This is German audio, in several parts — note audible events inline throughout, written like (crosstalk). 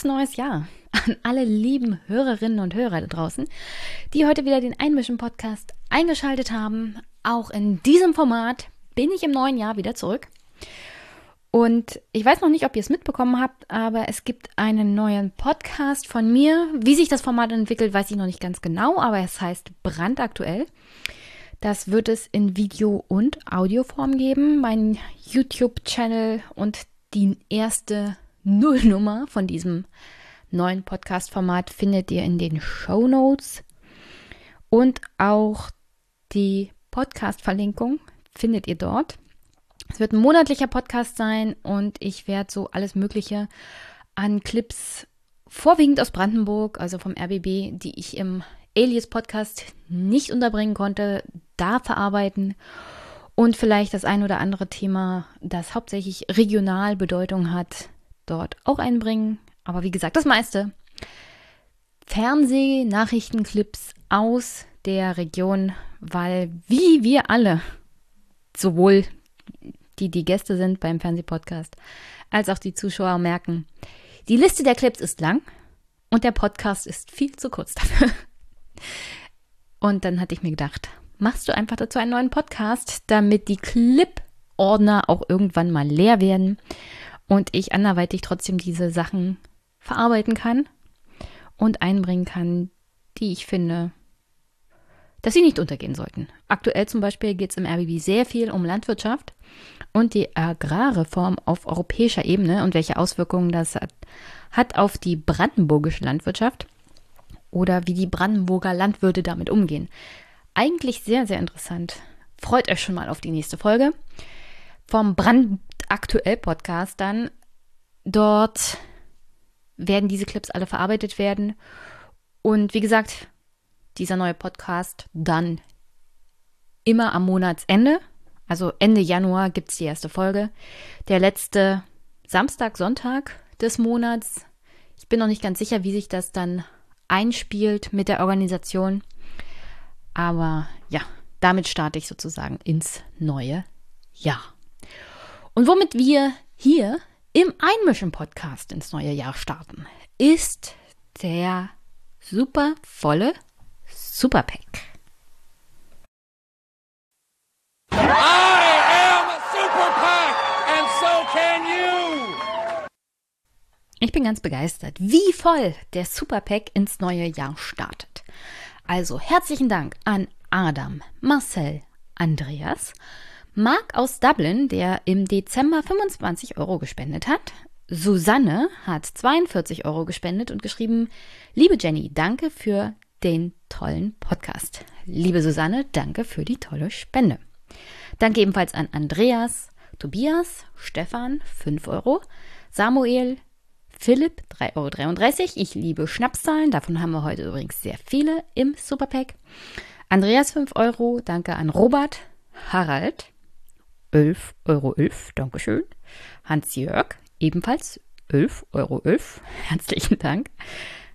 Frohes neues Jahr an alle lieben Hörerinnen und Hörer da draußen, die heute wieder den Einmischen-Podcast eingeschaltet haben. Auch in diesem Format bin ich im neuen Jahr wieder zurück. Und ich weiß noch nicht, ob ihr es mitbekommen habt, aber es gibt einen neuen Podcast von mir. Wie sich das Format entwickelt, weiß ich noch nicht ganz genau, aber es heißt brandaktuell. Das wird es in Video- und Audioform geben. Mein YouTube-Channel und die erste Nullnummer von diesem neuen Podcast-Format findet ihr in den Show Notes. Und auch die Podcast-Verlinkung findet ihr dort. Es wird ein monatlicher Podcast sein und ich werde so alles Mögliche an Clips, vorwiegend aus Brandenburg, also vom RBB, die ich im Alias Podcast nicht unterbringen konnte, da verarbeiten und vielleicht das ein oder andere Thema, das hauptsächlich regional Bedeutung hat, dort auch einbringen. Aber wie gesagt, das meiste. Fernseh-Nachrichtenclips aus der Region, weil wie wir alle, sowohl die, die Gäste sind beim Fernsehpodcast, als auch die Zuschauer merken, die Liste der Clips ist lang und der Podcast ist viel zu kurz dafür. (laughs) Und dann hatte ich mir gedacht, machst du einfach dazu einen neuen Podcast, damit die Clip-Ordner auch irgendwann mal leer werden und ich anderweitig trotzdem diese Sachen verarbeiten kann und einbringen kann, die ich finde, dass sie nicht untergehen sollten. Aktuell zum Beispiel geht es im RBB sehr viel um Landwirtschaft und die Agrarreform auf europäischer Ebene und welche Auswirkungen das hat, hat auf die brandenburgische Landwirtschaft oder wie die Brandenburger Landwirte damit umgehen. Eigentlich sehr, sehr interessant. Freut euch schon mal auf die nächste Folge vom Brandaktuell Podcast dann. Dort werden diese Clips alle verarbeitet werden. Und wie gesagt, dieser neue Podcast dann immer am Monatsende. Also Ende Januar gibt es die erste Folge. Der letzte Samstag, Sonntag des Monats. Ich bin noch nicht ganz sicher, wie sich das dann einspielt mit der Organisation. Aber ja, damit starte ich sozusagen ins neue Jahr. Und womit wir hier im Einmischen-Podcast ins neue Jahr starten, ist der super volle Superpack. I am Superpack and so can you. Ich bin ganz begeistert, wie voll der Superpack ins neue Jahr startet. Also herzlichen Dank an Adam, Marcel, Andreas, Marc aus Dublin, der im Dezember 25 Euro gespendet hat. Susanne hat 42 Euro gespendet und geschrieben, liebe Jenny, danke für den tollen Podcast. Liebe Susanne, danke für die tolle Spende. Danke ebenfalls an Andreas, Tobias, Stefan, 5 Euro, Samuel, Philipp, 3,33 Euro. Ich liebe Schnapszahlen. Davon haben wir heute übrigens sehr viele im Superpack. Andreas, 5 Euro. Danke an Robert. Harald, 11,11 Euro. Dankeschön. Hans-Jörg, ebenfalls 11,11 Euro. (laughs) Herzlichen Dank.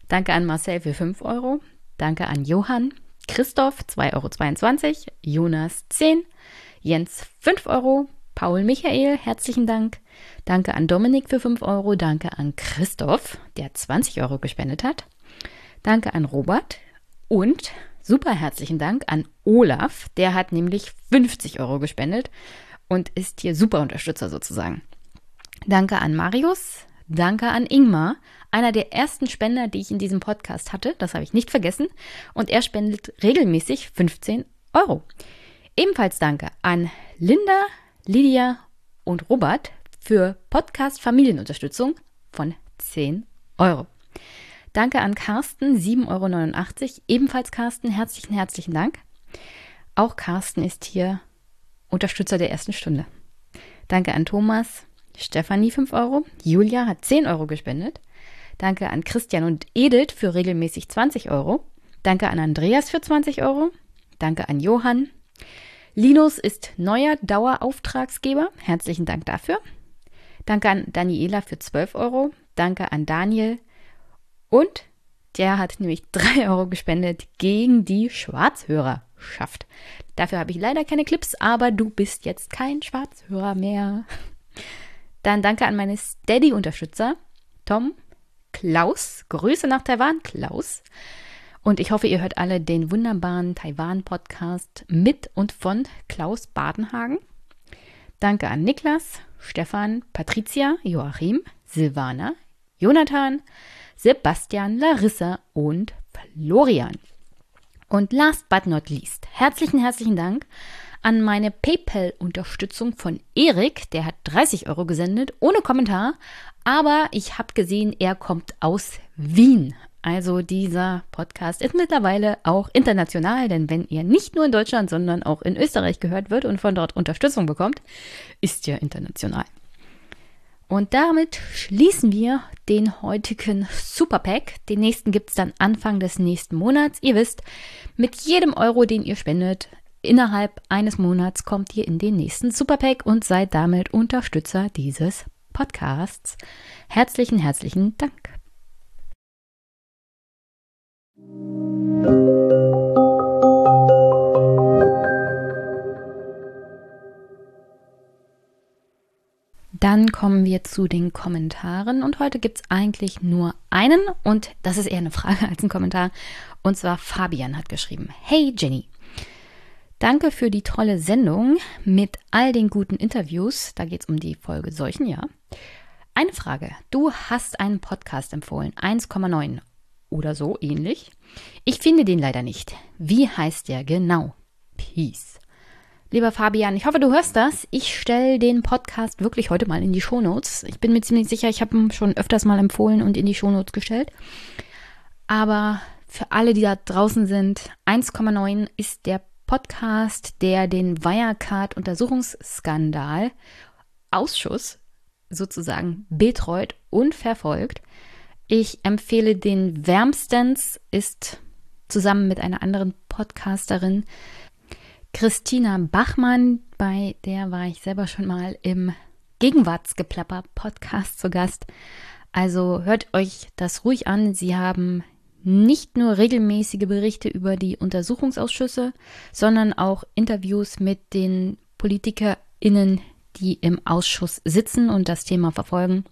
Danke an Marcel für 5 Euro. Danke an Johann. Christoph, 2,22 Euro. Jonas, 10. Jens, 5 Euro. Paul Michael, herzlichen Dank. Danke an Dominik für 5 Euro. Danke an Christoph, der 20 Euro gespendet hat. Danke an Robert und super herzlichen Dank an Olaf, der hat nämlich 50 Euro gespendet und ist hier super Unterstützer sozusagen. Danke an Marius, danke an Ingmar, einer der ersten Spender, die ich in diesem Podcast hatte, das habe ich nicht vergessen, und er spendet regelmäßig 15 Euro. Ebenfalls danke an Linda, Lydia und Robert für Podcast Familienunterstützung von 10 Euro. Danke an Carsten, 7,89 Euro. Ebenfalls Carsten, herzlichen, herzlichen Dank. Auch Carsten ist hier Unterstützer der ersten Stunde. Danke an Thomas, Stefanie 5 Euro. Julia hat 10 Euro gespendet. Danke an Christian und Edith für regelmäßig 20 Euro. Danke an Andreas für 20 Euro. Danke an Johann. Linus ist neuer Dauerauftragsgeber. Herzlichen Dank dafür. Danke an Daniela für 12 Euro. Danke an Daniel. Und der hat nämlich (laughs) 3 Euro gespendet gegen die Schwarzhörerschaft. Dafür habe ich leider keine Clips, aber du bist jetzt kein Schwarzhörer mehr. Dann danke an meine Steady-Unterstützer, Tom, Klaus, Grüße nach Taiwan, Klaus. Und ich hoffe, ihr hört alle den wunderbaren Taiwan-Podcast mit und von Klaus Badenhagen. Danke an Niklas, Stefan, Patricia, Joachim, Silvana, Jonathan, Sebastian, Larissa und Florian. Und last but not least, herzlichen, herzlichen Dank an meine PayPal-Unterstützung von Erik. Der hat 30 Euro gesendet, ohne Kommentar. Aber ich habe gesehen, er kommt aus Wien. Also dieser Podcast ist mittlerweile auch international, denn wenn ihr nicht nur in Deutschland, sondern auch in Österreich gehört wird und von dort Unterstützung bekommt, ist ihr international. Und damit schließen wir den heutigen Superpack. Den nächsten gibt es dann Anfang des nächsten Monats. Ihr wisst, mit jedem Euro, den ihr spendet, innerhalb eines Monats kommt ihr in den nächsten Superpack und seid damit Unterstützer dieses Podcasts. Herzlichen, herzlichen Dank. Dann kommen wir zu den Kommentaren und heute gibt es eigentlich nur einen und das ist eher eine Frage als ein Kommentar. Und zwar Fabian hat geschrieben, Hey Jenny, danke für die tolle Sendung mit all den guten Interviews. Da geht es um die Folge Seuchen, ja. Eine Frage, du hast einen Podcast empfohlen, 1,9 oder so ähnlich. Ich finde den leider nicht. Wie heißt der genau? Peace. Lieber Fabian, ich hoffe, du hörst das. Ich stelle den Podcast wirklich heute mal in die Shownotes. Ich bin mir ziemlich sicher, ich habe ihn schon öfters mal empfohlen und in die Shownotes gestellt. Aber für alle, die da draußen sind, 1,9 ist der Podcast, der den Wirecard-Untersuchungsskandal Ausschuss sozusagen betreut und verfolgt. Ich empfehle den wärmstens, ist zusammen mit einer anderen Podcasterin Christina Bachmann, bei der war ich selber schon mal im Gegenwartsgeplapper Podcast zu Gast. Also hört euch das ruhig an. Sie haben nicht nur regelmäßige Berichte über die Untersuchungsausschüsse, sondern auch Interviews mit den PolitikerInnen, die im Ausschuss sitzen und das Thema verfolgen.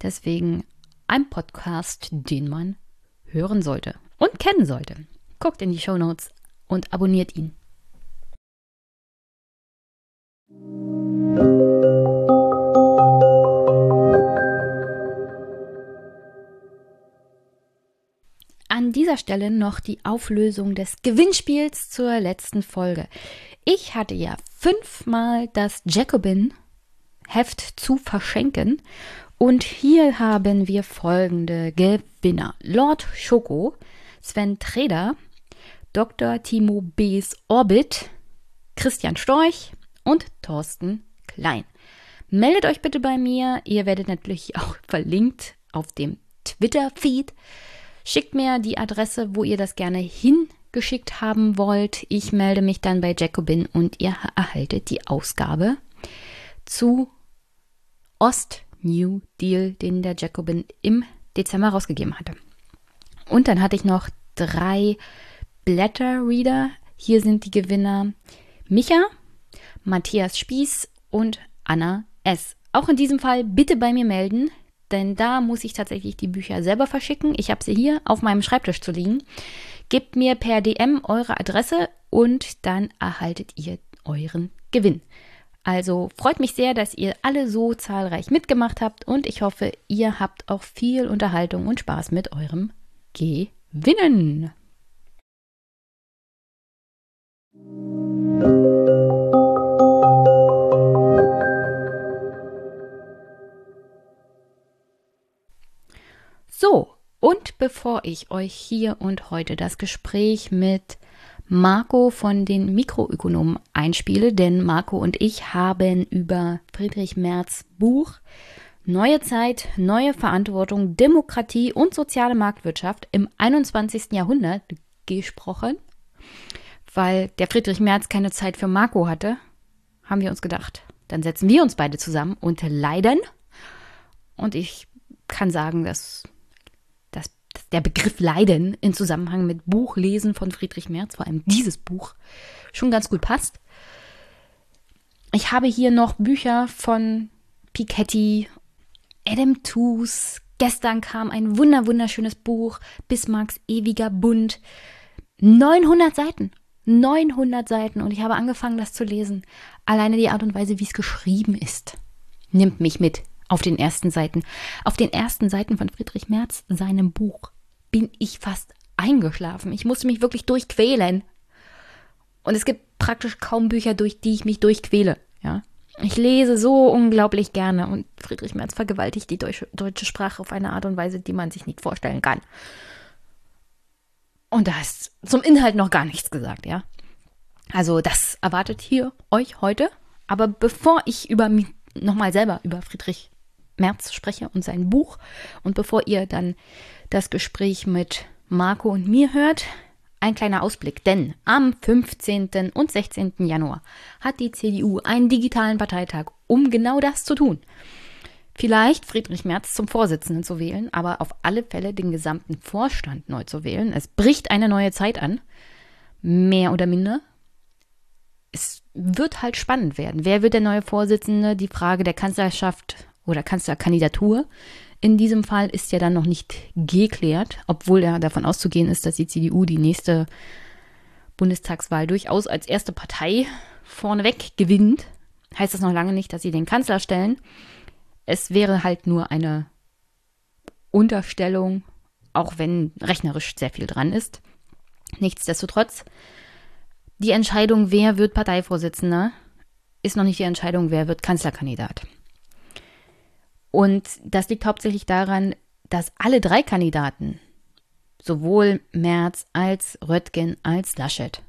Deswegen ein Podcast, den man hören sollte und kennen sollte. Guckt in die Show Notes und abonniert ihn. An dieser Stelle noch die Auflösung des Gewinnspiels zur letzten Folge. Ich hatte ja fünfmal das Jacobin Heft zu verschenken und hier haben wir folgende Gewinner. Lord Schoko, Sven Treder, Dr. Timo B.'s Orbit, Christian Storch und Thorsten Klein. Meldet euch bitte bei mir. Ihr werdet natürlich (laughs) auch verlinkt auf dem Twitter-Feed. Schickt mir die Adresse, wo ihr das gerne hingeschickt haben wollt. Ich melde mich dann bei Jacobin und ihr erhaltet die Ausgabe zu Ost New Deal, den der Jacobin im Dezember rausgegeben hatte. Und dann hatte ich noch drei Blätter-Reader. Hier sind die Gewinner Micha, Matthias Spieß und Anna S. Auch in diesem Fall bitte bei mir melden, denn da muss ich tatsächlich die Bücher selber verschicken. Ich habe sie hier auf meinem Schreibtisch zu liegen. Gebt mir per DM eure Adresse und dann erhaltet ihr euren Gewinn. Also freut mich sehr, dass ihr alle so zahlreich mitgemacht habt und ich hoffe, ihr habt auch viel Unterhaltung und Spaß mit eurem Gewinnen. So, und bevor ich euch hier und heute das Gespräch mit Marco von den Mikroökonomen einspiele, denn Marco und ich haben über Friedrich Merz Buch Neue Zeit, neue Verantwortung, Demokratie und soziale Marktwirtschaft im 21. Jahrhundert gesprochen. Weil der Friedrich Merz keine Zeit für Marco hatte, haben wir uns gedacht, dann setzen wir uns beide zusammen und leiden. Und ich kann sagen, dass der Begriff Leiden in Zusammenhang mit Buchlesen von Friedrich Merz, vor allem dieses Buch, schon ganz gut passt. Ich habe hier noch Bücher von Piketty, Adam Tooze. Gestern kam ein wunder wunderschönes Buch, Bismarcks ewiger Bund. 900 Seiten. 900 Seiten und ich habe angefangen, das zu lesen. Alleine die Art und Weise, wie es geschrieben ist, nimmt mich mit auf den ersten Seiten. Auf den ersten Seiten von Friedrich Merz, seinem Buch, bin ich fast eingeschlafen. Ich musste mich wirklich durchquälen. Und es gibt praktisch kaum Bücher, durch die ich mich durchquäle. Ja. Ich lese so unglaublich gerne und Friedrich Merz vergewaltigt die deutsche, deutsche Sprache auf eine Art und Weise, die man sich nicht vorstellen kann. Und da ist zum Inhalt noch gar nichts gesagt, ja. Also das erwartet hier euch heute. Aber bevor ich über nochmal selber über Friedrich Merz spreche und sein Buch und bevor ihr dann das Gespräch mit Marco und mir hört, ein kleiner Ausblick, denn am 15. und 16. Januar hat die CDU einen digitalen Parteitag, um genau das zu tun vielleicht Friedrich Merz zum Vorsitzenden zu wählen, aber auf alle Fälle den gesamten Vorstand neu zu wählen. Es bricht eine neue Zeit an, mehr oder minder. Es wird halt spannend werden. Wer wird der neue Vorsitzende? Die Frage der Kanzlerschaft oder Kanzlerkandidatur in diesem Fall ist ja dann noch nicht geklärt, obwohl ja davon auszugehen ist, dass die CDU die nächste Bundestagswahl durchaus als erste Partei vorneweg gewinnt. Heißt das noch lange nicht, dass sie den Kanzler stellen. Es wäre halt nur eine Unterstellung, auch wenn rechnerisch sehr viel dran ist. Nichtsdestotrotz, die Entscheidung, wer wird Parteivorsitzender, ist noch nicht die Entscheidung, wer wird Kanzlerkandidat. Und das liegt hauptsächlich daran, dass alle drei Kandidaten, sowohl Merz als Röttgen als Laschet,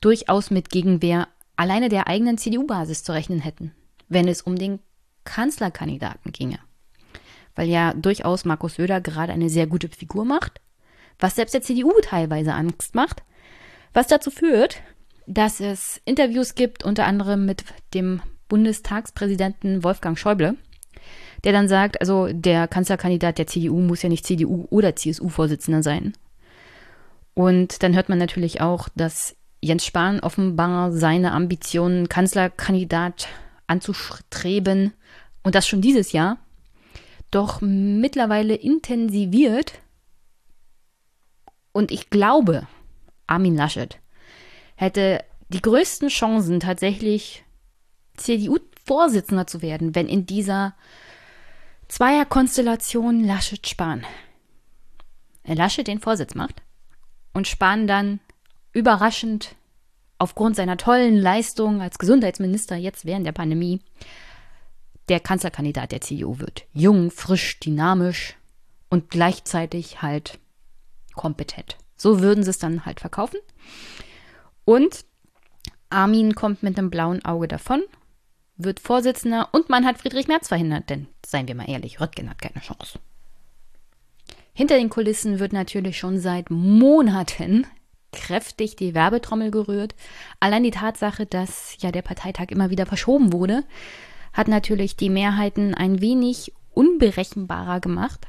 durchaus mit Gegenwehr alleine der eigenen CDU-Basis zu rechnen hätten, wenn es um den Kanzlerkandidaten ginge. Weil ja durchaus Markus Söder gerade eine sehr gute Figur macht, was selbst der CDU teilweise Angst macht, was dazu führt, dass es Interviews gibt, unter anderem mit dem Bundestagspräsidenten Wolfgang Schäuble, der dann sagt, also der Kanzlerkandidat der CDU muss ja nicht CDU oder CSU-Vorsitzender sein. Und dann hört man natürlich auch, dass Jens Spahn offenbar seine Ambitionen, Kanzlerkandidat anzustreben, und das schon dieses Jahr, doch mittlerweile intensiviert. Und ich glaube, Armin Laschet hätte die größten Chancen tatsächlich CDU-Vorsitzender zu werden, wenn in dieser Zweierkonstellation Laschet-Spahn Laschet den Vorsitz macht und Spahn dann überraschend aufgrund seiner tollen Leistung als Gesundheitsminister jetzt während der Pandemie der Kanzlerkandidat der CDU wird. Jung, frisch, dynamisch und gleichzeitig halt kompetent. So würden sie es dann halt verkaufen. Und Armin kommt mit einem blauen Auge davon, wird Vorsitzender und man hat Friedrich Merz verhindert, denn seien wir mal ehrlich, Röttgen hat keine Chance. Hinter den Kulissen wird natürlich schon seit Monaten kräftig die Werbetrommel gerührt. Allein die Tatsache, dass ja der Parteitag immer wieder verschoben wurde, hat natürlich die Mehrheiten ein wenig unberechenbarer gemacht.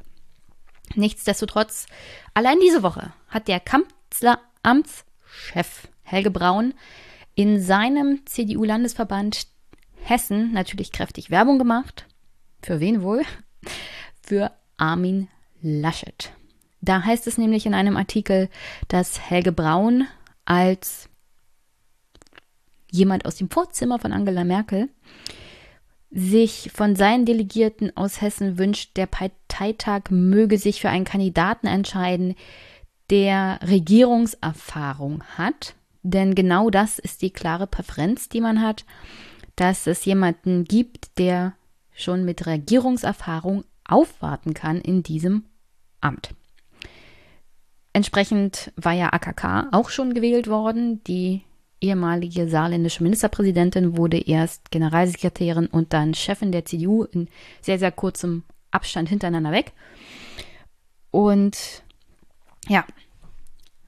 Nichtsdestotrotz, allein diese Woche hat der Kanzleramtschef Helge Braun in seinem CDU-Landesverband Hessen natürlich kräftig Werbung gemacht. Für wen wohl? Für Armin Laschet. Da heißt es nämlich in einem Artikel, dass Helge Braun als jemand aus dem Vorzimmer von Angela Merkel sich von seinen Delegierten aus Hessen wünscht, der Parteitag möge sich für einen Kandidaten entscheiden, der Regierungserfahrung hat. Denn genau das ist die klare Präferenz, die man hat, dass es jemanden gibt, der schon mit Regierungserfahrung aufwarten kann in diesem Amt. Entsprechend war ja AKK auch schon gewählt worden, die ehemalige saarländische Ministerpräsidentin, wurde erst Generalsekretärin und dann Chefin der CDU in sehr, sehr kurzem Abstand hintereinander weg. Und ja,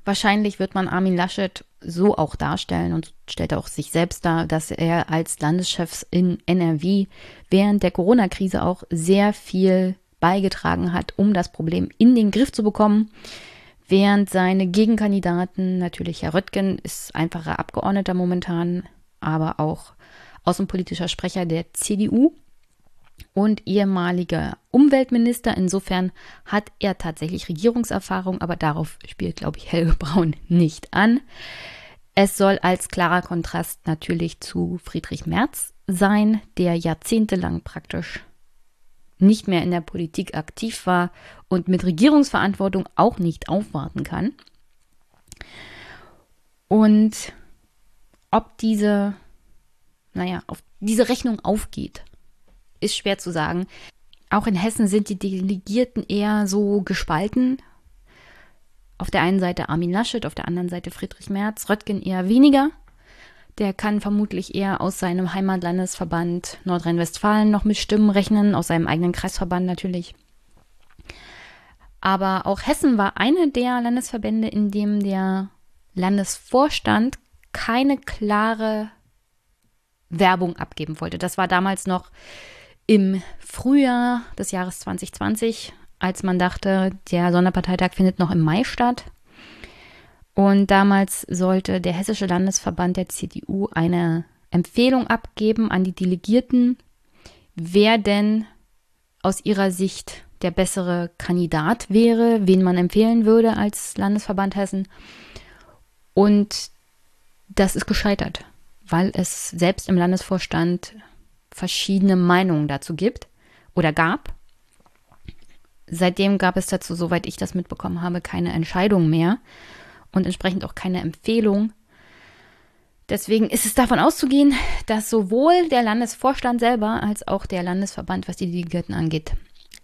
wahrscheinlich wird man Armin Laschet so auch darstellen und stellt auch sich selbst dar, dass er als Landeschef in NRW während der Corona-Krise auch sehr viel beigetragen hat, um das Problem in den Griff zu bekommen. Während seine Gegenkandidaten, natürlich Herr Röttgen ist einfacher Abgeordneter momentan, aber auch außenpolitischer Sprecher der CDU, und ehemaliger Umweltminister. Insofern hat er tatsächlich Regierungserfahrung, aber darauf spielt, glaube ich, Helge Braun nicht an. Es soll als klarer Kontrast natürlich zu Friedrich Merz sein, der jahrzehntelang praktisch nicht mehr in der Politik aktiv war und mit Regierungsverantwortung auch nicht aufwarten kann. Und ob diese, naja, auf diese Rechnung aufgeht, ist schwer zu sagen. Auch in Hessen sind die Delegierten eher so gespalten. Auf der einen Seite Armin Laschet, auf der anderen Seite Friedrich Merz, Röttgen eher weniger. Der kann vermutlich eher aus seinem Heimatlandesverband Nordrhein-Westfalen noch mit Stimmen rechnen, aus seinem eigenen Kreisverband natürlich. Aber auch Hessen war eine der Landesverbände, in dem der Landesvorstand keine klare Werbung abgeben wollte. Das war damals noch im Frühjahr des Jahres 2020, als man dachte, der Sonderparteitag findet noch im Mai statt. Und damals sollte der Hessische Landesverband der CDU eine Empfehlung abgeben an die Delegierten, wer denn aus ihrer Sicht der bessere Kandidat wäre, wen man empfehlen würde als Landesverband Hessen. Und das ist gescheitert, weil es selbst im Landesvorstand verschiedene Meinungen dazu gibt oder gab. Seitdem gab es dazu, soweit ich das mitbekommen habe, keine Entscheidung mehr und entsprechend auch keine Empfehlung. Deswegen ist es davon auszugehen, dass sowohl der Landesvorstand selber als auch der Landesverband, was die Delegierten angeht,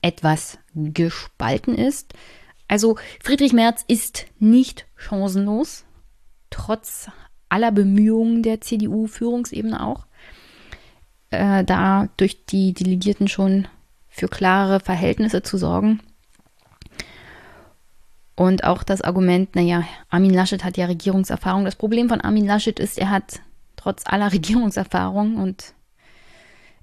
etwas gespalten ist. Also Friedrich Merz ist nicht chancenlos, trotz aller Bemühungen der CDU-Führungsebene auch äh, da durch die Delegierten schon für klare Verhältnisse zu sorgen. Und auch das Argument, naja, Armin Laschet hat ja Regierungserfahrung. Das Problem von Armin Laschet ist, er hat trotz aller (laughs) Regierungserfahrung und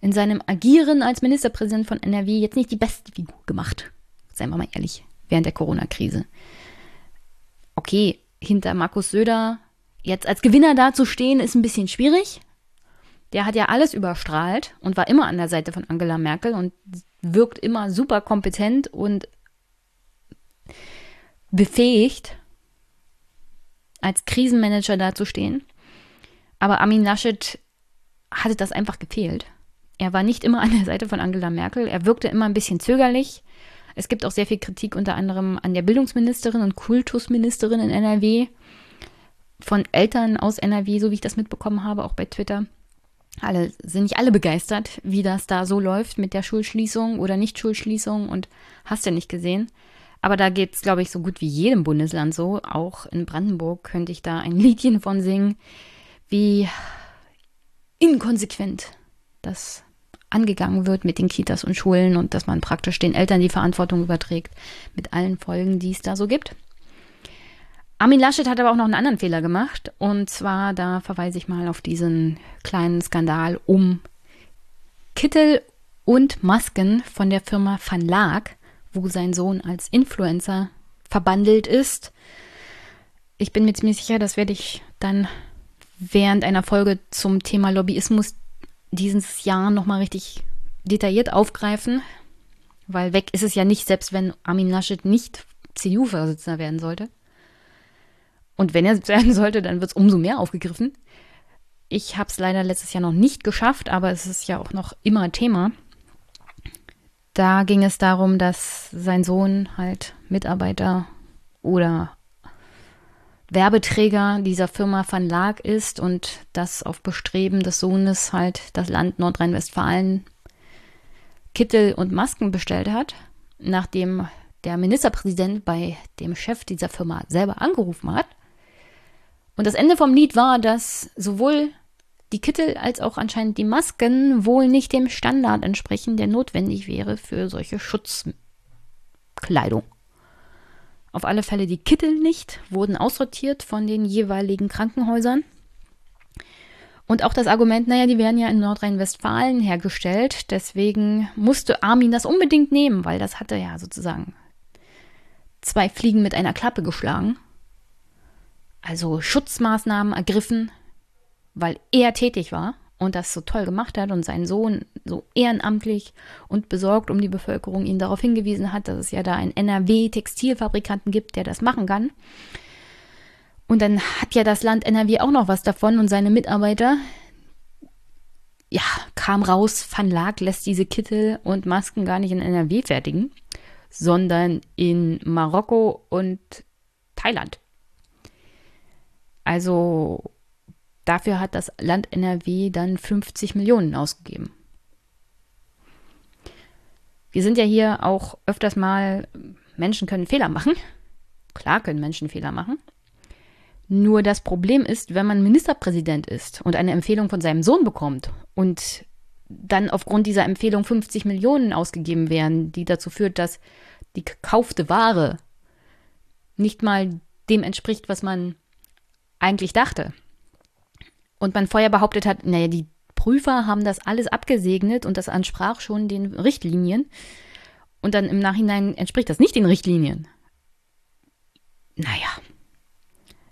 in seinem Agieren als Ministerpräsident von NRW jetzt nicht die beste Figur gemacht. Seien wir mal ehrlich, während der Corona-Krise. Okay, hinter Markus Söder jetzt als Gewinner dazustehen, ist ein bisschen schwierig der hat ja alles überstrahlt und war immer an der Seite von Angela Merkel und wirkt immer super kompetent und befähigt, als Krisenmanager dazustehen. Aber Armin Laschet hatte das einfach gefehlt. Er war nicht immer an der Seite von Angela Merkel. Er wirkte immer ein bisschen zögerlich. Es gibt auch sehr viel Kritik unter anderem an der Bildungsministerin und Kultusministerin in NRW, von Eltern aus NRW, so wie ich das mitbekommen habe, auch bei Twitter alle, sind nicht alle begeistert, wie das da so läuft mit der Schulschließung oder Nicht-Schulschließung und hast ja nicht gesehen. Aber da geht es, glaube ich, so gut wie jedem Bundesland so. Auch in Brandenburg könnte ich da ein (laughs) Liedchen von singen, wie inkonsequent das angegangen wird mit den Kitas und Schulen und dass man praktisch den Eltern die Verantwortung überträgt mit allen Folgen, die es da so gibt. Armin Laschet hat aber auch noch einen anderen Fehler gemacht. Und zwar, da verweise ich mal auf diesen kleinen Skandal um Kittel und Masken von der Firma Van Laak, wo sein Sohn als Influencer verbandelt ist. Ich bin mir ziemlich sicher, das werde ich dann während einer Folge zum Thema Lobbyismus dieses Jahr nochmal richtig detailliert aufgreifen, weil weg ist es ja nicht, selbst wenn Armin Laschet nicht CDU-Vorsitzender werden sollte. Und wenn er (laughs) werden sollte, dann wird es umso mehr aufgegriffen. Ich habe es leider letztes Jahr noch nicht geschafft, aber es ist ja auch noch immer Thema. Da ging es darum, dass sein Sohn halt Mitarbeiter oder Werbeträger dieser Firma Van Laak ist und das auf Bestreben des Sohnes halt das Land Nordrhein-Westfalen Kittel und Masken bestellt hat, nachdem der Ministerpräsident bei dem Chef dieser Firma selber angerufen hat und das Ende vom Lied war, dass sowohl die Kittel als auch anscheinend die Masken wohl nicht dem Standard entsprechen, der notwendig wäre für solche Schutzkleidung. Auf alle Fälle die Kittel nicht, wurden aussortiert von den jeweiligen Krankenhäusern. Und auch das Argument, naja, die werden ja in Nordrhein-Westfalen hergestellt, deswegen musste Armin das unbedingt nehmen, weil das hatte ja sozusagen zwei Fliegen mit einer Klappe geschlagen also Schutzmaßnahmen ergriffen, weil er tätig war und das so toll gemacht hat und sein Sohn so ehrenamtlich und besorgt um die Bevölkerung ihn darauf hingewiesen hat, dass es ja da einen NRW-Textilfabrikanten gibt, der das machen kann. Und dann hat ja das Land NRW auch noch was davon und seine Mitarbeiter, ja, kam raus, Van Laak lässt diese Kittel und Masken gar nicht in NRW fertigen, sondern in Marokko und Thailand. Also dafür hat das Land NRW dann 50 Millionen ausgegeben. Wir sind ja hier auch öfters mal, Menschen können Fehler machen. Klar können Menschen Fehler machen. Nur das Problem ist, wenn man Ministerpräsident ist und eine Empfehlung von seinem Sohn bekommt und dann aufgrund dieser Empfehlung 50 Millionen ausgegeben werden, die dazu führt, dass die gekaufte Ware nicht mal dem entspricht, was man eigentlich dachte. Und man vorher behauptet hat, naja, die Prüfer haben das alles abgesegnet und das entsprach schon den Richtlinien. Und dann im Nachhinein entspricht das nicht den Richtlinien. Naja,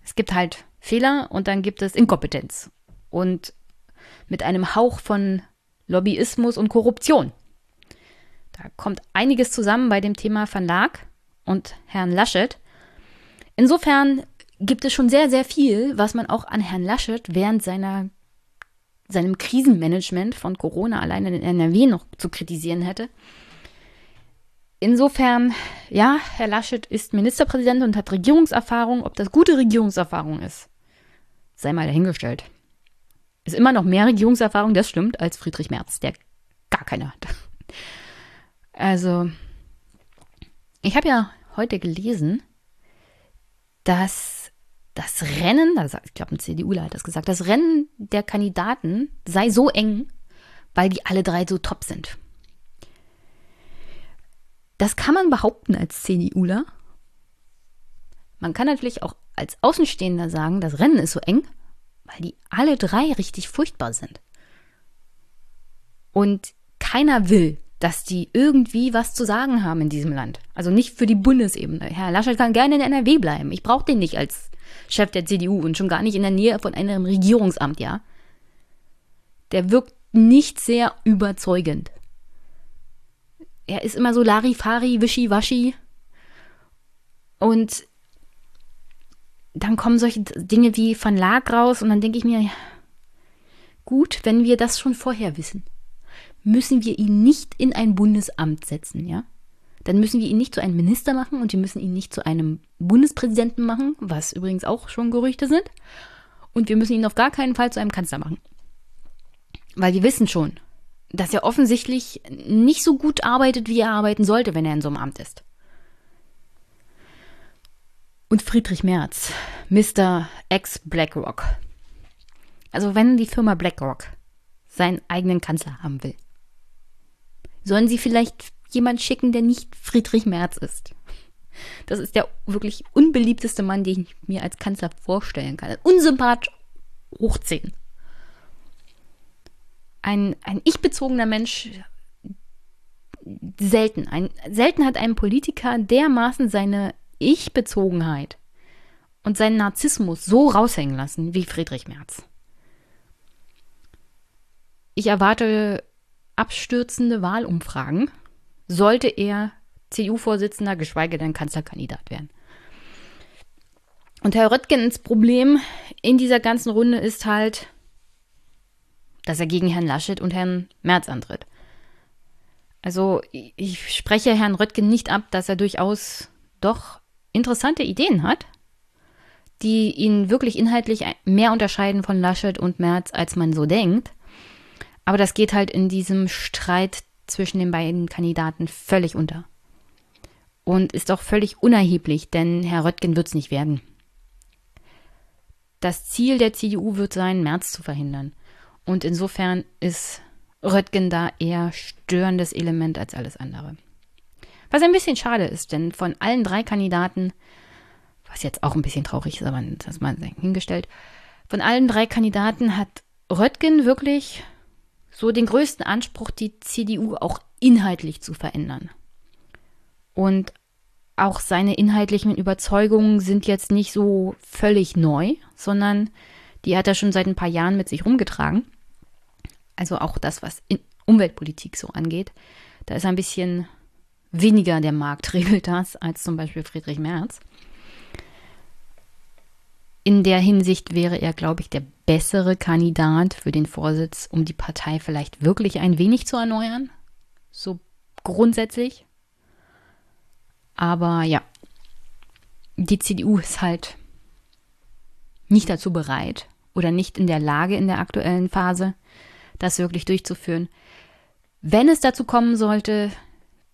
es gibt halt Fehler und dann gibt es Inkompetenz. Und mit einem Hauch von Lobbyismus und Korruption. Da kommt einiges zusammen bei dem Thema Laak und Herrn Laschet. Insofern gibt es schon sehr, sehr viel, was man auch an Herrn Laschet während seiner, seinem Krisenmanagement von Corona alleine in NRW noch zu kritisieren hätte. Insofern, ja, Herr Laschet ist Ministerpräsident und hat Regierungserfahrung. Ob das gute Regierungserfahrung ist, sei mal dahingestellt. Ist immer noch mehr Regierungserfahrung, das stimmt, als Friedrich Merz, der gar keine hat. Also, ich habe ja heute gelesen, dass das Rennen, also ich glaube, ein CDUler hat das gesagt, das Rennen der Kandidaten sei so eng, weil die alle drei so top sind. Das kann man behaupten als CDUler. Man kann natürlich auch als Außenstehender sagen, das Rennen ist so eng, weil die alle drei richtig furchtbar sind. Und keiner will, dass die irgendwie was zu sagen haben in diesem Land. Also nicht für die Bundesebene. Herr Laschet kann gerne in NRW bleiben. Ich brauche den nicht als Chef der CDU und schon gar nicht in der Nähe von einem Regierungsamt, ja. Der wirkt nicht sehr überzeugend er ist immer so Larifari, Wischiwaschi. Und dann kommen solche Dinge wie Van Laak raus und dann denke ich mir, gut, wenn wir das schon vorher wissen, müssen wir ihn nicht in ein Bundesamt setzen, ja? Dann müssen wir ihn nicht zu einem Minister machen und wir müssen ihn nicht zu einem Bundespräsidenten machen, was übrigens auch schon Gerüchte sind. Und wir müssen ihn auf gar keinen Fall zu einem Kanzler machen. Weil wir wissen schon, dass er offensichtlich nicht so gut arbeitet, wie er arbeiten sollte, wenn er in so einem Amt ist. Und Friedrich Merz, Mr. Ex-BlackRock. Also wenn die Firma BlackRock seinen eigenen Kanzler haben will, sollen sie vielleicht jemand schicken, der nicht Friedrich Merz ist. Das ist der wirklich unbeliebteste Mann, den ich mir als Kanzler vorstellen kann. Unsympath hoch 10 ein, ein ich-bezogener Mensch selten. Ein, selten hat ein Politiker dermaßen seine Ich-Bezogenheit und seinen Narzissmus so raushängen lassen wie Friedrich Merz. Ich erwarte abstürzende Wahlumfragen, sollte er CDU-Vorsitzender, geschweige denn Kanzlerkandidat werden. Und Herr Röttgens Problem in dieser ganzen Runde ist halt, dass er gegen Herrn Laschet und Herrn Merz antritt. Also ich spreche Herrn Röttgen nicht ab, dass er durchaus doch interessante Ideen hat, die ihn wirklich inhaltlich mehr unterscheiden von Laschet und Merz, als man so denkt. Aber das geht halt in diesem Streit zwischen den beiden Kandidaten völlig unter. Und ist auch völlig unerheblich, denn Herr Röttgen wird es nicht werden. Das Ziel der CDU wird sein, Merz zu verhindern. Und insofern ist Röttgen da eher störendes Element als alles andere. Was ein bisschen schade ist, denn von allen drei Kandidaten, was jetzt auch ein bisschen traurig ist, aber das mal hingestellt, von allen drei Kandidaten hat Röttgen wirklich so den größten Anspruch, die CDU auch inhaltlich zu verändern. Und auch seine inhaltlichen Überzeugungen sind jetzt nicht so völlig neu, sondern die hat er schon seit ein paar Jahren mit sich rumgetragen. Also auch das, was Umweltpolitik so angeht. Da ist ein bisschen weniger der Markt regelt (laughs) das als zum Beispiel Friedrich Merz. In der Hinsicht wäre er, glaube ich, der bessere Kandidat für den Vorsitz, um die Partei vielleicht wirklich ein wenig zu erneuern. So grundsätzlich. Aber ja, die CDU ist halt nicht dazu bereit oder nicht in der Lage in der aktuellen Phase, das wirklich durchzuführen. Wenn es dazu kommen sollte,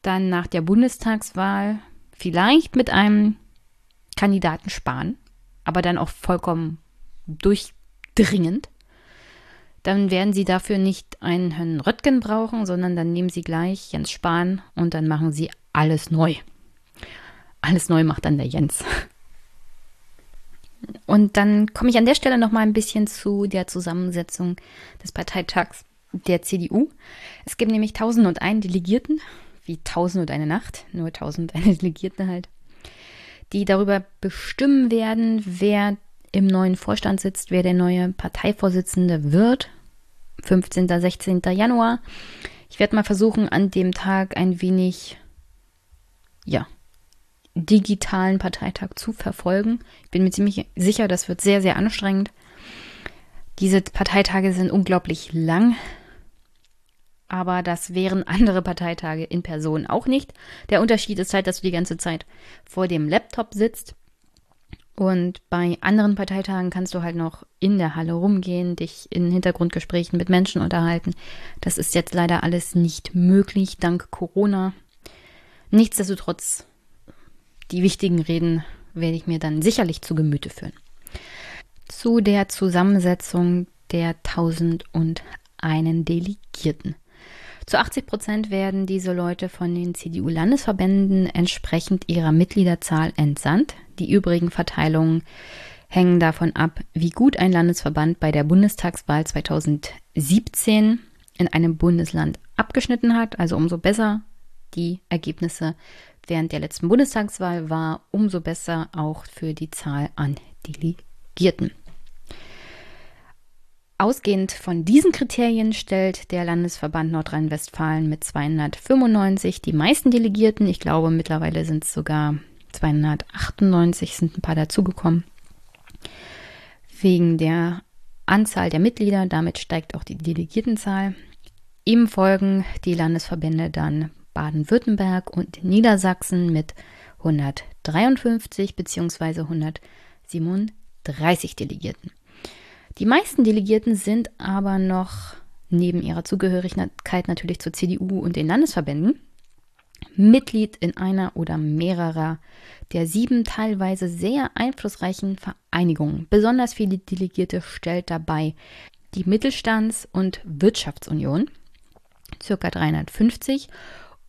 dann nach der Bundestagswahl vielleicht mit einem Kandidaten sparen, aber dann auch vollkommen durchdringend. Dann werden sie dafür nicht einen Herrn Röttgen brauchen, sondern dann nehmen sie gleich Jens Spahn und dann machen sie alles neu. Alles neu macht dann der Jens. Und dann komme ich an der Stelle noch mal ein bisschen zu der Zusammensetzung des Parteitags der CDU. Es gibt nämlich 1001 Delegierten, wie 1001 Nacht, nur 1001 Delegierten halt, die darüber bestimmen werden, wer im neuen Vorstand sitzt, wer der neue Parteivorsitzende wird. 15. 16. Januar. Ich werde mal versuchen, an dem Tag ein wenig, ja, digitalen Parteitag zu verfolgen. Ich bin mir ziemlich sicher, das wird sehr, sehr anstrengend. Diese Parteitage sind unglaublich lang, aber das wären andere Parteitage in Person auch nicht. Der Unterschied ist halt, dass du die ganze Zeit vor dem Laptop sitzt und bei anderen Parteitagen kannst du halt noch in der Halle rumgehen, dich in Hintergrundgesprächen mit Menschen unterhalten. Das ist jetzt leider alles nicht möglich, dank Corona. Nichtsdestotrotz die wichtigen Reden werde ich mir dann sicherlich zu Gemüte führen. Zu der Zusammensetzung der 1001 Delegierten. Zu 80 Prozent werden diese Leute von den CDU-Landesverbänden entsprechend ihrer Mitgliederzahl entsandt. Die übrigen Verteilungen hängen davon ab, wie gut ein Landesverband bei der Bundestagswahl 2017 in einem Bundesland abgeschnitten hat. Also umso besser die Ergebnisse während der letzten Bundestagswahl war, umso besser auch für die Zahl an Delegierten. Ausgehend von diesen Kriterien stellt der Landesverband Nordrhein-Westfalen mit 295 die meisten Delegierten. Ich glaube, mittlerweile sind es sogar 298, sind ein paar dazugekommen. Wegen der Anzahl der Mitglieder, damit steigt auch die Delegiertenzahl. Ihm folgen die Landesverbände dann Baden-Württemberg und Niedersachsen mit 153 bzw. 137 Delegierten. Die meisten Delegierten sind aber noch neben ihrer Zugehörigkeit natürlich zur CDU und den Landesverbänden Mitglied in einer oder mehrerer der sieben teilweise sehr einflussreichen Vereinigungen. Besonders viele Delegierte stellt dabei die Mittelstands- und Wirtschaftsunion, circa 350,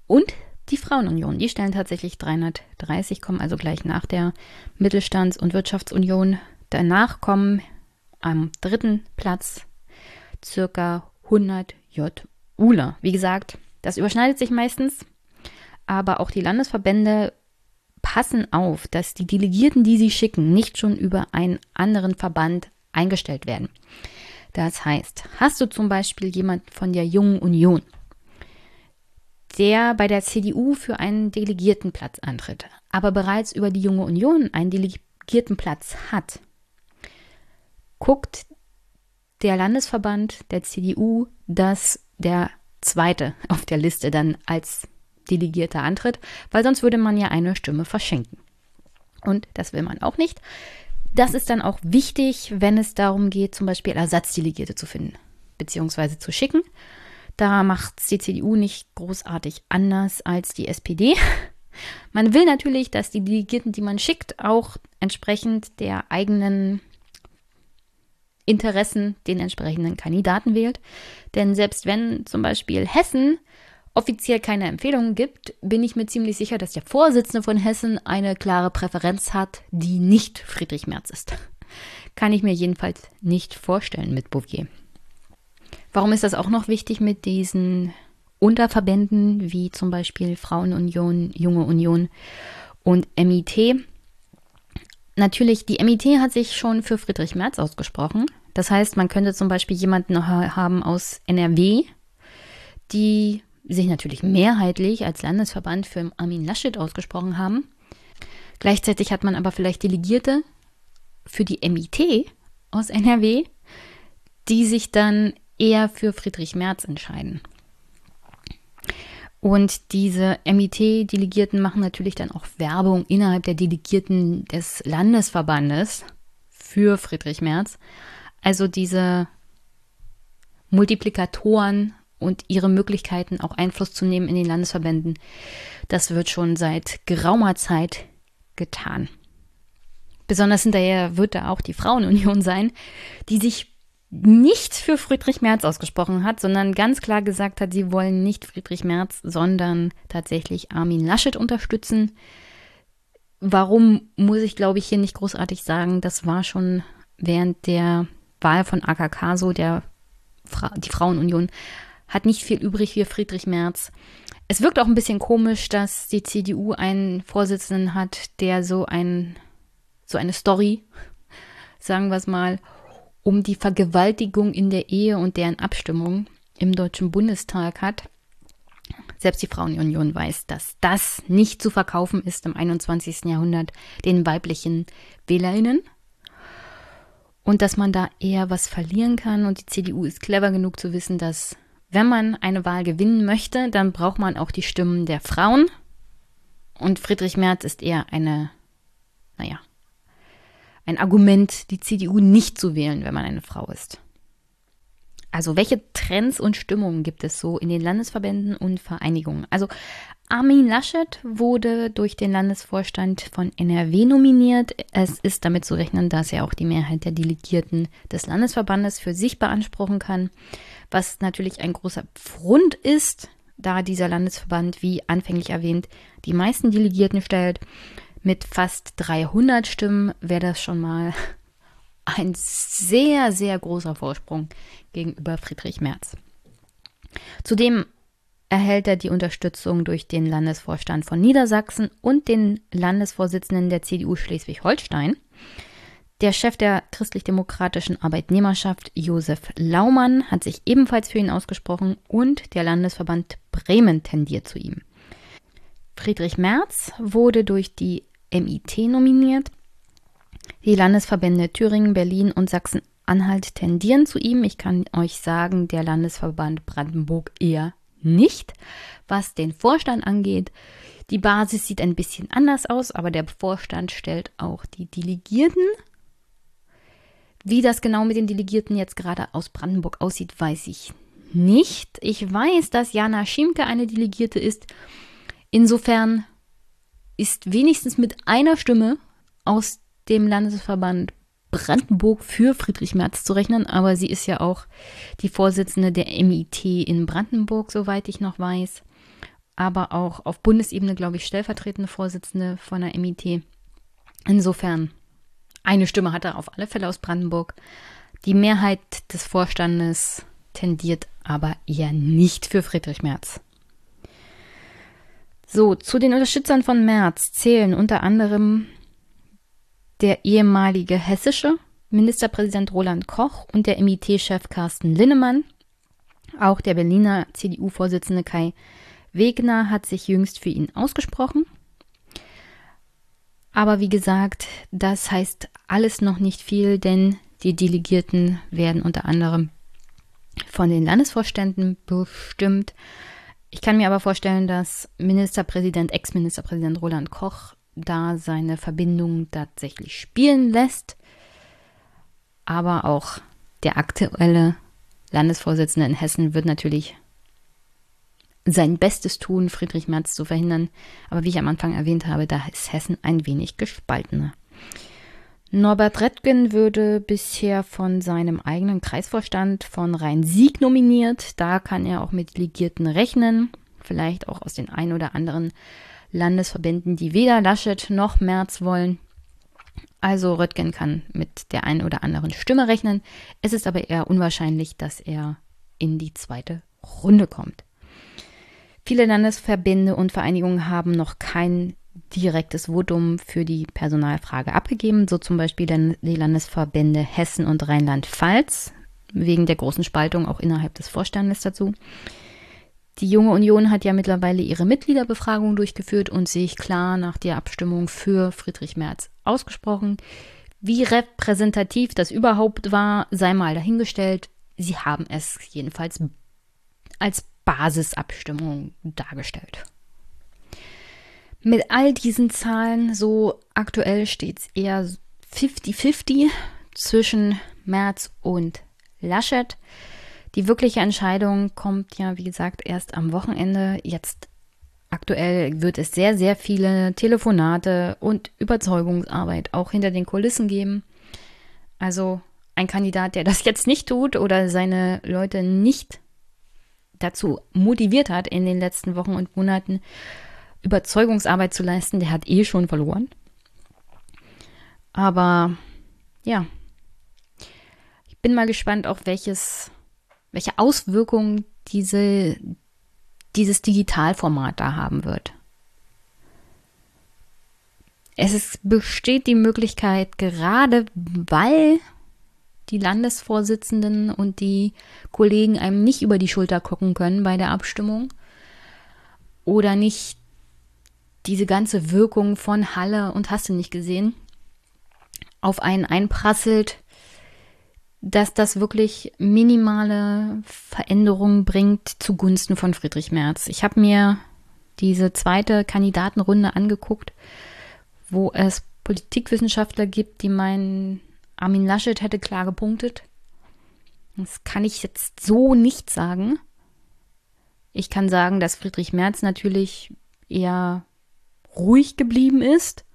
und die Frauenunion, die stellen tatsächlich 330, kommen also gleich nach der Mittelstands- und Wirtschaftsunion. Danach kommen am dritten Platz circa 100 JUler. Wie gesagt, das überschneidet sich meistens, aber auch die Landesverbände passen auf, dass die Delegierten, die sie schicken, nicht schon über einen anderen Verband eingestellt werden. Das heißt, hast du zum Beispiel jemand von der Jungen Union, der bei der CDU für einen Delegiertenplatz antritt, aber bereits über die Junge Union einen Delegiertenplatz hat, guckt der Landesverband der CDU, dass der zweite auf der Liste dann als Delegierter antritt, weil sonst würde man ja eine Stimme verschenken. Und das will man auch nicht. Das ist dann auch wichtig, wenn es darum geht, zum Beispiel Ersatzdelegierte zu finden, beziehungsweise zu schicken. Da macht die CDU nicht großartig anders als die SPD. (laughs) Man will natürlich, dass die Delegierten, die man schickt, auch entsprechend der eigenen Interessen den entsprechenden Kandidaten wählt. Denn selbst wenn zum Beispiel Hessen offiziell keine Empfehlungen gibt, bin ich mir ziemlich sicher, dass der Vorsitzende von Hessen eine klare Präferenz hat, die nicht Friedrich Merz ist. (laughs) Kann ich mir jedenfalls nicht vorstellen mit Bouvier. Warum ist das auch noch wichtig mit diesen Unterverbänden wie zum Beispiel Frauenunion, Junge Union und MIT? Natürlich, die MIT hat sich schon für Friedrich Merz ausgesprochen. Das heißt, man könnte zum Beispiel jemanden haben aus NRW, die sich natürlich mehrheitlich als Landesverband für Armin Laschet ausgesprochen haben. Gleichzeitig hat man aber vielleicht Delegierte für die MIT aus NRW, die sich dann eher für Friedrich Merz entscheiden. Und diese MIT-Delegierten machen natürlich dann auch Werbung innerhalb der Delegierten des Landesverbandes für Friedrich Merz. Also diese Multiplikatoren und ihre Möglichkeiten, auch Einfluss zu nehmen in den Landesverbänden, das wird schon seit geraumer Zeit getan. Besonders hinterher wird da auch die Frauenunion sein, die sich nicht für Friedrich Merz ausgesprochen hat, sondern ganz klar gesagt hat, sie wollen nicht Friedrich Merz, sondern tatsächlich Armin Laschet unterstützen. Warum muss ich, glaube ich, hier nicht großartig sagen, das war schon während der Wahl von AKK so, der Fra die Frauenunion hat nicht viel übrig für Friedrich Merz. Es wirkt auch ein bisschen komisch, dass die CDU einen Vorsitzenden hat, der so ein so eine Story, (laughs) sagen wir es mal, um die Vergewaltigung in der Ehe und deren Abstimmung im Deutschen Bundestag hat. Selbst die Frauenunion weiß, dass das nicht zu verkaufen ist im 21. Jahrhundert den weiblichen Wählerinnen und dass man da eher was verlieren kann. Und die CDU ist clever genug zu wissen, dass wenn man eine Wahl gewinnen möchte, dann braucht man auch die Stimmen der Frauen. Und Friedrich Merz ist eher eine, naja, ein Argument, die CDU nicht zu wählen, wenn man eine Frau ist. Also welche Trends und Stimmungen gibt es so in den Landesverbänden und Vereinigungen? Also Armin Laschet wurde durch den Landesvorstand von NRW nominiert. Es ist damit zu rechnen, dass er auch die Mehrheit der Delegierten des Landesverbandes für sich beanspruchen kann, was natürlich ein großer Pfund ist, da dieser Landesverband, wie anfänglich erwähnt, die meisten Delegierten stellt. Mit fast 300 Stimmen wäre das schon mal (laughs) ein sehr, sehr großer Vorsprung gegenüber Friedrich Merz. Zudem erhält er die Unterstützung durch den Landesvorstand von Niedersachsen und den Landesvorsitzenden der CDU Schleswig-Holstein. Der Chef der christlich-demokratischen Arbeitnehmerschaft, Josef Laumann, hat sich ebenfalls für ihn ausgesprochen und der Landesverband Bremen tendiert zu ihm. Friedrich Merz wurde durch die MIT nominiert. Die Landesverbände Thüringen, Berlin und Sachsen-Anhalt tendieren zu ihm. Ich kann euch sagen, der Landesverband Brandenburg eher nicht. Was den Vorstand angeht, die Basis sieht ein bisschen anders aus, aber der Vorstand stellt auch die Delegierten. Wie das genau mit den Delegierten jetzt gerade aus Brandenburg aussieht, weiß ich nicht. Ich weiß, dass Jana Schimke eine Delegierte ist. Insofern ist wenigstens mit einer Stimme aus dem Landesverband Brandenburg für Friedrich Merz zu rechnen, aber sie ist ja auch die Vorsitzende der MIT in Brandenburg, soweit ich noch weiß. Aber auch auf Bundesebene, glaube ich, stellvertretende Vorsitzende von der MIT. Insofern, eine Stimme hat er auf alle Fälle aus Brandenburg. Die Mehrheit des Vorstandes tendiert aber eher nicht für Friedrich Merz. So, zu den Unterstützern von Merz zählen unter anderem der ehemalige hessische Ministerpräsident Roland Koch und der MIT-Chef Carsten Linnemann. Auch der Berliner CDU-Vorsitzende Kai Wegner hat sich jüngst für ihn ausgesprochen. Aber wie gesagt, das heißt alles noch nicht viel, denn die Delegierten werden unter anderem von den Landesvorständen bestimmt. Ich kann mir aber vorstellen, dass Ministerpräsident, Ex-Ministerpräsident Roland Koch da seine Verbindung tatsächlich spielen lässt. Aber auch der aktuelle Landesvorsitzende in Hessen wird natürlich sein Bestes tun, Friedrich Merz zu verhindern. Aber wie ich am Anfang erwähnt habe, da ist Hessen ein wenig gespaltener. Norbert Rettgen würde bisher von seinem eigenen Kreisvorstand von Rhein-Sieg nominiert. Da kann er auch mit Delegierten rechnen, vielleicht auch aus den ein oder anderen Landesverbänden, die weder Laschet noch Merz wollen. Also Röttgen kann mit der einen oder anderen Stimme rechnen. Es ist aber eher unwahrscheinlich, dass er in die zweite Runde kommt. Viele Landesverbände und Vereinigungen haben noch keinen direktes Votum für die Personalfrage abgegeben, so zum Beispiel die Landesverbände Hessen und Rheinland-Pfalz, wegen der großen Spaltung auch innerhalb des Vorstandes dazu. Die Junge Union hat ja mittlerweile ihre Mitgliederbefragung durchgeführt und sich klar nach der Abstimmung für Friedrich Merz ausgesprochen. Wie repräsentativ das überhaupt war, sei mal dahingestellt. Sie haben es jedenfalls als Basisabstimmung dargestellt. Mit all diesen Zahlen, so aktuell steht es eher 50-50 zwischen Merz und Laschet. Die wirkliche Entscheidung kommt ja, wie gesagt, erst am Wochenende. Jetzt aktuell wird es sehr, sehr viele Telefonate und Überzeugungsarbeit auch hinter den Kulissen geben. Also ein Kandidat, der das jetzt nicht tut oder seine Leute nicht dazu motiviert hat, in den letzten Wochen und Monaten Überzeugungsarbeit zu leisten, der hat eh schon verloren. Aber ja, ich bin mal gespannt, auch welches welche Auswirkungen diese, dieses Digitalformat da haben wird. Es ist, besteht die Möglichkeit, gerade weil die Landesvorsitzenden und die Kollegen einem nicht über die Schulter gucken können bei der Abstimmung oder nicht diese ganze Wirkung von Halle und hast du nicht gesehen, auf einen einprasselt, dass das wirklich minimale Veränderungen bringt zugunsten von Friedrich Merz. Ich habe mir diese zweite Kandidatenrunde angeguckt, wo es Politikwissenschaftler gibt, die meinen, Armin Laschet hätte klar gepunktet. Das kann ich jetzt so nicht sagen. Ich kann sagen, dass Friedrich Merz natürlich eher ruhig geblieben ist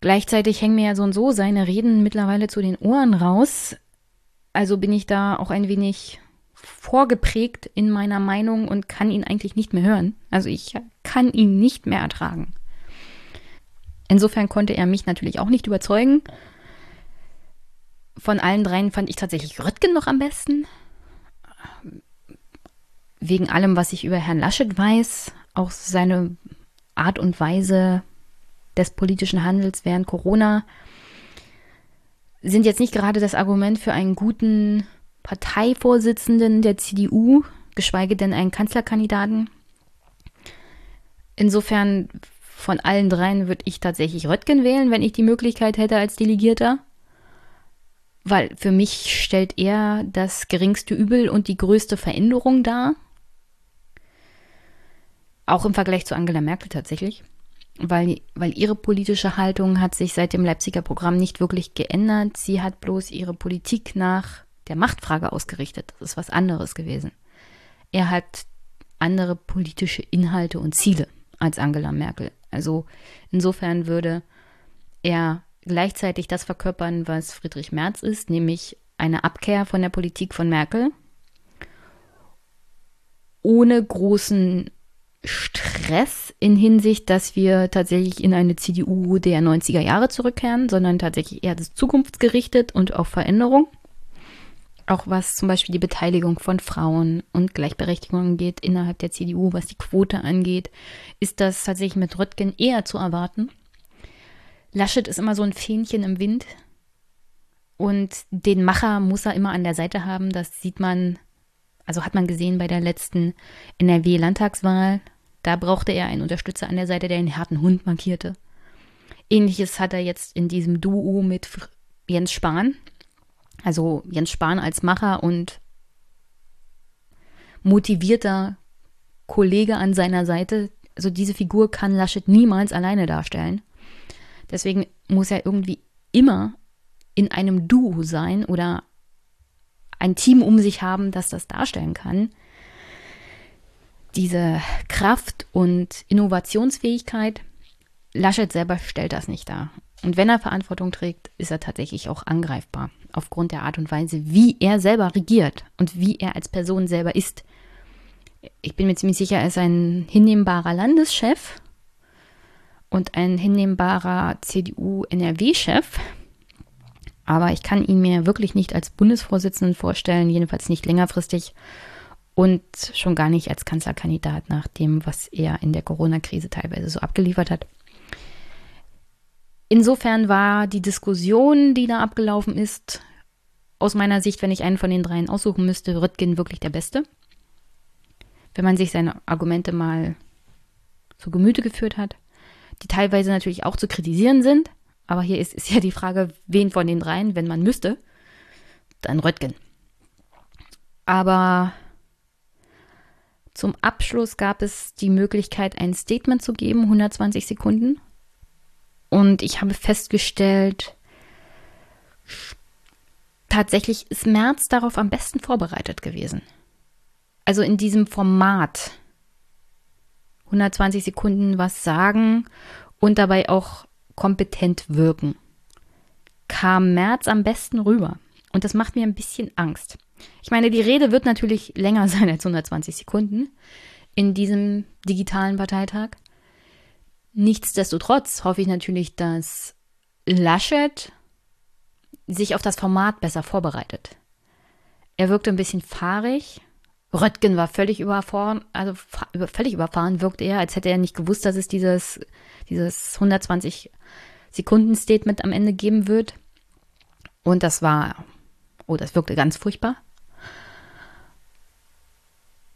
Gleichzeitig hängen mir ja so und so seine Reden mittlerweile zu den Ohren raus. Also bin ich da auch ein wenig vorgeprägt in meiner Meinung und kann ihn eigentlich nicht mehr hören. Also ich kann ihn nicht mehr ertragen. Insofern konnte er mich natürlich auch nicht überzeugen. Von allen dreien fand ich tatsächlich Röttgen noch am besten. Wegen allem, was ich über Herrn Laschet weiß, auch seine Art und Weise, des politischen Handels während Corona sind jetzt nicht gerade das Argument für einen guten Parteivorsitzenden der CDU, geschweige denn einen Kanzlerkandidaten. Insofern von allen dreien würde ich tatsächlich Röttgen wählen, wenn ich die Möglichkeit hätte als Delegierter. Weil für mich stellt er das geringste Übel und die größte Veränderung dar. Auch im Vergleich zu Angela Merkel tatsächlich weil, weil ihre politische Haltung hat sich seit dem Leipziger Programm nicht wirklich geändert. Sie hat bloß ihre Politik nach der Machtfrage ausgerichtet. Das ist was anderes gewesen. Er hat andere politische Inhalte und Ziele als Angela Merkel. Also insofern würde er gleichzeitig das verkörpern, was Friedrich Merz ist, nämlich eine Abkehr von der Politik von Merkel, ohne großen Stress in Hinsicht, dass wir tatsächlich in eine CDU der 90er Jahre zurückkehren, sondern tatsächlich eher das zukunftsgerichtet und auf Veränderung. Auch was zum Beispiel die Beteiligung von Frauen und Gleichberechtigung angeht innerhalb der CDU, was die Quote angeht, ist das tatsächlich mit Röttgen eher zu erwarten. Laschet ist immer so ein Fähnchen im Wind und den Macher muss er immer an der Seite haben. Das sieht man also hat man gesehen bei der letzten NRW-Landtagswahl. Da brauchte er einen Unterstützer an der Seite, der den harten Hund markierte. Ähnliches hat er jetzt in diesem Duo mit Jens Spahn. Also Jens Spahn als Macher und motivierter Kollege an seiner Seite. Also diese Figur kann Laschet niemals alleine darstellen. Deswegen muss er irgendwie immer in einem Duo sein oder ein Team um sich haben, das das darstellen kann. Diese Kraft und Innovationsfähigkeit, Laschet selber stellt das nicht dar. Und wenn er Verantwortung trägt, ist er tatsächlich auch angreifbar, aufgrund der Art und Weise, wie er selber regiert und wie er als Person selber ist. Ich bin mir ziemlich sicher, er ist ein hinnehmbarer Landeschef und ein hinnehmbarer CDU-NRW-Chef, aber ich kann ihn mir wirklich nicht als Bundesvorsitzenden vorstellen, jedenfalls nicht längerfristig. und schon gar nicht als Kanzlerkandidat nach dem, was er in der Corona-Krise teilweise so abgeliefert hat. Insofern war die Diskussion, die da abgelaufen ist, aus meiner Sicht, wenn ich einen von den dreien aussuchen müsste, Röttgen wirklich der Beste. Wenn man sich seine Argumente mal zu Gemüte geführt hat, die teilweise natürlich auch zu kritisieren sind, aber hier ist, ist ja die Frage, wen von den dreien, wenn man müsste, dann Röttgen. Aber zum Abschluss gab es die Möglichkeit, ein Statement zu geben, 120 Sekunden. Und ich habe festgestellt, tatsächlich ist März darauf am besten vorbereitet gewesen. Also in diesem Format 120 Sekunden was sagen und dabei auch kompetent wirken. Kam März am besten rüber. Und das macht mir ein bisschen Angst. Ich meine, die Rede wird natürlich länger (laughs) sein als 120 Sekunden in diesem digitalen Parteitag. Nichtsdestotrotz hoffe ich natürlich, dass Laschet sich auf das Format besser vorbereitet. Er wirkte ein bisschen fahrig. Röttgen war völlig überfahren, also völlig überfahren wirkte er, als hätte er nicht gewusst, dass es dieses, dieses 120 Sekunden Statement am Ende geben wird. Und das war, oh, das wirkte ganz furchtbar.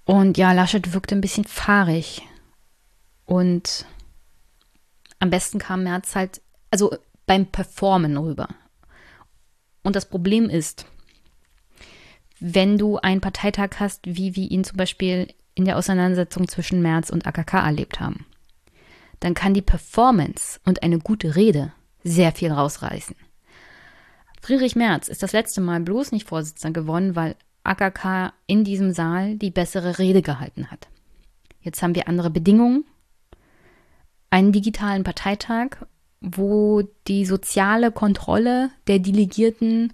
Und ja, Laschet wirkte ein bisschen fahrig. Und am besten kam Merz halt, also beim Performen rüber. Und das Problem ist, wenn du einen Parteitag hast, wie wir ihn zum Beispiel in der Auseinandersetzung zwischen Merz und AKK erlebt haben, dann kann die Performance und eine gute Rede sehr viel rausreißen. Friedrich Merz ist das letzte Mal bloß nicht Vorsitzender geworden, weil AKK in diesem Saal die bessere Rede gehalten hat. Jetzt haben wir andere Bedingungen, einen digitalen Parteitag, wo die soziale Kontrolle der Delegierten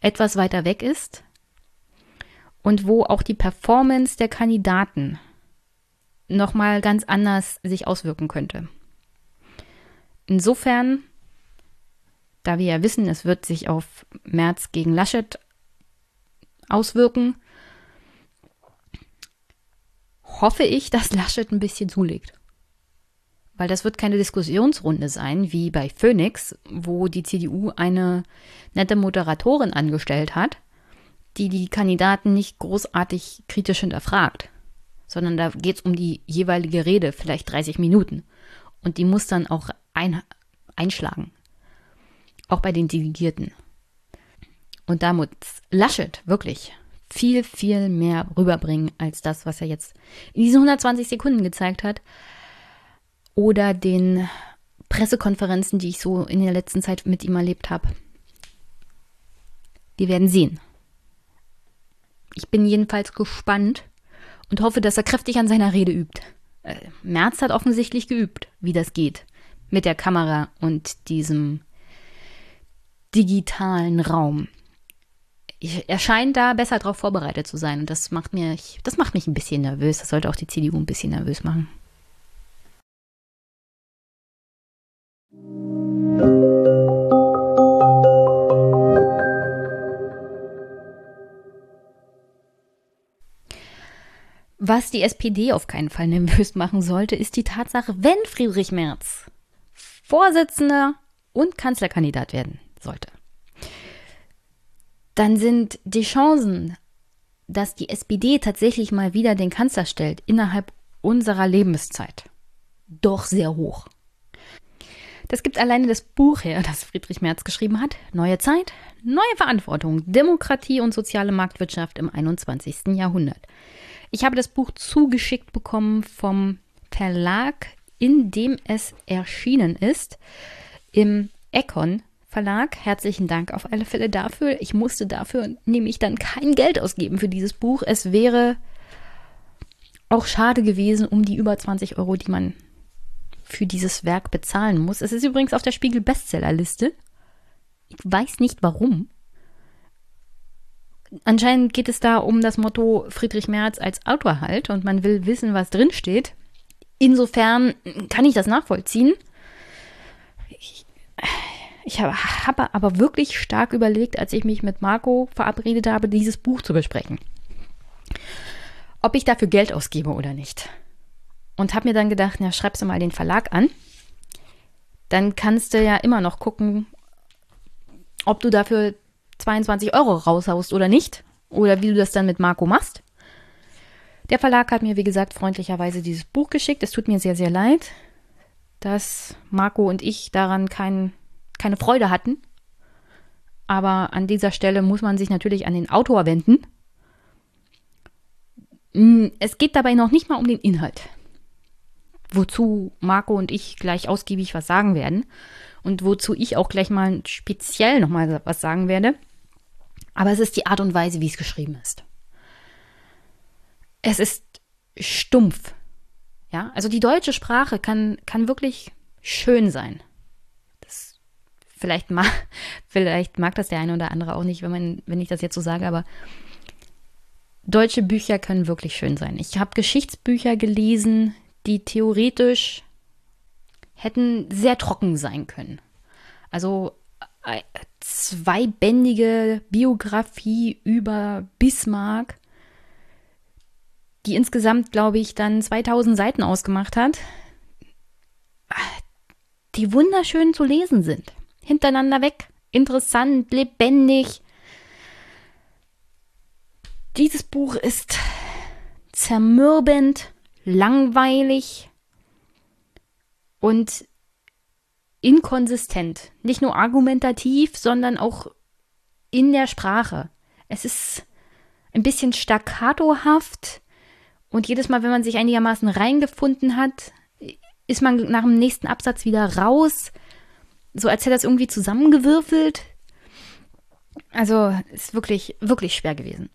etwas weiter weg ist und wo auch die Performance der Kandidaten nochmal ganz anders sich auswirken könnte. Insofern, da wir ja wissen, es wird sich auf März gegen Laschet auswirken, hoffe ich, dass Laschet ein bisschen zulegt. Weil das wird keine Diskussionsrunde sein, wie bei Phoenix, wo die CDU eine nette Moderatorin angestellt hat, die die Kandidaten nicht großartig kritisch hinterfragt, sondern da geht es um die jeweilige Rede, vielleicht 30 Minuten. Und die muss dann auch ein, einschlagen. Auch bei den Delegierten. Und da muss Laschet wirklich viel, viel mehr rüberbringen als das, was er jetzt in diesen 120 Sekunden gezeigt hat. Oder den Pressekonferenzen, die ich so in der letzten Zeit mit ihm erlebt habe. Wir werden sehen. Ich bin jedenfalls gespannt und hoffe, dass er kräftig an seiner Rede übt. Äh, Merz hat offensichtlich geübt, wie das geht. Mit der Kamera und diesem digitalen Raum ich, er scheint da besser darauf vorbereitet zu sein. Und das macht, mir, das macht mich ein bisschen nervös. Das sollte auch die CDU ein bisschen nervös machen. Was die SPD auf keinen Fall nervös machen sollte, ist die Tatsache, wenn Friedrich Merz Vorsitzender und Kanzlerkandidat werden sollte, dann sind die Chancen, dass die SPD tatsächlich mal wieder den Kanzler stellt innerhalb unserer Lebenszeit doch sehr hoch. Das gibt alleine das Buch her, das Friedrich Merz geschrieben hat. Neue Zeit, neue Verantwortung, Demokratie und soziale Marktwirtschaft im 21. Jahrhundert. Ich habe das Buch zugeschickt bekommen vom Verlag, in dem es erschienen ist, im Econ Verlag. Herzlichen Dank auf alle Fälle dafür. Ich musste dafür nämlich dann kein Geld ausgeben für dieses Buch. Es wäre auch schade gewesen um die über 20 Euro, die man für dieses Werk bezahlen muss. Es ist übrigens auf der Spiegel Bestsellerliste. Ich weiß nicht warum. Anscheinend geht es da um das Motto Friedrich Merz als Autor halt und man will wissen, was drin steht. Insofern kann ich das nachvollziehen. Ich, ich habe, habe aber wirklich stark überlegt, als ich mich mit Marco verabredet habe, dieses Buch zu besprechen. ob ich dafür Geld ausgebe oder nicht. Und habe mir dann gedacht, na, schreibst du mal den Verlag an. Dann kannst du ja immer noch gucken, ob du dafür 22 Euro raushaust oder nicht. Oder wie du das dann mit Marco machst. Der Verlag hat mir, wie gesagt, freundlicherweise dieses Buch geschickt. Es tut mir sehr, sehr leid, dass Marco und ich daran kein, keine Freude hatten. Aber an dieser Stelle muss man sich natürlich an den Autor wenden. Hm, es geht dabei noch nicht mal um den Inhalt. Wozu Marco und ich gleich ausgiebig was sagen werden. Und wozu ich auch gleich mal speziell nochmal was sagen werde. Aber es ist die Art und Weise, wie es geschrieben ist. Es ist stumpf. Ja, also die deutsche Sprache kann, kann wirklich schön sein. Das, vielleicht, mag, (laughs) vielleicht mag das der eine oder andere auch nicht, wenn, man, wenn ich das jetzt so sage, aber deutsche Bücher können wirklich schön sein. Ich habe Geschichtsbücher gelesen, die theoretisch hätten sehr trocken sein können. Also zweibändige Biografie über Bismarck, die insgesamt, glaube ich, dann 2000 Seiten ausgemacht hat, die wunderschön zu lesen sind. Hintereinander weg, interessant, lebendig. Dieses Buch ist zermürbend, langweilig und inkonsistent. Nicht nur argumentativ, sondern auch in der Sprache. Es ist ein bisschen staccatohaft und jedes Mal, wenn man sich einigermaßen reingefunden hat, ist man nach dem nächsten Absatz wieder raus. So als hätte das irgendwie zusammengewürfelt. Also ist wirklich, wirklich schwer gewesen.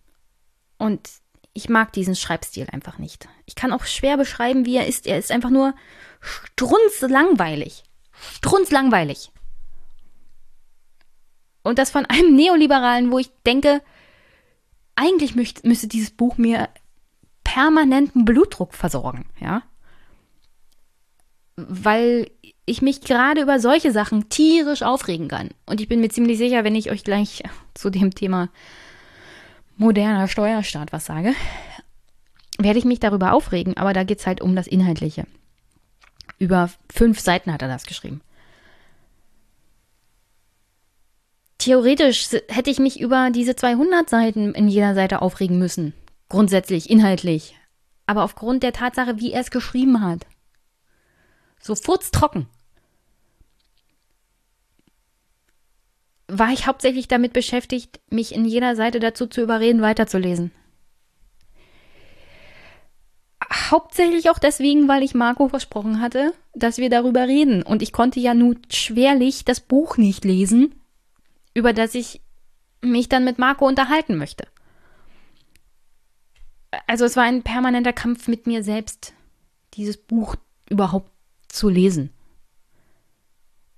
Und ich mag diesen Schreibstil einfach nicht. Ich kann auch schwer beschreiben, wie er ist. Er ist einfach nur strunzlangweilig strunzlangweilig. Und das von einem (laughs) Neoliberalen, wo ich denke, eigentlich müsste, dieses Buch mir permanenten Blutdruck versorgen, ja. Weil ich mich gerade über solche Sachen tierisch aufregen kann. Und ich bin mir ziemlich sicher, wenn ich euch gleich (laughs) zu dem Thema moderner Steuerstaat was sage, werde ich mich darüber aufregen. Aber da geht es halt um das Inhaltliche. Über fünf Seiten hat er das geschrieben. Theoretisch hätte ich mich über diese 200 Seiten in jeder Seite aufregen müssen. Grundsätzlich, inhaltlich. Aber aufgrund der Tatsache, wie er es geschrieben hat. So furztrocken. War ich hauptsächlich damit beschäftigt, mich in jeder Seite dazu zu überreden, weiterzulesen. Hauptsächlich auch deswegen, weil ich Marco versprochen hatte, dass wir darüber reden. Und ich konnte ja nun schwerlich das Buch nicht lesen, über das ich mich dann mit Marco unterhalten möchte. Also es war ein permanenter Kampf mit mir selbst, dieses Buch überhaupt zu lesen.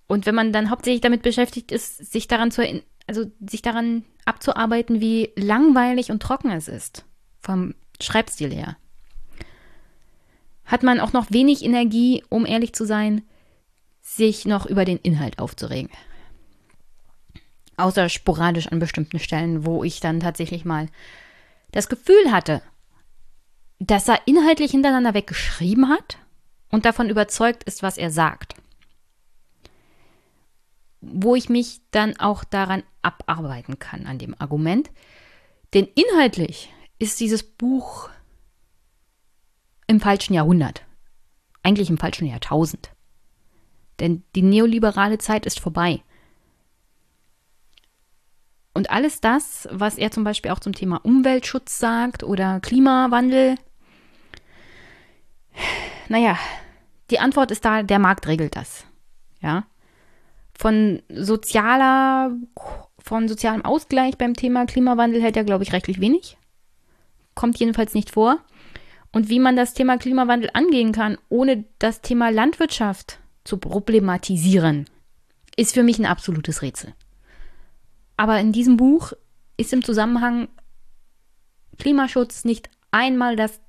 Und wenn man dann hauptsächlich damit beschäftigt ist, sich daran zu also sich daran abzuarbeiten, wie langweilig und trocken es ist, vom Schreibstil her, hat man auch noch wenig Energie, um ehrlich zu sein, sich noch über den Inhalt aufzuregen. Außer sporadisch an bestimmten Stellen, wo ich dann tatsächlich mal das Gefühl hatte, dass er inhaltlich hintereinander weggeschrieben hat und davon überzeugt ist, was er sagt. Wo ich mich dann auch daran abarbeiten kann, an dem Argument. Denn inhaltlich ist dieses Buch im falschen Jahrhundert. Eigentlich im falschen Jahrtausend. Denn die neoliberale Zeit ist vorbei. Und alles das, was er zum Beispiel auch zum Thema Umweltschutz sagt oder Klimawandel, naja, die Antwort ist da, der Markt regelt das. Ja. Von sozialer, von sozialem Ausgleich beim Thema Klimawandel hält er, glaube ich, rechtlich wenig. Kommt jedenfalls nicht vor. Und wie man das Thema Klimawandel angehen kann, ohne das Thema Landwirtschaft zu problematisieren, ist für mich ein absolutes Rätsel. Aber in diesem Buch ist im Zusammenhang Klimaschutz nicht einmal das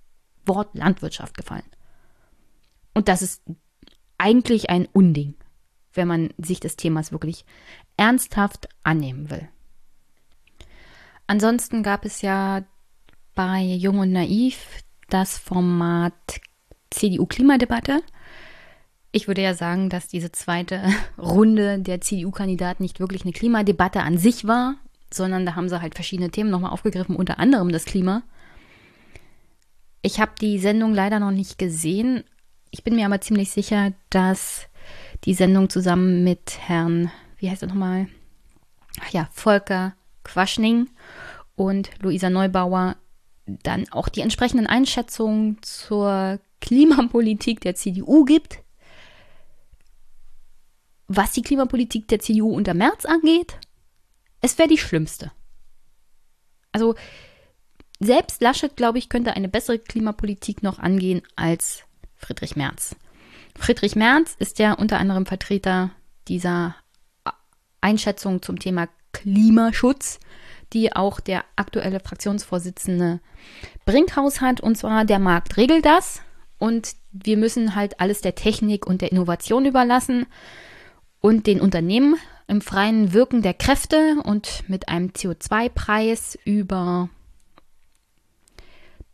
Wort Landwirtschaft gefallen. Und das ist eigentlich ein Unding, wenn man sich des Themas wirklich ernsthaft annehmen will. Ansonsten gab es ja bei Jung und Naiv das Format CDU-Klimadebatte. Ich würde ja sagen, dass diese zweite (laughs) Runde der CDU-Kandidaten nicht wirklich eine Klimadebatte an sich war, sondern da haben sie halt verschiedene Themen nochmal aufgegriffen, unter anderem das Klima. Ich habe die Sendung leider noch nicht gesehen. Ich bin mir aber ziemlich sicher, dass die Sendung zusammen mit Herrn, wie heißt er nochmal? Ach ja, Volker Quaschning und Luisa Neubauer dann auch die entsprechenden Einschätzungen zur Klimapolitik der CDU gibt. Was die Klimapolitik der CDU unter März angeht, es wäre die schlimmste. Also selbst Laschet, glaube ich, könnte eine bessere Klimapolitik noch angehen als Friedrich Merz. Friedrich Merz ist ja unter anderem Vertreter dieser Einschätzung zum Thema Klimaschutz, die auch der aktuelle Fraktionsvorsitzende Brinkhaus hat. Und zwar, der Markt regelt das und wir müssen halt alles der Technik und der Innovation überlassen und den Unternehmen im freien Wirken der Kräfte und mit einem CO2-Preis über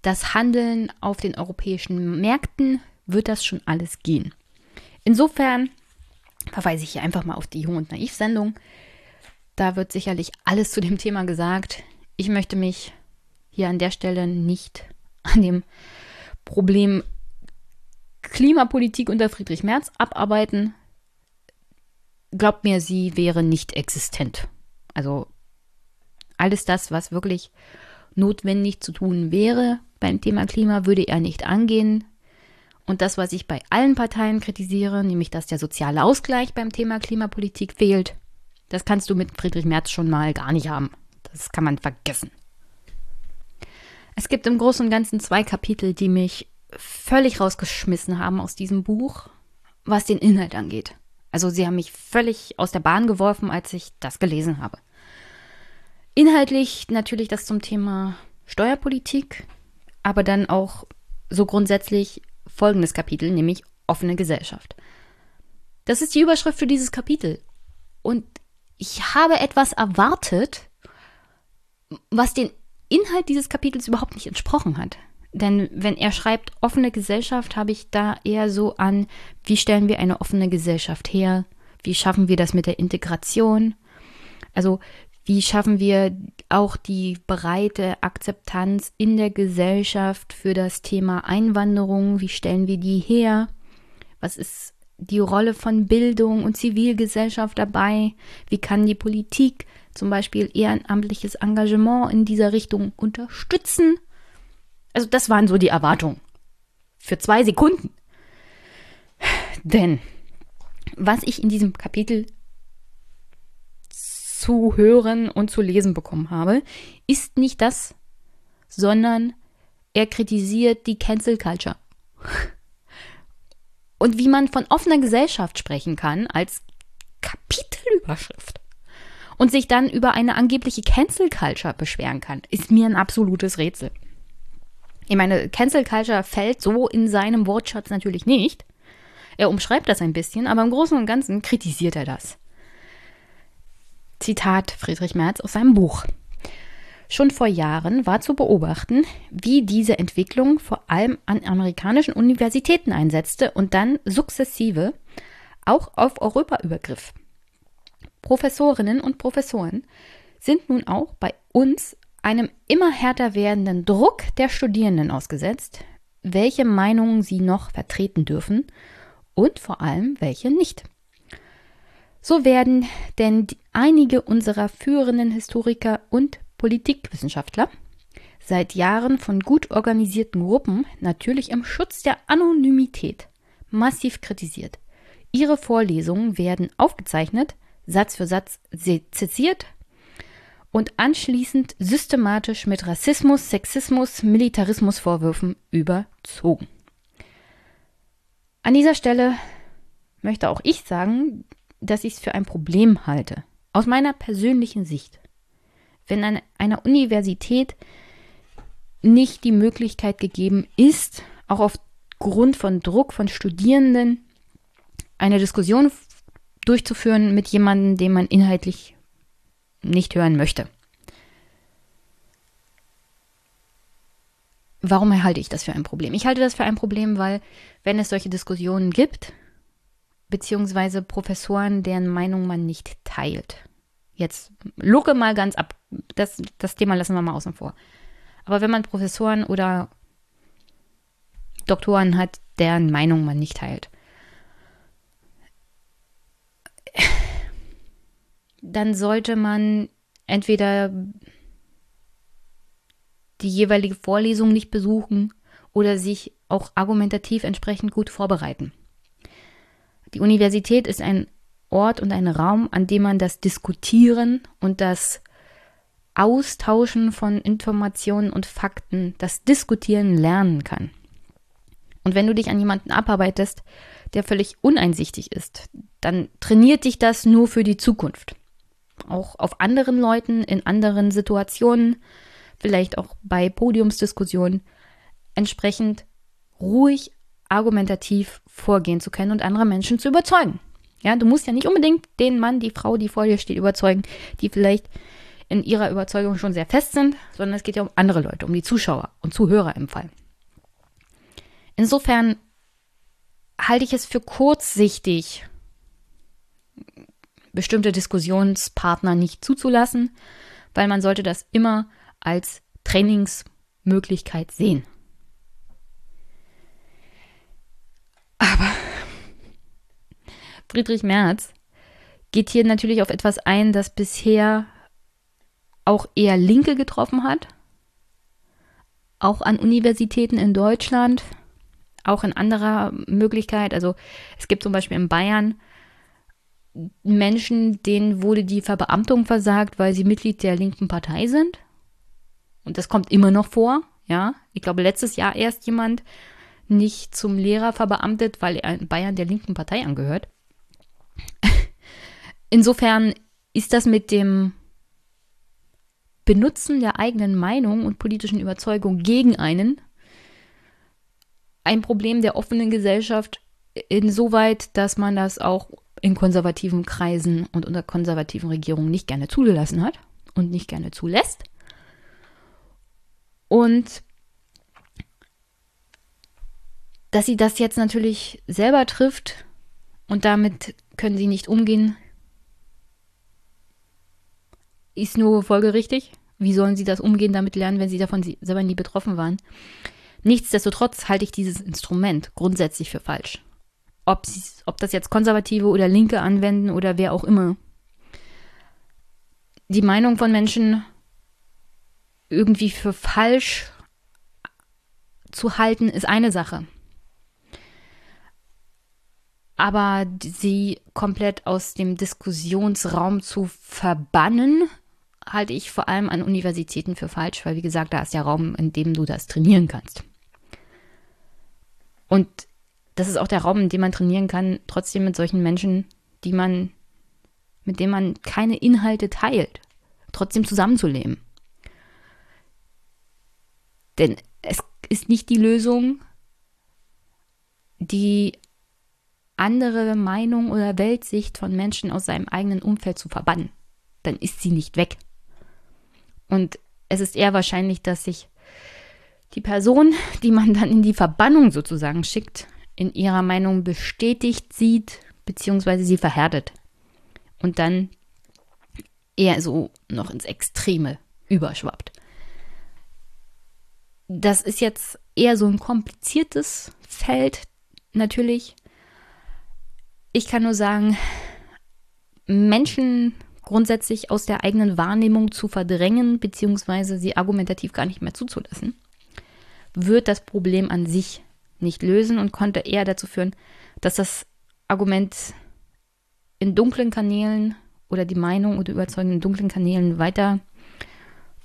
das Handeln auf den europäischen Märkten wird das schon alles gehen. Insofern verweise ich hier einfach mal auf die Jung und Naiv-Sendung. Da wird sicherlich alles zu dem Thema gesagt. Ich möchte mich hier an der Stelle nicht an dem Problem Klimapolitik unter Friedrich Merz abarbeiten. Glaubt mir, sie wäre nicht existent. Also alles das, was wirklich notwendig zu tun wäre beim Thema Klima, würde er nicht angehen. Und das, was ich bei allen Parteien kritisiere, nämlich dass der soziale Ausgleich beim Thema Klimapolitik fehlt, das kannst du mit Friedrich Merz schon mal gar nicht haben. Das kann man vergessen. Es gibt im Großen und Ganzen zwei Kapitel, die mich völlig rausgeschmissen haben aus diesem Buch, was den Inhalt angeht. Also sie haben mich völlig aus der Bahn geworfen, als ich das gelesen habe. Inhaltlich natürlich das zum Thema Steuerpolitik, aber dann auch so grundsätzlich folgendes Kapitel, nämlich offene Gesellschaft. Das ist die Überschrift für dieses Kapitel. Und ich habe etwas erwartet, was den Inhalt dieses Kapitels überhaupt nicht entsprochen hat. Denn wenn er schreibt offene Gesellschaft, habe ich da eher so an, wie stellen wir eine offene Gesellschaft her? Wie schaffen wir das mit der Integration? Also wie schaffen wir auch die breite Akzeptanz in der Gesellschaft für das Thema Einwanderung? Wie stellen wir die her? Was ist die Rolle von Bildung und Zivilgesellschaft dabei? Wie kann die Politik zum Beispiel ehrenamtliches Engagement in dieser Richtung unterstützen? Also das waren so die Erwartungen. Für zwei Sekunden. (sighs) Denn was ich in diesem Kapitel zu hören und zu lesen bekommen habe, ist nicht das, sondern er kritisiert die Cancel Culture. (laughs) Und wie man von offener Gesellschaft sprechen kann als Kapitelüberschrift und sich dann über eine angebliche Cancel Culture beschweren kann, ist mir ein absolutes Rätsel. Ich meine, Cancel Culture fällt so in seinem Wortschatz natürlich nicht. Er umschreibt das ein bisschen, aber im Großen und Ganzen kritisiert er das. Zitat Friedrich Merz aus seinem Buch. Schon vor Jahren war zu beobachten, wie diese Entwicklung vor allem an amerikanischen Universitäten einsetzte und dann sukzessive auch auf Europa übergriff. Professorinnen und Professoren sind nun auch bei uns einem immer härter werdenden Druck der Studierenden ausgesetzt, welche Meinungen sie noch vertreten dürfen und vor allem welche nicht. So werden denn einige unserer führenden Historiker und Politikwissenschaftler, seit Jahren von gut organisierten Gruppen, natürlich im Schutz der Anonymität, massiv kritisiert. Ihre Vorlesungen werden aufgezeichnet, Satz für Satz seziert und anschließend systematisch mit Rassismus, Sexismus, Militarismusvorwürfen überzogen. An dieser Stelle möchte auch ich sagen, dass ich es für ein Problem halte, aus meiner persönlichen Sicht wenn an einer Universität nicht die Möglichkeit gegeben ist, auch aufgrund von Druck von Studierenden eine Diskussion durchzuführen mit jemandem, den man inhaltlich nicht hören möchte. warum halte ich das für ein Problem? Ich halte das für ein Problem, weil wenn es solche Diskussionen gibt, beziehungsweise Professoren, deren Meinung man nicht teilt. Jetzt lucke mal ganz ab. Das, das Thema lassen wir mal außen vor. Aber wenn man Professoren oder Doktoren hat, deren Meinung man nicht teilt, dann sollte man entweder die jeweilige Vorlesung nicht besuchen oder sich auch argumentativ entsprechend gut vorbereiten. Die Universität ist ein Ort und ein Raum, an dem man das Diskutieren und das Austauschen von Informationen und Fakten, das Diskutieren lernen kann. Und wenn du dich an jemanden abarbeitest, der völlig uneinsichtig ist, dann trainiert dich das nur für die Zukunft. Auch auf anderen Leuten, in anderen Situationen, vielleicht auch bei Podiumsdiskussionen, entsprechend ruhig argumentativ vorgehen zu können und andere Menschen zu überzeugen. Ja, du musst ja nicht unbedingt den Mann, die Frau, die vor dir steht, überzeugen, die vielleicht in ihrer Überzeugung schon sehr fest sind, sondern es geht ja um andere Leute, um die Zuschauer und Zuhörer im Fall. Insofern halte ich es für kurzsichtig, bestimmte Diskussionspartner nicht zuzulassen, weil man sollte das immer als Trainingsmöglichkeit sehen. Aber Friedrich Merz geht hier natürlich auf etwas ein, das bisher auch eher Linke getroffen hat, auch an Universitäten in Deutschland, auch in anderer Möglichkeit. Also es gibt zum Beispiel in Bayern Menschen, denen wurde die Verbeamtung versagt, weil sie Mitglied der linken Partei sind. Und das kommt immer noch vor, ja. Ich glaube, letztes Jahr erst jemand nicht zum Lehrer verbeamtet, weil er in Bayern der linken Partei angehört. Insofern ist das mit dem Benutzen der eigenen Meinung und politischen Überzeugung gegen einen ein Problem der offenen Gesellschaft insoweit, dass man das auch in konservativen Kreisen und unter konservativen Regierungen nicht gerne zugelassen hat und nicht gerne zulässt. Und dass sie das jetzt natürlich selber trifft und damit können sie nicht umgehen, ist nur folgerichtig. Wie sollen sie das umgehen, damit lernen, wenn sie davon selber nie betroffen waren? Nichtsdestotrotz halte ich dieses Instrument grundsätzlich für falsch. Ob, ob das jetzt Konservative oder Linke anwenden oder wer auch immer. Die Meinung von Menschen irgendwie für falsch zu halten, ist eine Sache. Aber sie komplett aus dem Diskussionsraum zu verbannen, halte ich vor allem an Universitäten für falsch, weil wie gesagt, da ist ja Raum, in dem du das trainieren kannst. Und das ist auch der Raum, in dem man trainieren kann, trotzdem mit solchen Menschen, die man, mit denen man keine Inhalte teilt, trotzdem zusammenzuleben. Denn es ist nicht die Lösung, die andere Meinung oder Weltsicht von Menschen aus seinem eigenen Umfeld zu verbannen. Dann ist sie nicht weg. Und es ist eher wahrscheinlich, dass sich die Person, die man dann in die Verbannung sozusagen schickt, in ihrer Meinung bestätigt sieht, beziehungsweise sie verhärtet. Und dann eher so noch ins Extreme überschwappt. Das ist jetzt eher so ein kompliziertes Feld, natürlich. Ich kann nur sagen, Menschen grundsätzlich aus der eigenen Wahrnehmung zu verdrängen, beziehungsweise sie argumentativ gar nicht mehr zuzulassen, wird das Problem an sich nicht lösen und konnte eher dazu führen, dass das Argument in dunklen Kanälen oder die Meinung oder Überzeugung in dunklen Kanälen weiter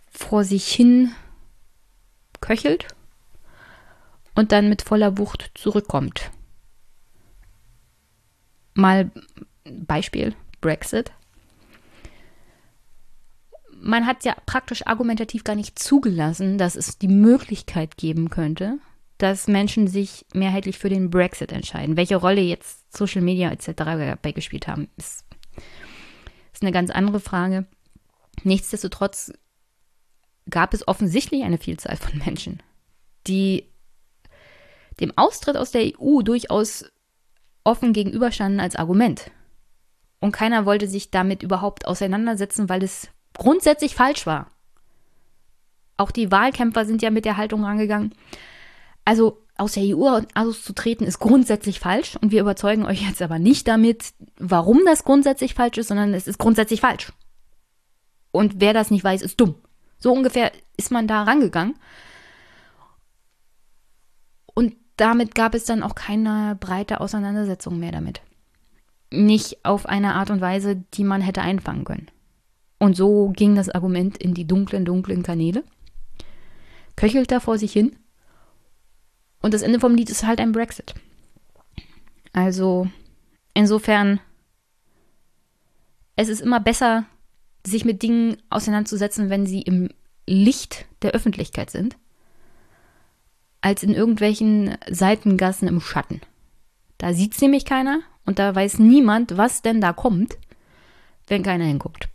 vor sich hin köchelt und dann mit voller Wucht zurückkommt. Mal Beispiel Brexit. Man hat ja praktisch argumentativ gar nicht zugelassen, dass es die Möglichkeit geben könnte, dass Menschen sich mehrheitlich für den Brexit entscheiden. Welche Rolle jetzt Social Media etc. dabei gespielt haben, ist, ist eine ganz andere Frage. Nichtsdestotrotz gab es offensichtlich eine Vielzahl von Menschen, die dem Austritt aus der EU durchaus offen gegenüberstanden als Argument. Und keiner wollte sich damit überhaupt auseinandersetzen, weil es grundsätzlich falsch war. Auch die Wahlkämpfer sind ja mit der Haltung rangegangen. Also aus der EU auszutreten ist grundsätzlich falsch und wir überzeugen euch jetzt aber nicht damit, warum das grundsätzlich falsch ist, sondern es ist grundsätzlich falsch. Und wer das nicht weiß, ist dumm. So ungefähr ist man da rangegangen. Und damit gab es dann auch keine breite Auseinandersetzung mehr damit. Nicht auf eine Art und Weise, die man hätte einfangen können. Und so ging das Argument in die dunklen, dunklen Kanäle, köchelt da vor sich hin und das Ende vom Lied ist halt ein Brexit. Also insofern, es ist immer besser, sich mit Dingen auseinanderzusetzen, wenn sie im Licht der Öffentlichkeit sind, als in irgendwelchen Seitengassen im Schatten. Da sieht es nämlich keiner und da weiß niemand, was denn da kommt, wenn keiner hinguckt.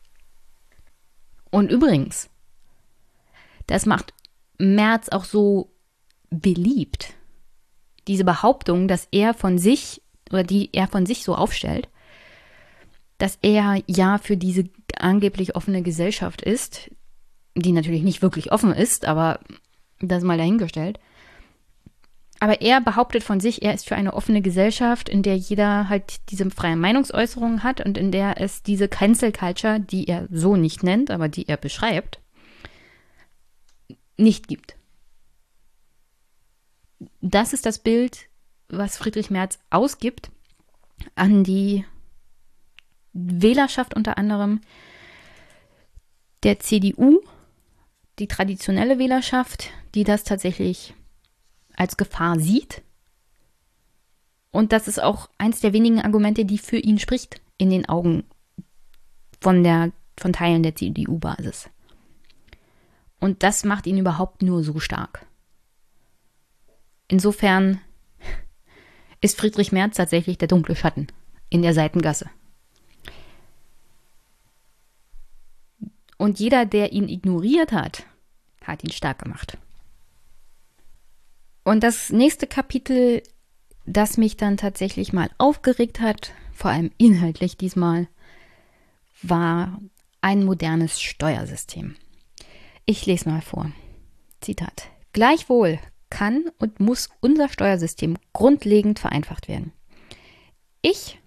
Und übrigens, das macht Merz auch so beliebt. Diese Behauptung, dass er von sich oder die er von sich so aufstellt, dass er ja für diese angeblich offene Gesellschaft ist, die natürlich nicht wirklich offen ist, aber das mal dahingestellt. Aber er behauptet von sich, er ist für eine offene Gesellschaft, in der jeder halt diese freie Meinungsäußerung hat und in der es diese Cancel Culture, die er so nicht nennt, aber die er beschreibt, nicht gibt. Das ist das Bild, was Friedrich Merz ausgibt an die Wählerschaft unter anderem der CDU, die traditionelle Wählerschaft, die das tatsächlich als Gefahr sieht. Und das ist auch eins der wenigen Argumente, die für ihn spricht in den Augen von, der, von Teilen der CDU-Basis. Und das macht ihn überhaupt nur so stark. Insofern ist Friedrich Merz tatsächlich der dunkle Schatten in der Seitengasse. Und jeder, der ihn ignoriert hat, hat ihn stark gemacht. Und das nächste Kapitel, das mich dann tatsächlich mal aufgeregt hat, vor allem inhaltlich diesmal, war ein modernes Steuersystem. Ich lese mal vor. Zitat. Gleichwohl kann und muss unser Steuersystem grundlegend vereinfacht werden. Ich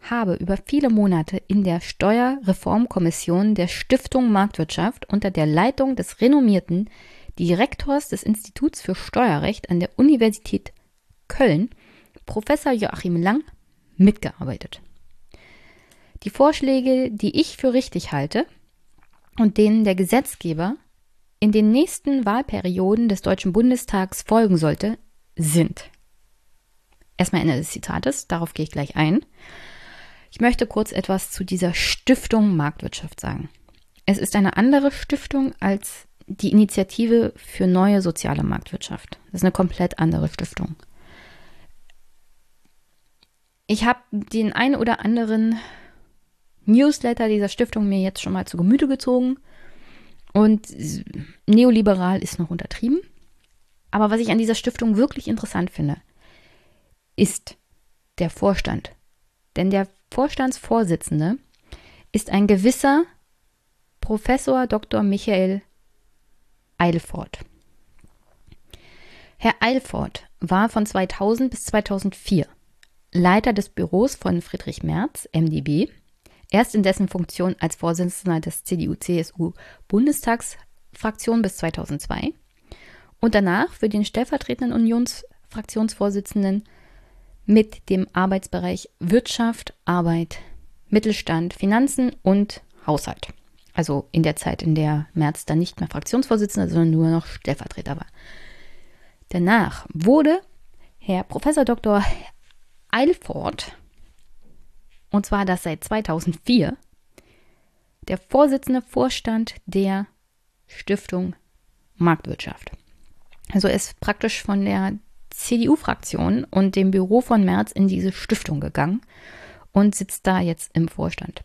habe über viele Monate in der Steuerreformkommission der Stiftung Marktwirtschaft unter der Leitung des renommierten Direktors des Instituts für Steuerrecht an der Universität Köln, Professor Joachim Lang, mitgearbeitet. Die Vorschläge, die ich für richtig halte und denen der Gesetzgeber in den nächsten Wahlperioden des Deutschen Bundestags folgen sollte, sind. Erstmal Ende des Zitates, darauf gehe ich gleich ein. Ich möchte kurz etwas zu dieser Stiftung Marktwirtschaft sagen. Es ist eine andere Stiftung als die Initiative für neue soziale Marktwirtschaft. Das ist eine komplett andere Stiftung. Ich habe den ein oder anderen Newsletter dieser Stiftung mir jetzt schon mal zu Gemüte gezogen und neoliberal ist noch untertrieben. Aber was ich an dieser Stiftung wirklich interessant finde, ist der Vorstand. Denn der Vorstandsvorsitzende ist ein gewisser Professor Dr. Michael Eilfort. Herr Eilfort war von 2000 bis 2004 Leiter des Büros von Friedrich Merz, MdB, Erst in dessen Funktion als Vorsitzender des CDU-CSU-Bundestagsfraktion bis 2002 und danach für den stellvertretenden Unionsfraktionsvorsitzenden mit dem Arbeitsbereich Wirtschaft, Arbeit, Mittelstand, Finanzen und Haushalt. Also in der Zeit, in der Merz dann nicht mehr Fraktionsvorsitzender, sondern nur noch Stellvertreter war. Danach wurde Herr Professor Dr. Eilfort und zwar das seit 2004, der Vorsitzende Vorstand der Stiftung Marktwirtschaft. Also er ist praktisch von der CDU-Fraktion und dem Büro von Merz in diese Stiftung gegangen und sitzt da jetzt im Vorstand.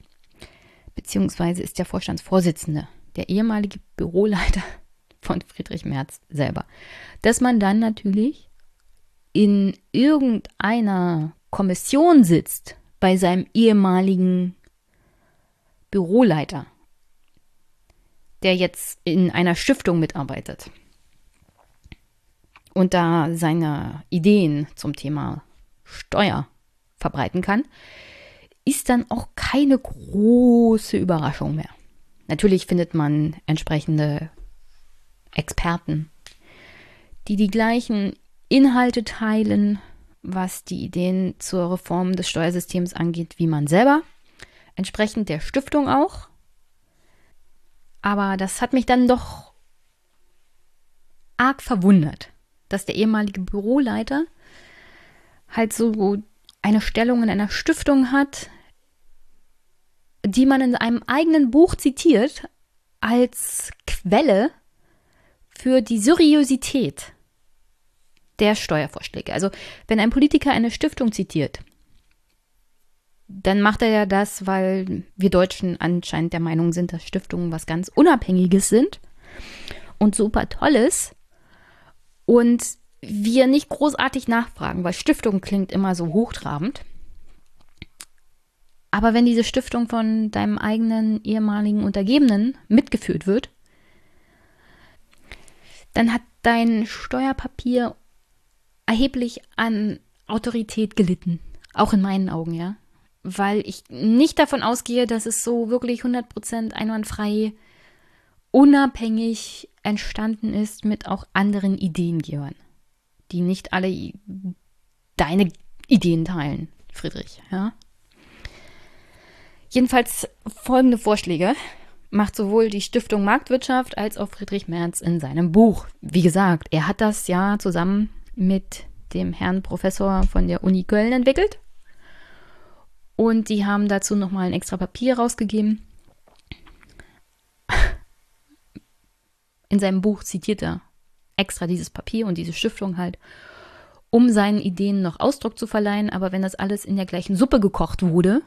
Beziehungsweise ist der Vorstandsvorsitzende, der ehemalige Büroleiter (laughs) von Friedrich Merz selber. Dass man dann natürlich in irgendeiner Kommission sitzt bei seinem ehemaligen Büroleiter, der jetzt in einer Stiftung mitarbeitet und da seine Ideen zum Thema Steuer verbreiten kann, ist dann auch keine große Überraschung mehr. Natürlich findet man entsprechende Experten, die die gleichen Inhalte teilen, was die Ideen zur Reform des Steuersystems angeht, wie man selber. Entsprechend der Stiftung auch. Aber das hat mich dann doch arg verwundert, dass der ehemalige Büroleiter halt so eine Stellung in einer Stiftung hat, die man in einem eigenen Buch zitiert als Quelle für die Seriosität der Steuervorschläge. Also wenn ein Politiker eine Stiftung zitiert, dann macht er ja das, weil wir Deutschen anscheinend der Meinung sind, dass Stiftungen was ganz Unabhängiges sind und super Tolles. Und wir nicht großartig nachfragen, weil Stiftung klingt immer so hochtrabend. Aber wenn diese Stiftung von deinem eigenen ehemaligen Untergebenen mitgeführt wird, dann hat dein Steuerpapier erheblich an Autorität gelitten. Auch in meinen Augen, ja. Weil ich nicht davon ausgehe, dass es so wirklich 100% einwandfrei, unabhängig entstanden ist mit auch anderen Ideengebern, die nicht alle deine Ideen teilen, Friedrich, ja. Jedenfalls folgende Vorschläge macht sowohl die Stiftung Marktwirtschaft als auch Friedrich Merz in seinem Buch. Wie gesagt, er hat das ja zusammen mit dem Herrn Professor von der Uni Köln entwickelt. Und die haben dazu nochmal ein extra Papier rausgegeben. In seinem Buch zitiert er extra dieses Papier und diese Stiftung halt, um seinen Ideen noch Ausdruck zu verleihen. Aber wenn das alles in der gleichen Suppe gekocht wurde,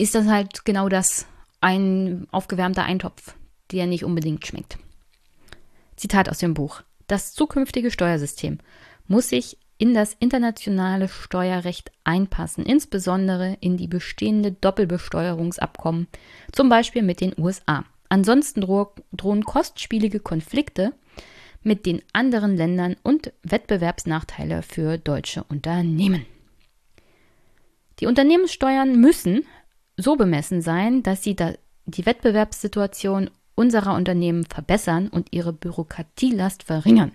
ist das halt genau das, ein aufgewärmter Eintopf, der nicht unbedingt schmeckt. Zitat aus dem Buch. Das zukünftige Steuersystem muss sich in das internationale Steuerrecht einpassen, insbesondere in die bestehende Doppelbesteuerungsabkommen, zum Beispiel mit den USA. Ansonsten dro drohen kostspielige Konflikte mit den anderen Ländern und Wettbewerbsnachteile für deutsche Unternehmen. Die Unternehmenssteuern müssen so bemessen sein, dass sie da die Wettbewerbssituation unserer Unternehmen verbessern und ihre Bürokratielast verringern.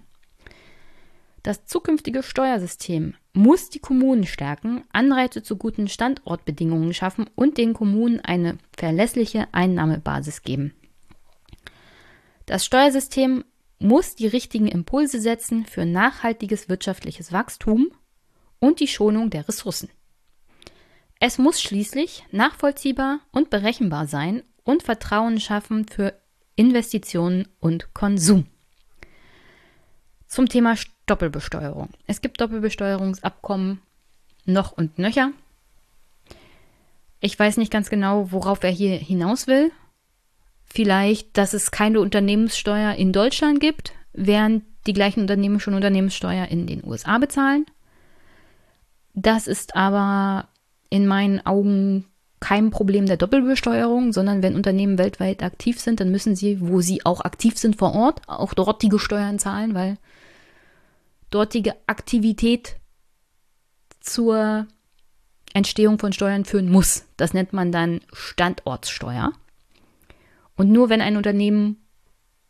Das zukünftige Steuersystem muss die Kommunen stärken, Anreize zu guten Standortbedingungen schaffen und den Kommunen eine verlässliche Einnahmebasis geben. Das Steuersystem muss die richtigen Impulse setzen für nachhaltiges wirtschaftliches Wachstum und die Schonung der Ressourcen. Es muss schließlich nachvollziehbar und berechenbar sein und Vertrauen schaffen für Investitionen und Konsum. Zum Thema Doppelbesteuerung. Es gibt Doppelbesteuerungsabkommen noch und nöcher. Ich weiß nicht ganz genau, worauf er hier hinaus will. Vielleicht, dass es keine Unternehmenssteuer in Deutschland gibt, während die gleichen Unternehmen schon Unternehmenssteuer in den USA bezahlen. Das ist aber in meinen Augen kein Problem der Doppelbesteuerung, sondern wenn Unternehmen weltweit aktiv sind, dann müssen sie, wo sie auch aktiv sind vor Ort, auch dortige Steuern zahlen, weil dortige Aktivität zur Entstehung von Steuern führen muss. Das nennt man dann Standortssteuer. Und nur wenn ein Unternehmen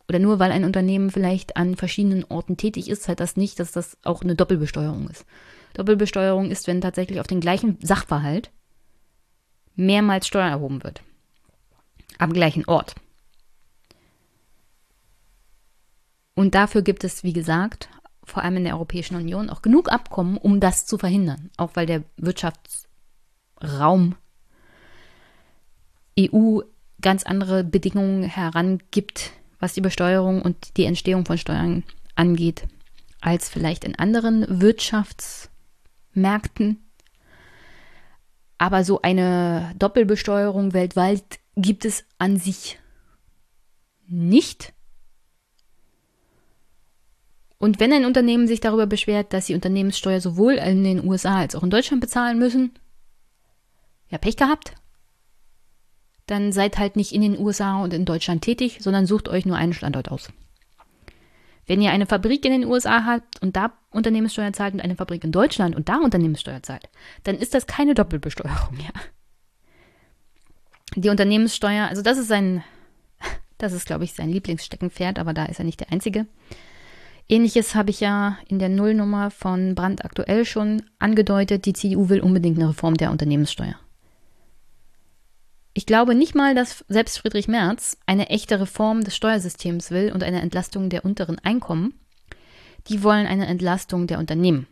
oder nur weil ein Unternehmen vielleicht an verschiedenen Orten tätig ist, heißt das nicht, dass das auch eine Doppelbesteuerung ist. Doppelbesteuerung ist, wenn tatsächlich auf den gleichen Sachverhalt mehrmals Steuer erhoben wird. Am gleichen Ort. Und dafür gibt es, wie gesagt, vor allem in der Europäischen Union auch genug Abkommen, um das zu verhindern. Auch weil der Wirtschaftsraum EU ganz andere Bedingungen herangibt, was die Besteuerung und die Entstehung von Steuern angeht, als vielleicht in anderen Wirtschafts- Märkten. Aber so eine Doppelbesteuerung weltweit gibt es an sich nicht. Und wenn ein Unternehmen sich darüber beschwert, dass sie Unternehmenssteuer sowohl in den USA als auch in Deutschland bezahlen müssen, ja, Pech gehabt. Dann seid halt nicht in den USA und in Deutschland tätig, sondern sucht euch nur einen Standort aus. Wenn ihr eine Fabrik in den USA habt und da Unternehmenssteuer zahlt und eine Fabrik in Deutschland und da Unternehmenssteuer zahlt, dann ist das keine Doppelbesteuerung, ja. Die Unternehmenssteuer, also das ist sein, das ist, glaube ich, sein Lieblingssteckenpferd, aber da ist er nicht der Einzige. Ähnliches habe ich ja in der Nullnummer von Brand aktuell schon angedeutet. Die CDU will unbedingt eine Reform der Unternehmenssteuer. Ich glaube nicht mal, dass selbst Friedrich Merz eine echte Reform des Steuersystems will und eine Entlastung der unteren Einkommen. Die wollen eine Entlastung der Unternehmen.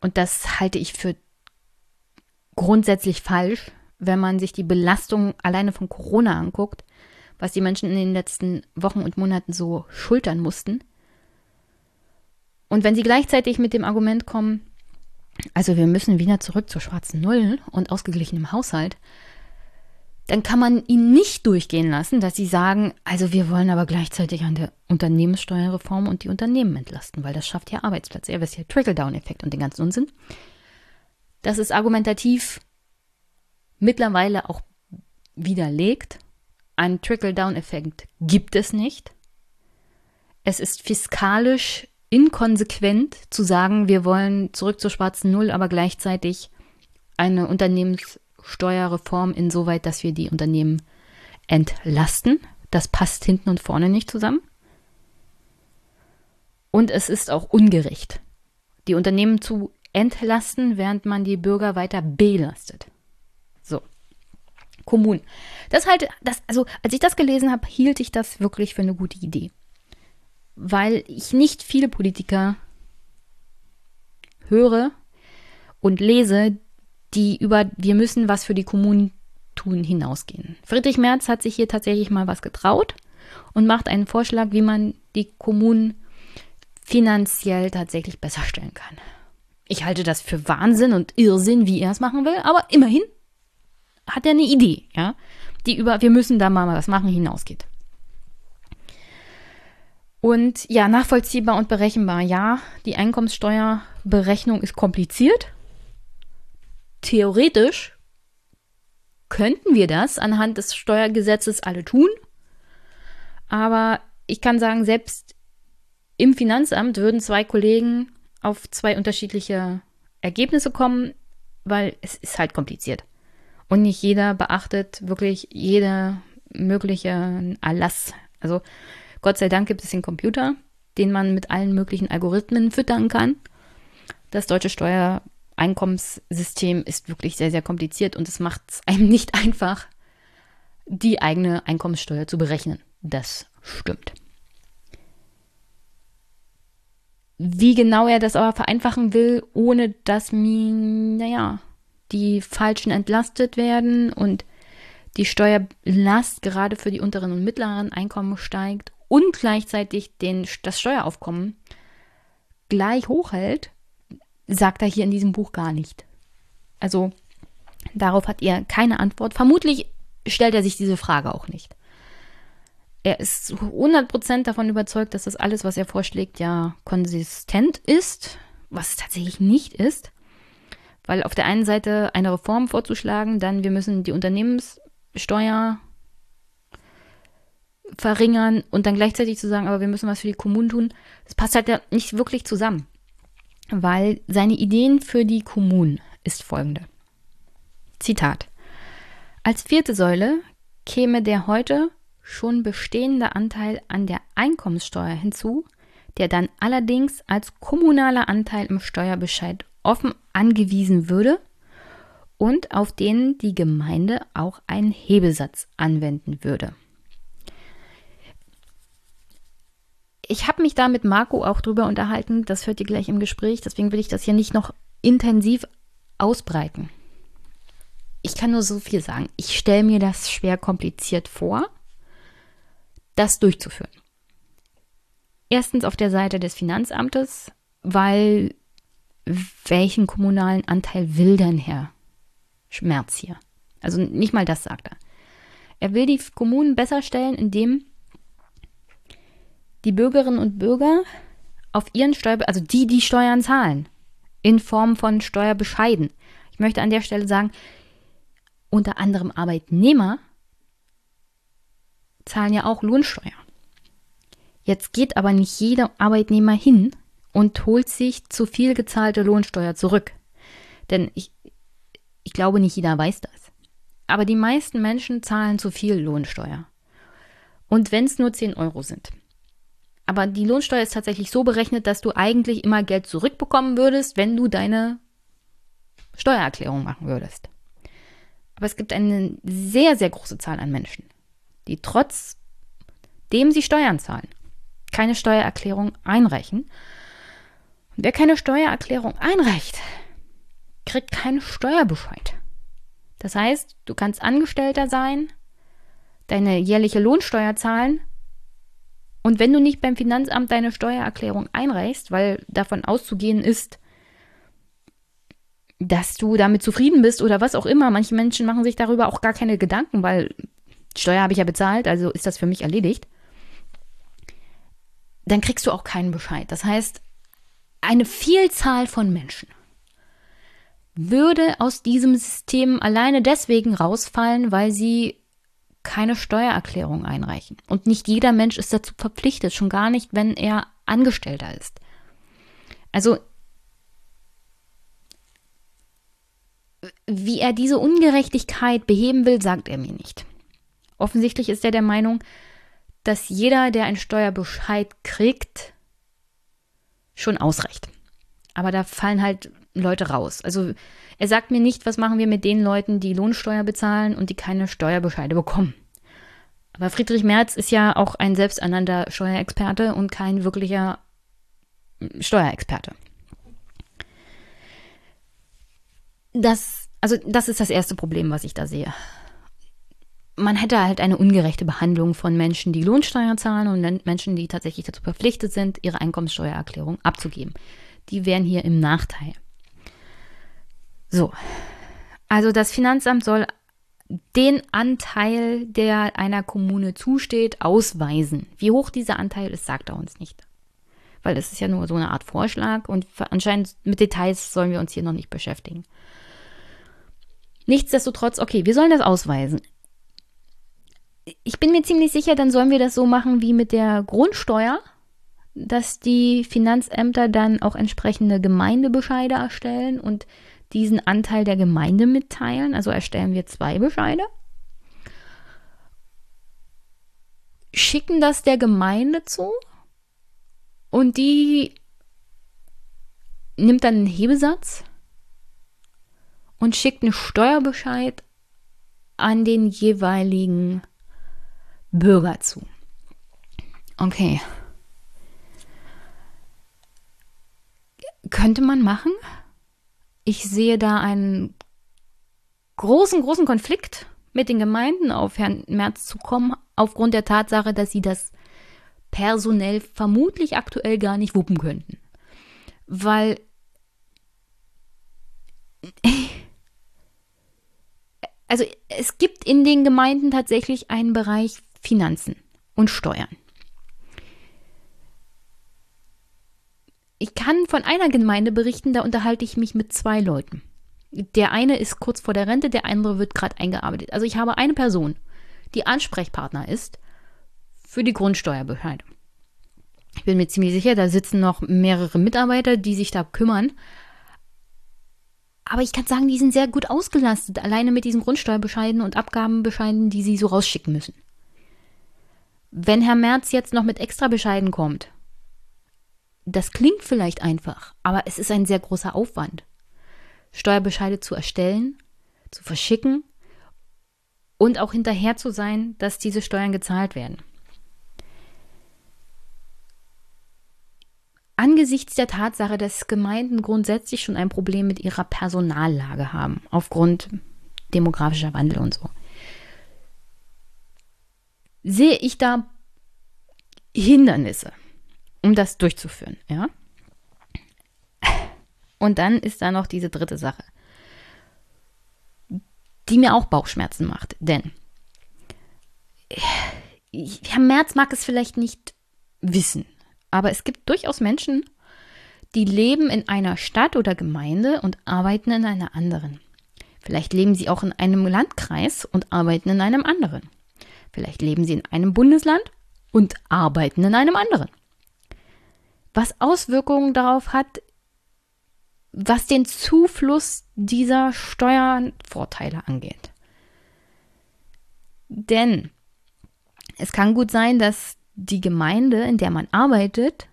Und das halte ich für grundsätzlich falsch, wenn man sich die Belastung alleine von Corona anguckt was die Menschen in den letzten Wochen und Monaten so schultern mussten. Und wenn sie gleichzeitig mit dem Argument kommen, also wir müssen wieder zurück zur schwarzen Null und ausgeglichenem Haushalt, dann kann man ihnen nicht durchgehen lassen, dass sie sagen, also wir wollen aber gleichzeitig an der Unternehmenssteuerreform und die Unternehmen entlasten, weil das schafft ja Arbeitsplätze. Das ist ja Trickle-Down-Effekt und den ganzen Unsinn. Das ist argumentativ mittlerweile auch widerlegt einen Trickle-Down-Effekt gibt es nicht. Es ist fiskalisch inkonsequent zu sagen, wir wollen zurück zur schwarzen Null, aber gleichzeitig eine Unternehmenssteuerreform insoweit, dass wir die Unternehmen entlasten. Das passt hinten und vorne nicht zusammen. Und es ist auch ungerecht, die Unternehmen zu entlasten, während man die Bürger weiter belastet. So. Kommunen. Das halt, das, also als ich das gelesen habe, hielt ich das wirklich für eine gute Idee. Weil ich nicht viele Politiker höre und lese, die über wir müssen was für die Kommunen tun hinausgehen. Friedrich Merz hat sich hier tatsächlich mal was getraut und macht einen Vorschlag, wie man die Kommunen finanziell tatsächlich besser stellen kann. Ich halte das für Wahnsinn und Irrsinn, wie er es machen will, aber immerhin hat er eine Idee, ja, die über wir müssen da mal was machen hinausgeht. Und ja, nachvollziehbar und berechenbar. Ja, die Einkommenssteuerberechnung ist kompliziert. Theoretisch könnten wir das anhand des Steuergesetzes alle tun. Aber ich kann sagen, selbst im Finanzamt würden zwei Kollegen auf zwei unterschiedliche Ergebnisse kommen, weil es ist halt kompliziert. Und nicht jeder beachtet wirklich jeder mögliche Erlass. Also Gott sei Dank gibt es den Computer, den man mit allen möglichen Algorithmen füttern kann. Das deutsche Steuereinkommenssystem ist wirklich sehr, sehr kompliziert und es macht es einem (laughs) nicht einfach, die eigene Einkommenssteuer zu berechnen. Das stimmt. Wie genau er das aber vereinfachen will, ohne dass mir, naja, die Falschen entlastet werden und die Steuerlast gerade für die unteren und mittleren Einkommen steigt und gleichzeitig den, das Steueraufkommen gleich hochhält, sagt er hier in diesem Buch gar nicht. Also darauf hat er keine Antwort. Vermutlich stellt er sich diese Frage auch nicht. Er ist 100% davon überzeugt, dass das alles, was er vorschlägt, ja konsistent ist, was es tatsächlich nicht ist. Weil auf der einen Seite eine Reform vorzuschlagen, dann wir müssen die Unternehmenssteuer verringern und dann gleichzeitig zu sagen, aber wir müssen was für die Kommunen tun, das passt halt ja nicht wirklich zusammen. Weil seine Ideen für die Kommunen ist folgende. Zitat. Als vierte Säule käme der heute schon bestehende Anteil an der Einkommenssteuer hinzu, der dann allerdings als kommunaler Anteil im Steuerbescheid offen angewiesen würde und auf den die Gemeinde auch einen Hebelsatz anwenden würde. Ich habe mich da mit Marco auch drüber unterhalten, das hört ihr gleich im Gespräch, deswegen will ich das hier nicht noch intensiv ausbreiten. Ich kann nur so viel sagen. Ich stelle mir das schwer kompliziert vor, das durchzuführen. Erstens auf der Seite des Finanzamtes, weil welchen kommunalen Anteil will denn Herr Schmerz hier? Also nicht mal das sagt er. Er will die Kommunen besser stellen, indem die Bürgerinnen und Bürger auf ihren Steuer, also die, die Steuern zahlen, in Form von Steuerbescheiden. Ich möchte an der Stelle sagen, unter anderem Arbeitnehmer zahlen ja auch Lohnsteuer. Jetzt geht aber nicht jeder Arbeitnehmer hin und holt sich zu viel gezahlte Lohnsteuer zurück. Denn ich, ich glaube, nicht jeder weiß das. Aber die meisten Menschen zahlen zu viel Lohnsteuer. Und wenn es nur 10 Euro sind. Aber die Lohnsteuer ist tatsächlich so berechnet, dass du eigentlich immer Geld zurückbekommen würdest, wenn du deine Steuererklärung machen würdest. Aber es gibt eine sehr, sehr große Zahl an Menschen, die trotzdem sie Steuern zahlen, keine Steuererklärung einreichen. Und wer keine Steuererklärung einreicht, kriegt keinen Steuerbescheid. Das heißt, du kannst Angestellter sein, deine jährliche Lohnsteuer zahlen und wenn du nicht beim Finanzamt deine Steuererklärung einreichst, weil davon auszugehen ist, dass du damit zufrieden bist oder was auch immer, manche Menschen machen sich darüber auch gar keine Gedanken, weil Steuer habe ich ja bezahlt, also ist das für mich erledigt, dann kriegst du auch keinen Bescheid. Das heißt, eine Vielzahl von Menschen würde aus diesem System alleine deswegen rausfallen, weil sie keine Steuererklärung einreichen. Und nicht jeder Mensch ist dazu verpflichtet, schon gar nicht, wenn er Angestellter ist. Also, wie er diese Ungerechtigkeit beheben will, sagt er mir nicht. Offensichtlich ist er der Meinung, dass jeder, der einen Steuerbescheid kriegt, schon ausreicht. Aber da fallen halt Leute raus. Also er sagt mir nicht, was machen wir mit den Leuten, die Lohnsteuer bezahlen und die keine Steuerbescheide bekommen. Aber Friedrich Merz ist ja auch ein selbsternannter Steuerexperte und kein wirklicher Steuerexperte. Das, also das ist das erste Problem, was ich da sehe. Man hätte halt eine ungerechte Behandlung von Menschen, die Lohnsteuer zahlen und Menschen, die tatsächlich dazu verpflichtet sind, ihre Einkommenssteuererklärung abzugeben. Die wären hier im Nachteil. So, also das Finanzamt soll den Anteil, der einer Kommune zusteht, ausweisen. Wie hoch dieser Anteil ist, sagt er uns nicht. Weil das ist ja nur so eine Art Vorschlag und anscheinend mit Details sollen wir uns hier noch nicht beschäftigen. Nichtsdestotrotz, okay, wir sollen das ausweisen. Ich bin mir ziemlich sicher, dann sollen wir das so machen wie mit der Grundsteuer, dass die Finanzämter dann auch entsprechende Gemeindebescheide erstellen und diesen Anteil der Gemeinde mitteilen. Also erstellen wir zwei Bescheide. Schicken das der Gemeinde zu und die nimmt dann einen Hebesatz und schickt einen Steuerbescheid an den jeweiligen Bürger zu. Okay. Könnte man machen? Ich sehe da einen großen, großen Konflikt mit den Gemeinden auf Herrn Merz zu kommen, aufgrund der Tatsache, dass sie das personell vermutlich aktuell gar nicht wuppen könnten. Weil (laughs) also es gibt in den Gemeinden tatsächlich einen Bereich Finanzen und Steuern. Ich kann von einer Gemeinde berichten, da unterhalte ich mich mit zwei Leuten. Der eine ist kurz vor der Rente, der andere wird gerade eingearbeitet. Also ich habe eine Person, die Ansprechpartner ist für die Grundsteuerbehörde. Ich bin mir ziemlich sicher, da sitzen noch mehrere Mitarbeiter, die sich da kümmern. Aber ich kann sagen, die sind sehr gut ausgelastet, alleine mit diesen Grundsteuerbescheiden und Abgabenbescheiden, die sie so rausschicken müssen. Wenn Herr Merz jetzt noch mit Extrabescheiden kommt, das klingt vielleicht einfach, aber es ist ein sehr großer Aufwand. Steuerbescheide zu erstellen, zu verschicken und auch hinterher zu sein, dass diese Steuern gezahlt werden. Angesichts der Tatsache, dass Gemeinden grundsätzlich schon ein Problem mit ihrer Personallage haben, aufgrund demografischer Wandel und so, sehe ich da Hindernisse um das durchzuführen, ja. Und dann ist da noch diese dritte Sache, die mir auch Bauchschmerzen macht, denn Herr Merz mag es vielleicht nicht wissen, aber es gibt durchaus Menschen, die leben in einer Stadt oder Gemeinde und arbeiten in einer anderen. Vielleicht leben sie auch in einem Landkreis und arbeiten in einem anderen. Vielleicht leben sie in einem Bundesland und arbeiten in einem anderen. Was Auswirkungen darauf hat, was den Zufluss dieser Steuervorteile angeht. Denn es kann gut sein, dass die Gemeinde, in der man arbeitet,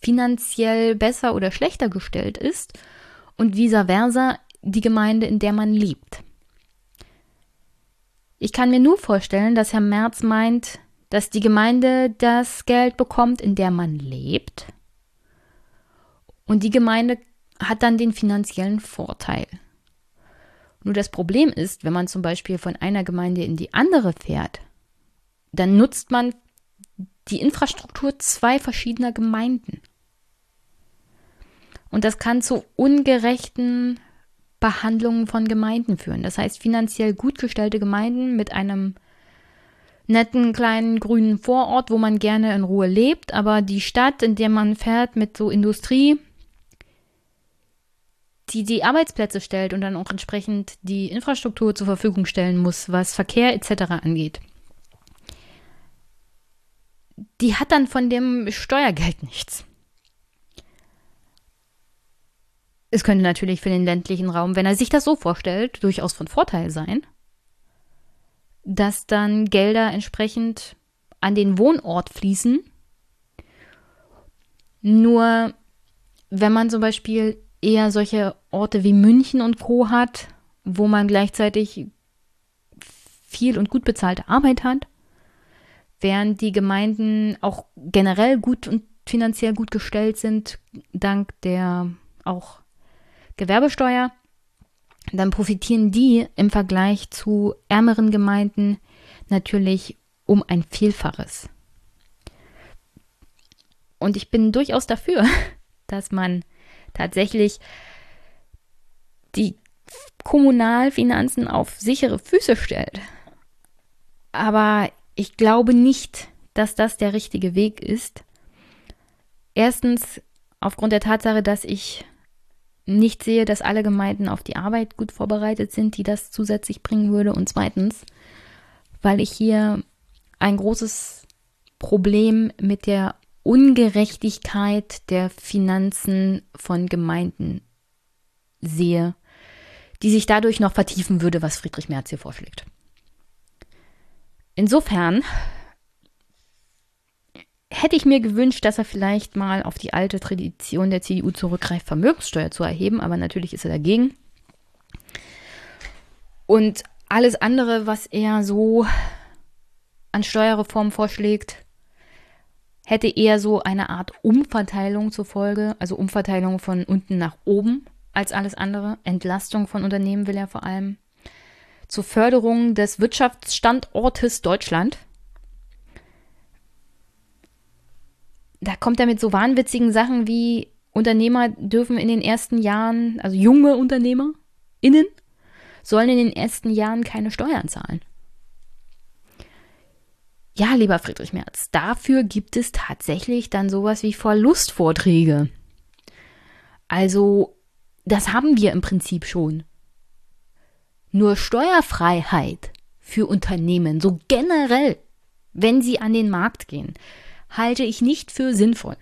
finanziell besser oder schlechter gestellt ist und vice versa die Gemeinde, in der man lebt. Ich kann mir nur vorstellen, dass Herr Merz meint, dass die Gemeinde das Geld bekommt, in der man lebt. Und die Gemeinde hat dann den finanziellen Vorteil. Nur das Problem ist, wenn man zum Beispiel von einer Gemeinde in die andere fährt, dann nutzt man die Infrastruktur zwei verschiedener Gemeinden. Und das kann zu ungerechten Behandlungen von Gemeinden führen. Das heißt, finanziell gut gestellte Gemeinden mit einem netten kleinen grünen Vorort, wo man gerne in Ruhe lebt, aber die Stadt, in der man fährt mit so Industrie, die die Arbeitsplätze stellt und dann auch entsprechend die Infrastruktur zur Verfügung stellen muss, was Verkehr etc. angeht, die hat dann von dem Steuergeld nichts. Es könnte natürlich für den ländlichen Raum, wenn er sich das so vorstellt, durchaus von Vorteil sein, dass dann Gelder entsprechend an den Wohnort fließen. Nur wenn man zum Beispiel eher solche Orte wie München und Co hat, wo man gleichzeitig viel und gut bezahlte Arbeit hat, während die Gemeinden auch generell gut und finanziell gut gestellt sind, dank der auch Gewerbesteuer, dann profitieren die im Vergleich zu ärmeren Gemeinden natürlich um ein Vielfaches. Und ich bin durchaus dafür, (laughs) dass man tatsächlich die Kommunalfinanzen auf sichere Füße stellt. Aber ich glaube nicht, dass das der richtige Weg ist. Erstens aufgrund der Tatsache, dass ich nicht sehe, dass alle Gemeinden auf die Arbeit gut vorbereitet sind, die das zusätzlich bringen würde. Und zweitens, weil ich hier ein großes Problem mit der Ungerechtigkeit der Finanzen von Gemeinden sehe, die sich dadurch noch vertiefen würde, was Friedrich Merz hier vorschlägt. Insofern hätte ich mir gewünscht, dass er vielleicht mal auf die alte Tradition der CDU zurückgreift, Vermögenssteuer zu erheben, aber natürlich ist er dagegen. Und alles andere, was er so an Steuerreformen vorschlägt, hätte eher so eine Art Umverteilung zur Folge, also Umverteilung von unten nach oben als alles andere. Entlastung von Unternehmen will er vor allem. Zur Förderung des Wirtschaftsstandortes Deutschland. Da kommt er mit so wahnwitzigen Sachen wie Unternehmer dürfen in den ersten Jahren, also junge Unternehmer innen, sollen in den ersten Jahren keine Steuern zahlen. Ja, lieber Friedrich Merz, dafür gibt es tatsächlich dann sowas wie Verlustvorträge. Also, das haben wir im Prinzip schon. Nur Steuerfreiheit für Unternehmen, so generell, wenn sie an den Markt gehen, halte ich nicht für sinnvoll.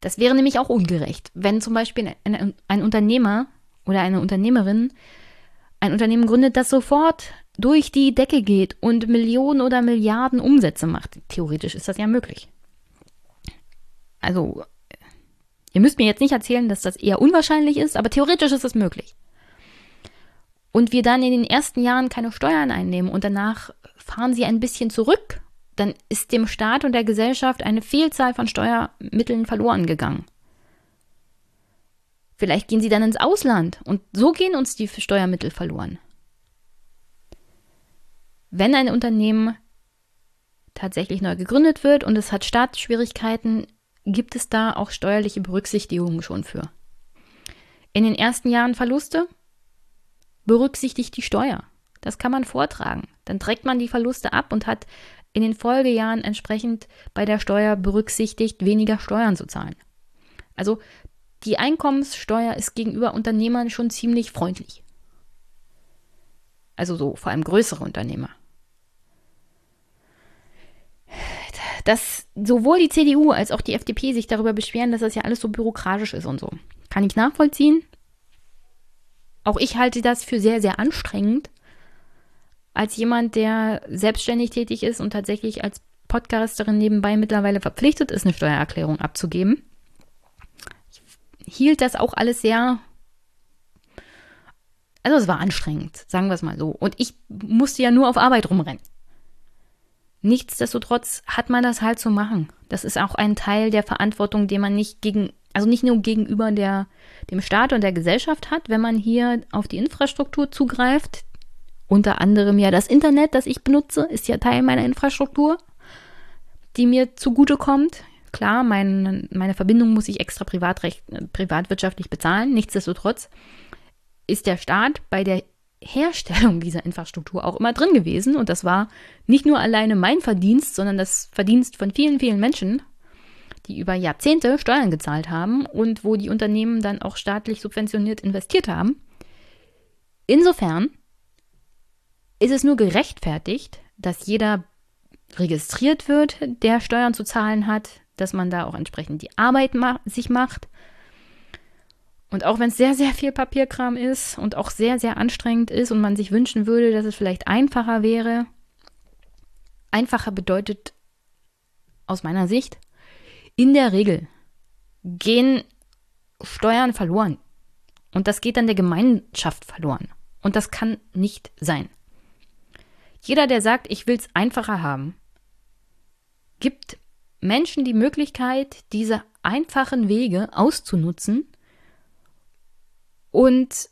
Das wäre nämlich auch ungerecht, wenn zum Beispiel ein, ein Unternehmer oder eine Unternehmerin ein Unternehmen gründet, das sofort durch die Decke geht und Millionen oder Milliarden Umsätze macht. Theoretisch ist das ja möglich. Also, ihr müsst mir jetzt nicht erzählen, dass das eher unwahrscheinlich ist, aber theoretisch ist das möglich. Und wir dann in den ersten Jahren keine Steuern einnehmen und danach fahren sie ein bisschen zurück, dann ist dem Staat und der Gesellschaft eine Vielzahl von Steuermitteln verloren gegangen. Vielleicht gehen sie dann ins Ausland und so gehen uns die Steuermittel verloren. Wenn ein Unternehmen tatsächlich neu gegründet wird und es hat Startschwierigkeiten, gibt es da auch steuerliche Berücksichtigungen schon für. In den ersten Jahren Verluste berücksichtigt die Steuer. Das kann man vortragen. Dann trägt man die Verluste ab und hat in den Folgejahren entsprechend bei der Steuer berücksichtigt, weniger Steuern zu zahlen. Also die Einkommenssteuer ist gegenüber Unternehmern schon ziemlich freundlich. Also so vor allem größere Unternehmer. Dass sowohl die CDU als auch die FDP sich darüber beschweren, dass das ja alles so bürokratisch ist und so. Kann ich nachvollziehen. Auch ich halte das für sehr, sehr anstrengend. Als jemand, der selbstständig tätig ist und tatsächlich als Podcasterin nebenbei mittlerweile verpflichtet ist, eine Steuererklärung abzugeben, hielt das auch alles sehr. Also es war anstrengend, sagen wir es mal so. Und ich musste ja nur auf Arbeit rumrennen. Nichtsdestotrotz hat man das halt zu machen. Das ist auch ein Teil der Verantwortung, den man nicht gegen, also nicht nur gegenüber der, dem Staat und der Gesellschaft hat, wenn man hier auf die Infrastruktur zugreift. Unter anderem ja das Internet, das ich benutze, ist ja Teil meiner Infrastruktur, die mir zugutekommt. Klar, mein, meine Verbindung muss ich extra privatrecht, privatwirtschaftlich bezahlen. Nichtsdestotrotz ist der Staat bei der Herstellung dieser Infrastruktur auch immer drin gewesen. Und das war nicht nur alleine mein Verdienst, sondern das Verdienst von vielen, vielen Menschen, die über Jahrzehnte Steuern gezahlt haben und wo die Unternehmen dann auch staatlich subventioniert investiert haben. Insofern ist es nur gerechtfertigt, dass jeder registriert wird, der Steuern zu zahlen hat, dass man da auch entsprechend die Arbeit ma sich macht und auch wenn es sehr, sehr viel Papierkram ist und auch sehr, sehr anstrengend ist und man sich wünschen würde, dass es vielleicht einfacher wäre, einfacher bedeutet aus meiner Sicht, in der Regel gehen Steuern verloren. Und das geht dann der Gemeinschaft verloren. Und das kann nicht sein. Jeder, der sagt, ich will es einfacher haben, gibt Menschen die Möglichkeit, diese einfachen Wege auszunutzen und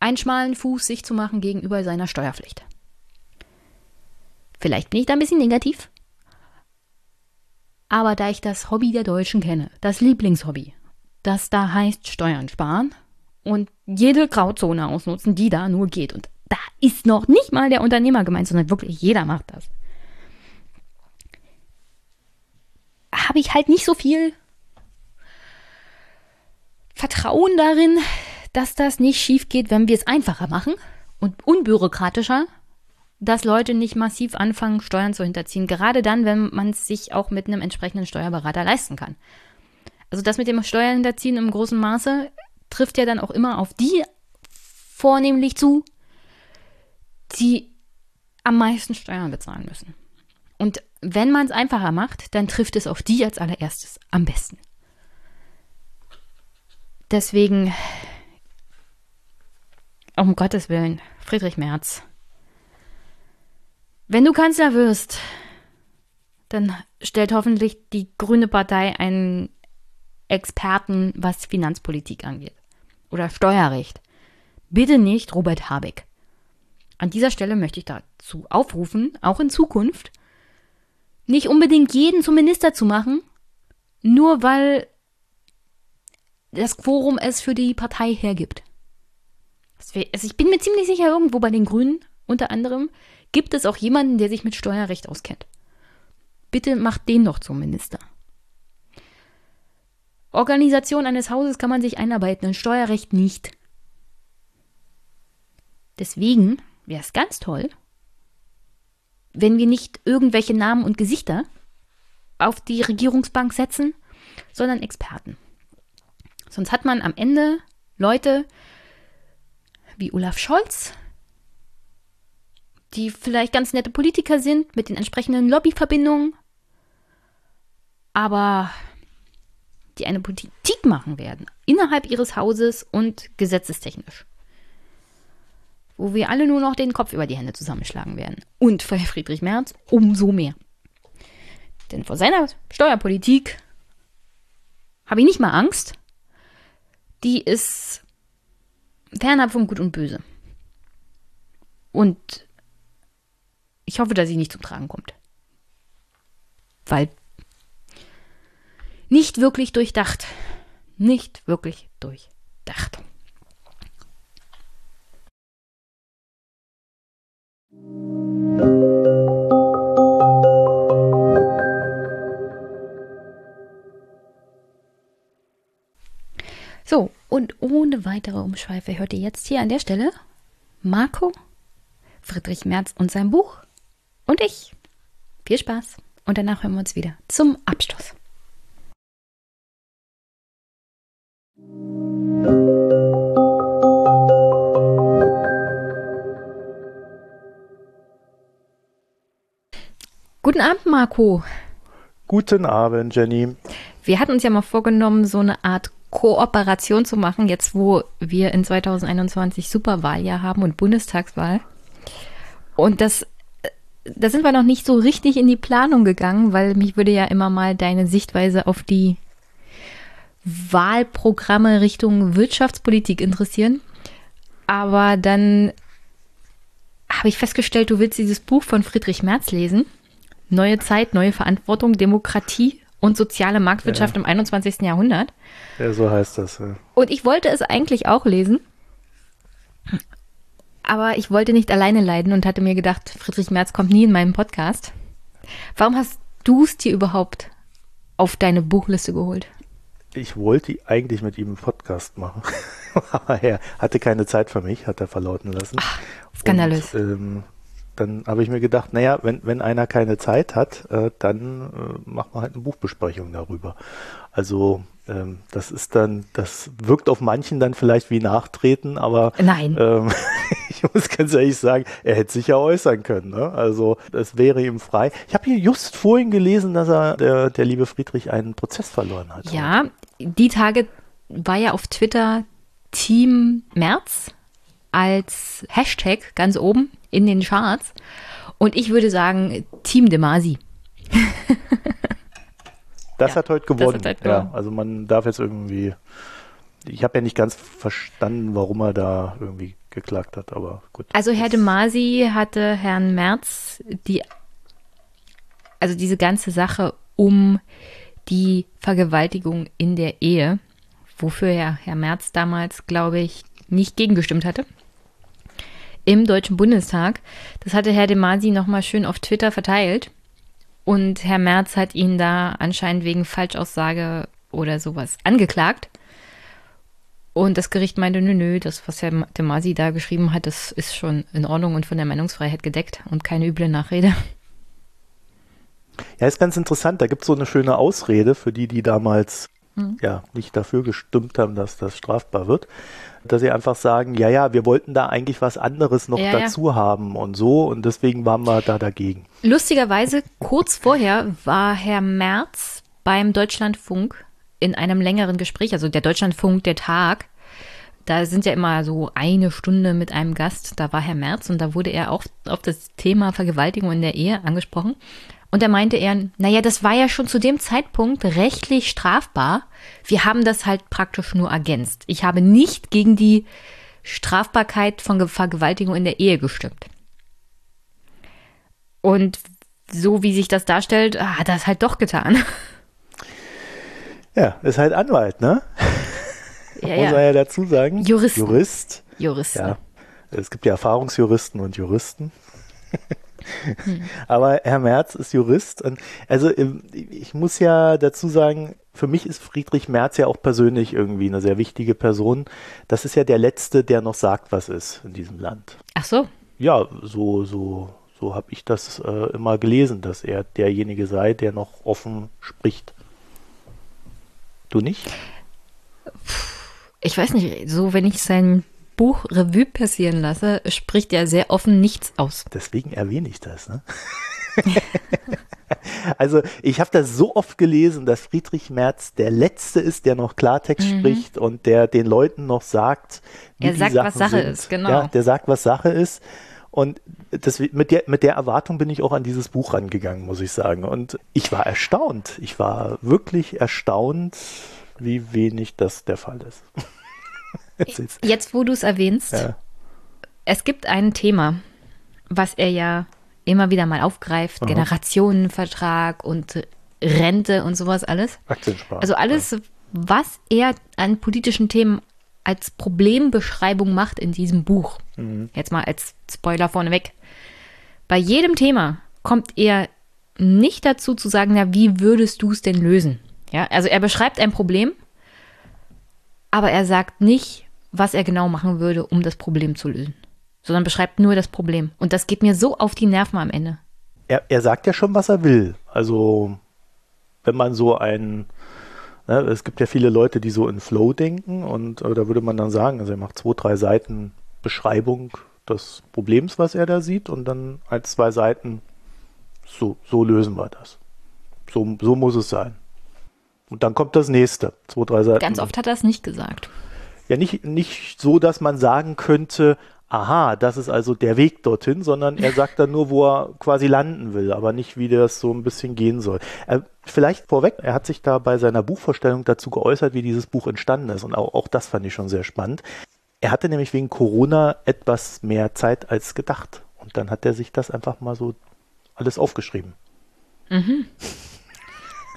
einen schmalen Fuß sich zu machen gegenüber seiner Steuerpflicht. Vielleicht bin ich da ein bisschen negativ, aber da ich das Hobby der Deutschen kenne, das Lieblingshobby, das da heißt Steuern sparen und jede Grauzone ausnutzen, die da nur geht. Und da ist noch nicht mal der Unternehmer gemeint, sondern wirklich jeder macht das. Habe ich halt nicht so viel Vertrauen darin, dass das nicht schief geht, wenn wir es einfacher machen und unbürokratischer, dass Leute nicht massiv anfangen, Steuern zu hinterziehen. Gerade dann, wenn man es sich auch mit einem entsprechenden Steuerberater leisten kann. Also das mit dem Steuerhinterziehen im großen Maße trifft ja dann auch immer auf die vornehmlich zu, die am meisten Steuern bezahlen müssen. Und wenn man es einfacher macht, dann trifft es auf die als allererstes am besten. Deswegen, um Gottes Willen, Friedrich Merz. Wenn du Kanzler wirst, dann stellt hoffentlich die Grüne Partei einen Experten, was Finanzpolitik angeht. Oder Steuerrecht. Bitte nicht Robert Habeck. An dieser Stelle möchte ich dazu aufrufen, auch in Zukunft, nicht unbedingt jeden zum Minister zu machen, nur weil das Quorum es für die Partei hergibt. Also ich bin mir ziemlich sicher, irgendwo bei den Grünen unter anderem gibt es auch jemanden, der sich mit Steuerrecht auskennt. Bitte macht den doch zum Minister. Organisation eines Hauses kann man sich einarbeiten und Steuerrecht nicht. Deswegen wäre es ganz toll, wenn wir nicht irgendwelche Namen und Gesichter auf die Regierungsbank setzen, sondern Experten. Sonst hat man am Ende Leute wie Olaf Scholz, die vielleicht ganz nette Politiker sind mit den entsprechenden Lobbyverbindungen, aber die eine Politik machen werden, innerhalb ihres Hauses und gesetzestechnisch. Wo wir alle nur noch den Kopf über die Hände zusammenschlagen werden. Und für Friedrich Merz umso mehr. Denn vor seiner Steuerpolitik habe ich nicht mal Angst, die ist fernab von Gut und Böse. Und ich hoffe, dass sie nicht zum Tragen kommt. Weil nicht wirklich durchdacht. Nicht wirklich durchdacht. So, und ohne weitere Umschweife hört ihr jetzt hier an der Stelle Marco, Friedrich Merz und sein Buch und ich. Viel Spaß und danach hören wir uns wieder zum Abschluss. Musik Guten Abend, Marco. Guten Abend, Jenny. Wir hatten uns ja mal vorgenommen, so eine Art Kooperation zu machen, jetzt wo wir in 2021 Superwahljahr haben und Bundestagswahl. Und das, da sind wir noch nicht so richtig in die Planung gegangen, weil mich würde ja immer mal deine Sichtweise auf die Wahlprogramme Richtung Wirtschaftspolitik interessieren. Aber dann habe ich festgestellt, du willst dieses Buch von Friedrich Merz lesen. Neue Zeit, neue Verantwortung, Demokratie und soziale Marktwirtschaft ja. im 21. Jahrhundert. Ja, so heißt das. Ja. Und ich wollte es eigentlich auch lesen, aber ich wollte nicht alleine leiden und hatte mir gedacht, Friedrich Merz kommt nie in meinen Podcast. Warum hast du es dir überhaupt auf deine Buchliste geholt? Ich wollte eigentlich mit ihm einen Podcast machen, (laughs) aber er hatte keine Zeit für mich, hat er verlauten lassen. Ach, skandalös. Und, ähm, dann habe ich mir gedacht, naja, wenn, wenn einer keine Zeit hat, äh, dann äh, machen wir halt eine Buchbesprechung darüber. Also ähm, das ist dann, das wirkt auf manchen dann vielleicht wie Nachtreten, aber Nein. Ähm, (laughs) ich muss ganz ehrlich sagen, er hätte sich ja äußern können. Ne? Also das wäre ihm frei. Ich habe hier just vorhin gelesen, dass er, der, der liebe Friedrich, einen Prozess verloren hat. Ja, die Tage war ja auf Twitter Team März als Hashtag ganz oben in den Charts. Und ich würde sagen, Team de Masi. das, ja, hat heute gewonnen. Hat ja, also man darf jetzt irgendwie. Ich habe ja nicht ganz verstanden, warum er da irgendwie geklagt hat, aber gut. Also Herr de Masi hatte Herrn Merz die, also diese ganze Sache um die Vergewaltigung in der Ehe, wofür ja Herr Merz damals, glaube ich, nicht gegengestimmt hatte im Deutschen Bundestag. Das hatte Herr de Masi nochmal schön auf Twitter verteilt. Und Herr Merz hat ihn da anscheinend wegen Falschaussage oder sowas angeklagt. Und das Gericht meinte, nö, nö, das, was Herr de Masi da geschrieben hat, das ist schon in Ordnung und von der Meinungsfreiheit gedeckt und keine üble Nachrede. Ja, ist ganz interessant. Da gibt es so eine schöne Ausrede für die, die damals mhm. ja nicht dafür gestimmt haben, dass das strafbar wird dass sie einfach sagen, ja, ja, wir wollten da eigentlich was anderes noch ja, dazu ja. haben und so und deswegen waren wir da dagegen. Lustigerweise, kurz vorher war Herr Merz beim Deutschlandfunk in einem längeren Gespräch, also der Deutschlandfunk, der Tag, da sind ja immer so eine Stunde mit einem Gast, da war Herr Merz und da wurde er auch auf das Thema Vergewaltigung in der Ehe angesprochen. Und da meinte er, naja, das war ja schon zu dem Zeitpunkt rechtlich strafbar. Wir haben das halt praktisch nur ergänzt. Ich habe nicht gegen die Strafbarkeit von Vergewaltigung in der Ehe gestimmt. Und so wie sich das darstellt, hat er es halt doch getan. Ja, ist halt Anwalt, ne? (laughs) Ja, Muss er ja dazu sagen. Jurist. Jurist. Jurist. Ja. Es gibt ja Erfahrungsjuristen und Juristen. (laughs) Hm. (laughs) Aber Herr Merz ist Jurist. Und also ich muss ja dazu sagen, für mich ist Friedrich Merz ja auch persönlich irgendwie eine sehr wichtige Person. Das ist ja der Letzte, der noch sagt, was ist in diesem Land. Ach so. Ja, so, so, so habe ich das äh, immer gelesen, dass er derjenige sei, der noch offen spricht. Du nicht? Ich weiß nicht, so wenn ich sein Buch Revue passieren lasse, spricht er sehr offen nichts aus. Deswegen erwähne ich das. Ne? (laughs) also ich habe das so oft gelesen, dass Friedrich Merz der Letzte ist, der noch Klartext mhm. spricht und der den Leuten noch sagt, wie er sagt, Sachen was Sache sind. ist, genau. Ja, der sagt, was Sache ist. Und das, mit, der, mit der Erwartung bin ich auch an dieses Buch rangegangen, muss ich sagen. Und ich war erstaunt. Ich war wirklich erstaunt, wie wenig das der Fall ist. (laughs) (laughs) Jetzt, wo du es erwähnst, ja. es gibt ein Thema, was er ja immer wieder mal aufgreift, Aha. Generationenvertrag und Rente und sowas alles. Aktiensprache. Also alles, ja. was er an politischen Themen als Problembeschreibung macht in diesem Buch. Mhm. Jetzt mal als Spoiler vorneweg. Bei jedem Thema kommt er nicht dazu zu sagen, na, wie würdest du es denn lösen? Ja, also er beschreibt ein Problem aber er sagt nicht, was er genau machen würde, um das Problem zu lösen, sondern beschreibt nur das Problem. Und das geht mir so auf die Nerven am Ende. Er, er sagt ja schon, was er will. Also, wenn man so ein, ne, es gibt ja viele Leute, die so in Flow denken und äh, da würde man dann sagen, also er macht zwei, drei Seiten Beschreibung des Problems, was er da sieht und dann als zwei Seiten, so, so lösen wir das. So, so muss es sein. Und dann kommt das nächste. Zwei, drei Seiten. Ganz oft hat er es nicht gesagt. Ja, nicht, nicht so, dass man sagen könnte, aha, das ist also der Weg dorthin, sondern er sagt dann nur, wo er quasi landen will, aber nicht, wie das so ein bisschen gehen soll. Er, vielleicht vorweg, er hat sich da bei seiner Buchvorstellung dazu geäußert, wie dieses Buch entstanden ist und auch, auch das fand ich schon sehr spannend. Er hatte nämlich wegen Corona etwas mehr Zeit als gedacht und dann hat er sich das einfach mal so alles aufgeschrieben. Mhm.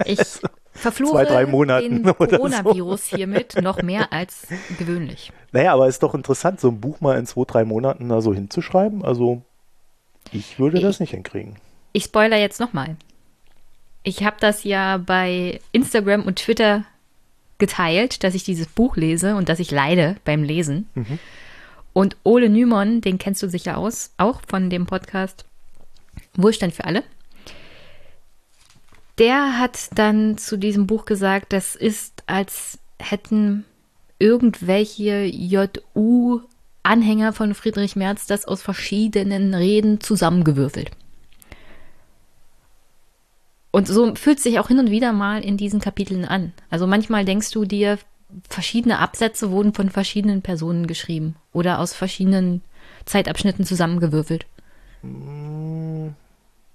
Ich (laughs) verfluche Zwei, drei Monaten (laughs) den Coronavirus hiermit noch mehr als gewöhnlich. Naja, aber ist doch interessant, so ein Buch mal in zwei, drei Monaten da so hinzuschreiben. Also, ich würde das nicht hinkriegen. Ich spoiler jetzt nochmal. Ich habe das ja bei Instagram und Twitter geteilt, dass ich dieses Buch lese und dass ich leide beim Lesen. Und Ole Nymon, den kennst du sicher aus, auch von dem Podcast Wohlstand für alle. Der hat dann zu diesem Buch gesagt, das ist, als hätten irgendwelche JU-Anhänger von Friedrich Merz das aus verschiedenen Reden zusammengewürfelt. Und so fühlt es sich auch hin und wieder mal in diesen Kapiteln an. Also manchmal denkst du dir, verschiedene Absätze wurden von verschiedenen Personen geschrieben oder aus verschiedenen Zeitabschnitten zusammengewürfelt.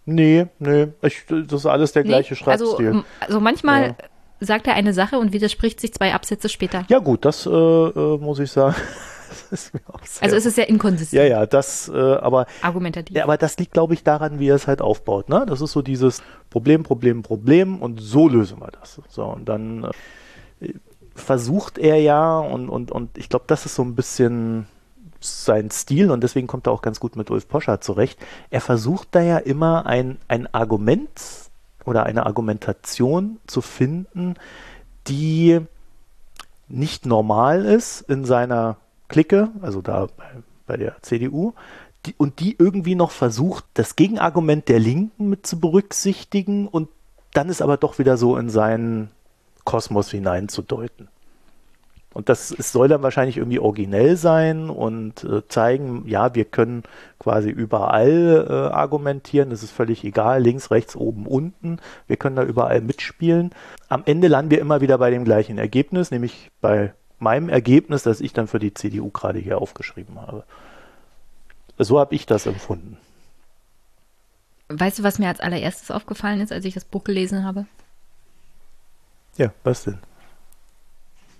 Nee, nee, ich, das ist alles der gleiche Nee, Schreibstil. Also, also manchmal Ja. sagt er eine Sache und widerspricht sich zwei Absätze später. Ja gut, das äh, äh, muss ich sagen. (laughs) ist Also es ist sehr inkonsistent, ja, ja, das, äh, aber, argumentativ. ja, aber das liegt, glaube ich, daran, wie er es halt aufbaut. Ne? Das ist so dieses Problem, Problem, Problem und so lösen wir das. So, und dann äh, versucht er ja und, und, und ich glaube, das ist so ein bisschen sein Stil und deswegen kommt er auch ganz gut mit Ulf Poscher zurecht. Er versucht da ja immer ein, ein Argument oder eine Argumentation zu finden, die nicht normal ist in seiner Clique, also da bei, bei der CDU, die, und die irgendwie noch versucht, das Gegenargument der Linken mit zu berücksichtigen und dann ist aber doch wieder so in seinen Kosmos hineinzudeuten. Und das es soll dann wahrscheinlich irgendwie originell sein und äh, zeigen, ja, wir können quasi überall äh, argumentieren, es ist völlig egal, links, rechts, oben, unten, wir können da überall mitspielen. Am Ende landen wir immer wieder bei dem gleichen Ergebnis, nämlich bei meinem Ergebnis, das ich dann für die CDU gerade hier aufgeschrieben habe. So habe ich das empfunden. Weißt du, was mir als allererstes aufgefallen ist, als ich das Buch gelesen habe? Ja, was denn?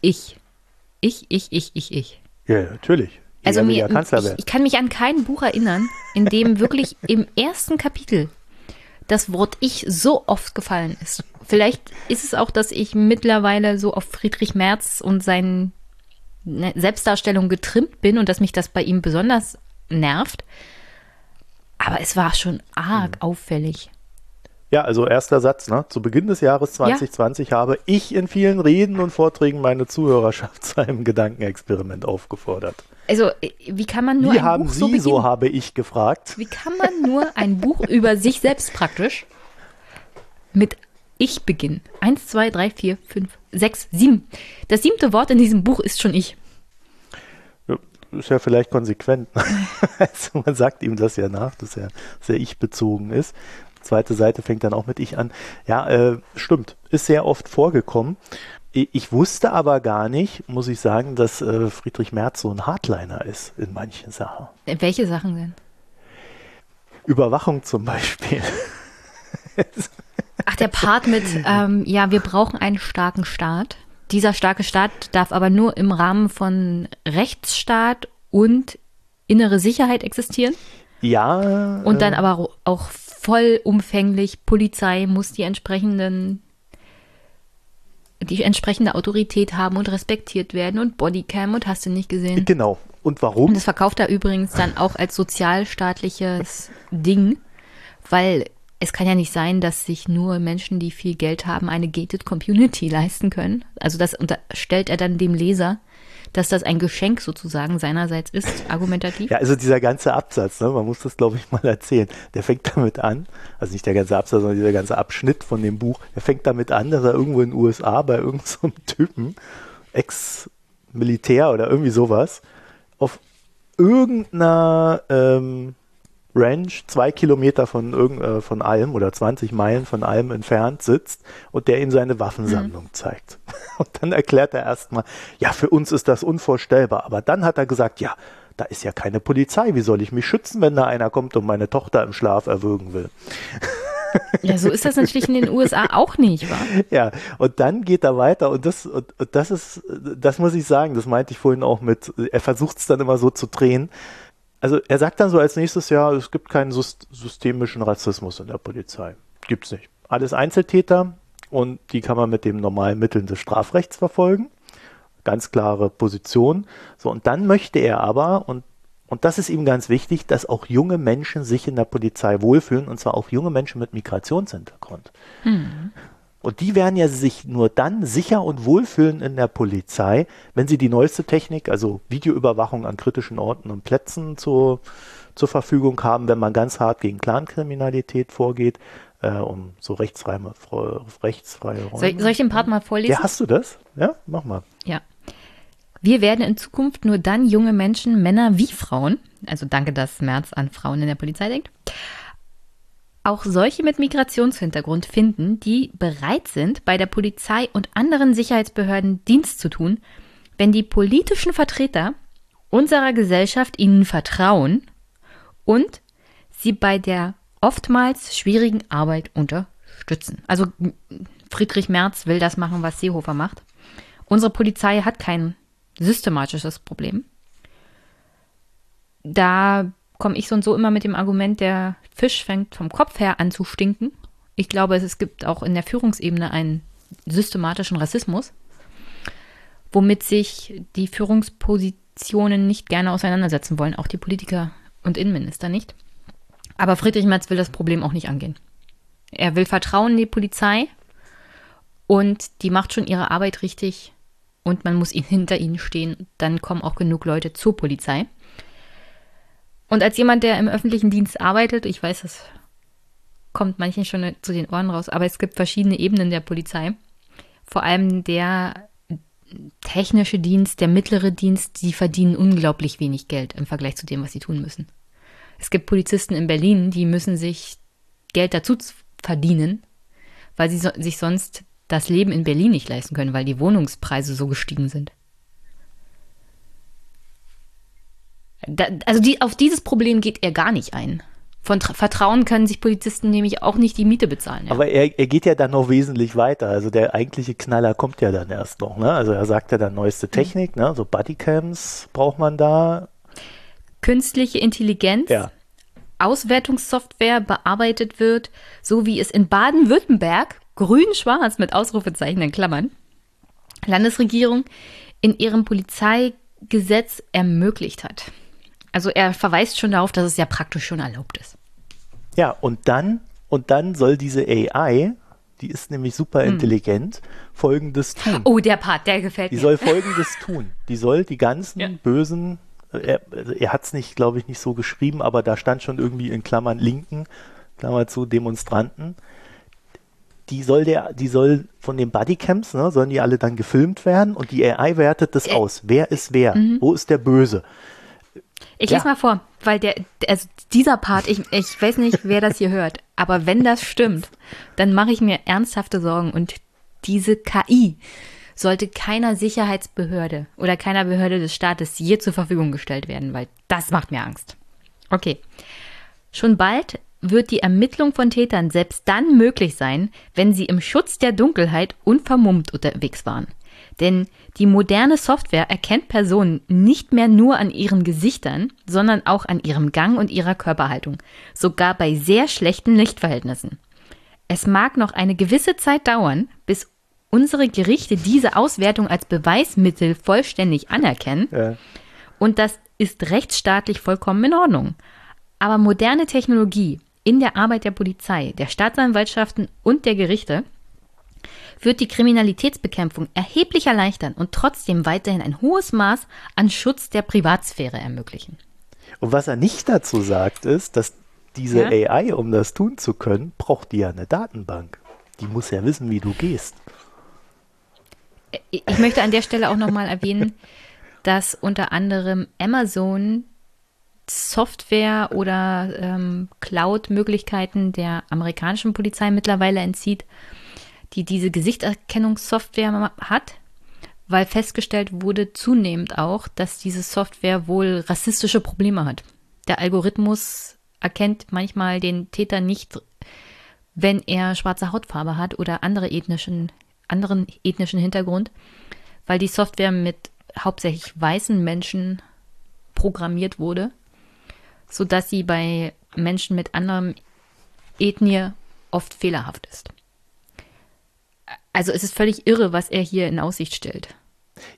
Ich. Ich, ich, ich, ich, ich. Ja, natürlich. Also Jeder will mir, ich, ich kann mich an kein Buch erinnern, in dem wirklich im ersten Kapitel das Wort ich so oft gefallen ist. Vielleicht ist es auch, dass ich mittlerweile so auf Friedrich Merz und seine Selbstdarstellung getrimmt bin und dass mich das bei ihm besonders nervt. Aber es war schon arg Hm. auffällig. Ja, also erster Satz, ne? Zu Beginn des Jahres 2020 habe ich in vielen Reden und Vorträgen meine Zuhörerschaft (laughs) zu einem Gedankenexperiment aufgefordert. Also, äh, wie kann man nur Wie ein haben Buch Sie, so so, beginnen? habe ich gefragt. Wie kann man nur ein Buch über sich selbst praktisch mit Ich beginnen? Eins, zwei, drei, vier, fünf, sechs, sieben. Das siebte Wort in diesem Buch ist schon ich. Ja, Ist ja vielleicht konsequent. (laughs) also man sagt ihm das ja nach, dass er sehr ich-bezogen ist. Zweite Seite fängt dann auch mit ich an. Ja, äh, stimmt. Ist sehr oft vorgekommen. Ich wusste aber gar nicht, muss ich sagen, dass äh, Friedrich Merz so ein Hardliner ist in manchen Sachen. Äh, Welche Sachen denn? Überwachung zum Beispiel. Ach, der Part mit, ähm, ja, wir brauchen einen starken Staat. Dieser starke Staat darf aber nur im Rahmen von Rechtsstaat und innere Sicherheit existieren. Ja. Und dann äh, aber auch vollumfänglich, Polizei muss die entsprechenden, die entsprechende Autorität haben und respektiert werden und Bodycam und hast du nicht gesehen. Genau. Und Und warum? das verkauft er übrigens dann auch als sozialstaatliches Ding, weil es kann ja nicht sein, dass sich nur Menschen, die viel Geld haben, eine gated Community leisten können. Also das unterstellt er dann dem Leser, dass das ein Geschenk sozusagen seinerseits ist, argumentativ. Ja, also dieser ganze Absatz, ne, man muss das glaube ich (laughs) mal erzählen, der fängt damit an, also nicht der ganze Absatz, sondern dieser ganze Abschnitt von dem Buch, der fängt damit an, dass er irgendwo in den USA bei irgendeinem so Typen, Ex-Militär oder irgendwie sowas, auf irgendeiner ähm, Ranch zwei Kilometer von, irgend, äh, von Alm oder 20 Meilen von Alm entfernt sitzt und der ihm seine Waffensammlung mhm. zeigt. (laughs) Und dann erklärt er erstmal, ja, für uns ist das unvorstellbar. Aber dann hat er gesagt, ja, da ist ja keine Polizei. Wie soll ich mich schützen, wenn da einer kommt und meine Tochter im Schlaf erwürgen will? Ja, so ist das natürlich in den USA auch nicht, wa? (laughs) Ja, und dann geht er weiter und das, und, und das ist, das muss ich sagen, das meinte ich vorhin auch mit, er versucht es dann immer so zu drehen, also er sagt dann so als nächstes Jahr, es gibt keinen systemischen Rassismus in der Polizei. Gibt's nicht. Alles Einzeltäter und die kann man mit den normalen Mitteln des Strafrechts verfolgen. Ganz klare Position. So, und dann möchte er aber, und, und das ist ihm ganz wichtig, dass auch junge Menschen sich in der Polizei wohlfühlen, und zwar auch junge Menschen mit Migrationshintergrund. Mhm. Und die werden ja sich nur dann sicher und wohlfühlen in der Polizei, wenn sie die neueste Technik, also Videoüberwachung an kritischen Orten und Plätzen zur, zur Verfügung haben, wenn man ganz hart gegen Clankriminalität vorgeht, äh, um so rechtsfreie, rechtsfreie Räume. Soll, soll ich den Part mal vorlesen? Ja, hast du das? Ja, mach mal. Ja. Wir werden in Zukunft nur dann junge Menschen, Männer wie Frauen, also danke, dass Merz an Frauen in der Polizei denkt, auch solche mit Migrationshintergrund finden, die bereit sind, bei der Polizei und anderen Sicherheitsbehörden Dienst zu tun, wenn die politischen Vertreter unserer Gesellschaft ihnen vertrauen und sie bei der oftmals schwierigen Arbeit unterstützen. Also Friedrich Merz will das machen, was Seehofer macht. Unsere Polizei hat kein systematisches Problem. Da komme ich so und so immer mit dem Argument, der Fisch fängt vom Kopf her an zu stinken. Ich glaube, es gibt auch in der Führungsebene einen systematischen Rassismus, womit sich die Führungspositionen nicht gerne auseinandersetzen wollen, auch die Politiker und Innenminister nicht. Aber Friedrich Merz will das Problem auch nicht angehen. Er will Vertrauen in die Polizei und die macht schon ihre Arbeit richtig und man muss (laughs) hinter ihnen stehen. Dann kommen auch genug Leute zur Polizei. Und als jemand, der im öffentlichen Dienst arbeitet, ich weiß, das kommt manchen schon zu den Ohren raus, aber es gibt verschiedene Ebenen der Polizei. Vor allem der technische Dienst, der mittlere Dienst, die verdienen unglaublich wenig Geld im Vergleich zu dem, was sie tun müssen. Es gibt Polizisten in Berlin, die müssen sich Geld dazu verdienen, weil sie so, sich sonst das Leben in Berlin nicht leisten können, weil die Wohnungspreise so gestiegen sind. Da, also die, auf dieses Problem geht er gar nicht ein. Von Tra Vertrauen können sich Polizisten nämlich auch nicht die Miete bezahlen. Ja. Aber er, er geht ja dann noch wesentlich weiter. Also der eigentliche Knaller kommt ja dann erst noch. Ne? Also er sagt ja dann neueste Technik, mhm. ne? so Bodycams braucht man da. Künstliche Intelligenz, ja. Auswertungssoftware bearbeitet wird, so wie es in Baden-Württemberg, grün-schwarz mit Ausrufezeichen in Klammern, Landesregierung in ihrem Polizeigesetz ermöglicht hat. Also er verweist schon darauf, dass es ja praktisch schon erlaubt ist. Ja, und dann, und dann soll diese AI, die ist nämlich super intelligent, hm. folgendes tun. Oh, der Part, der gefällt die mir. Die soll (laughs) folgendes tun. Die soll die ganzen ja. bösen, äh, er, also er hat es nicht, glaube ich, nicht so geschrieben, aber da stand schon irgendwie in Klammern Linken, Klammer zu, Demonstranten. Die soll der, die soll von den Bodycams, ne, sollen die alle dann gefilmt werden und die AI wertet das äh, aus. Wer ist wer? Mhm. Wo ist der Böse? Ich ja. lese mal vor, weil der, also dieser Part, ich, ich weiß nicht, wer das hier hört, aber wenn das stimmt, dann mache ich mir ernsthafte Sorgen und diese KI sollte keiner Sicherheitsbehörde oder keiner Behörde des Staates je zur Verfügung gestellt werden, weil das macht mir Angst. Okay. Schon bald wird die Ermittlung von Tätern selbst dann möglich sein, wenn sie im Schutz der Dunkelheit unvermummt unterwegs waren. Denn die moderne Software erkennt Personen nicht mehr nur an ihren Gesichtern, sondern auch an ihrem Gang und ihrer Körperhaltung, sogar bei sehr schlechten Lichtverhältnissen. Es mag noch eine gewisse Zeit dauern, bis unsere Gerichte diese Auswertung als Beweismittel vollständig anerkennen. Ja. Und das ist rechtsstaatlich vollkommen in Ordnung. Aber moderne Technologie in der Arbeit der Polizei, der Staatsanwaltschaften und der Gerichte wird die Kriminalitätsbekämpfung erheblich erleichtern und trotzdem weiterhin ein hohes Maß an Schutz der Privatsphäre ermöglichen. Und was er nicht dazu sagt, ist, dass diese ja? AI, um das tun zu können, braucht die ja eine Datenbank. Die muss ja wissen, wie du gehst. Ich möchte an der Stelle auch nochmal erwähnen, dass unter anderem Amazon Software oder ähm, Cloud-Möglichkeiten der amerikanischen Polizei mittlerweile entzieht, die diese Gesichtserkennungssoftware hat, weil festgestellt wurde zunehmend auch, dass diese Software wohl rassistische Probleme hat. Der Algorithmus erkennt manchmal den Täter nicht, wenn er schwarze Hautfarbe hat oder andere ethnischen, anderen ethnischen Hintergrund, weil die Software mit hauptsächlich weißen Menschen programmiert wurde, sodass sie bei Menschen mit anderem Ethnie oft fehlerhaft ist. Also es ist völlig irre, was er hier in Aussicht stellt.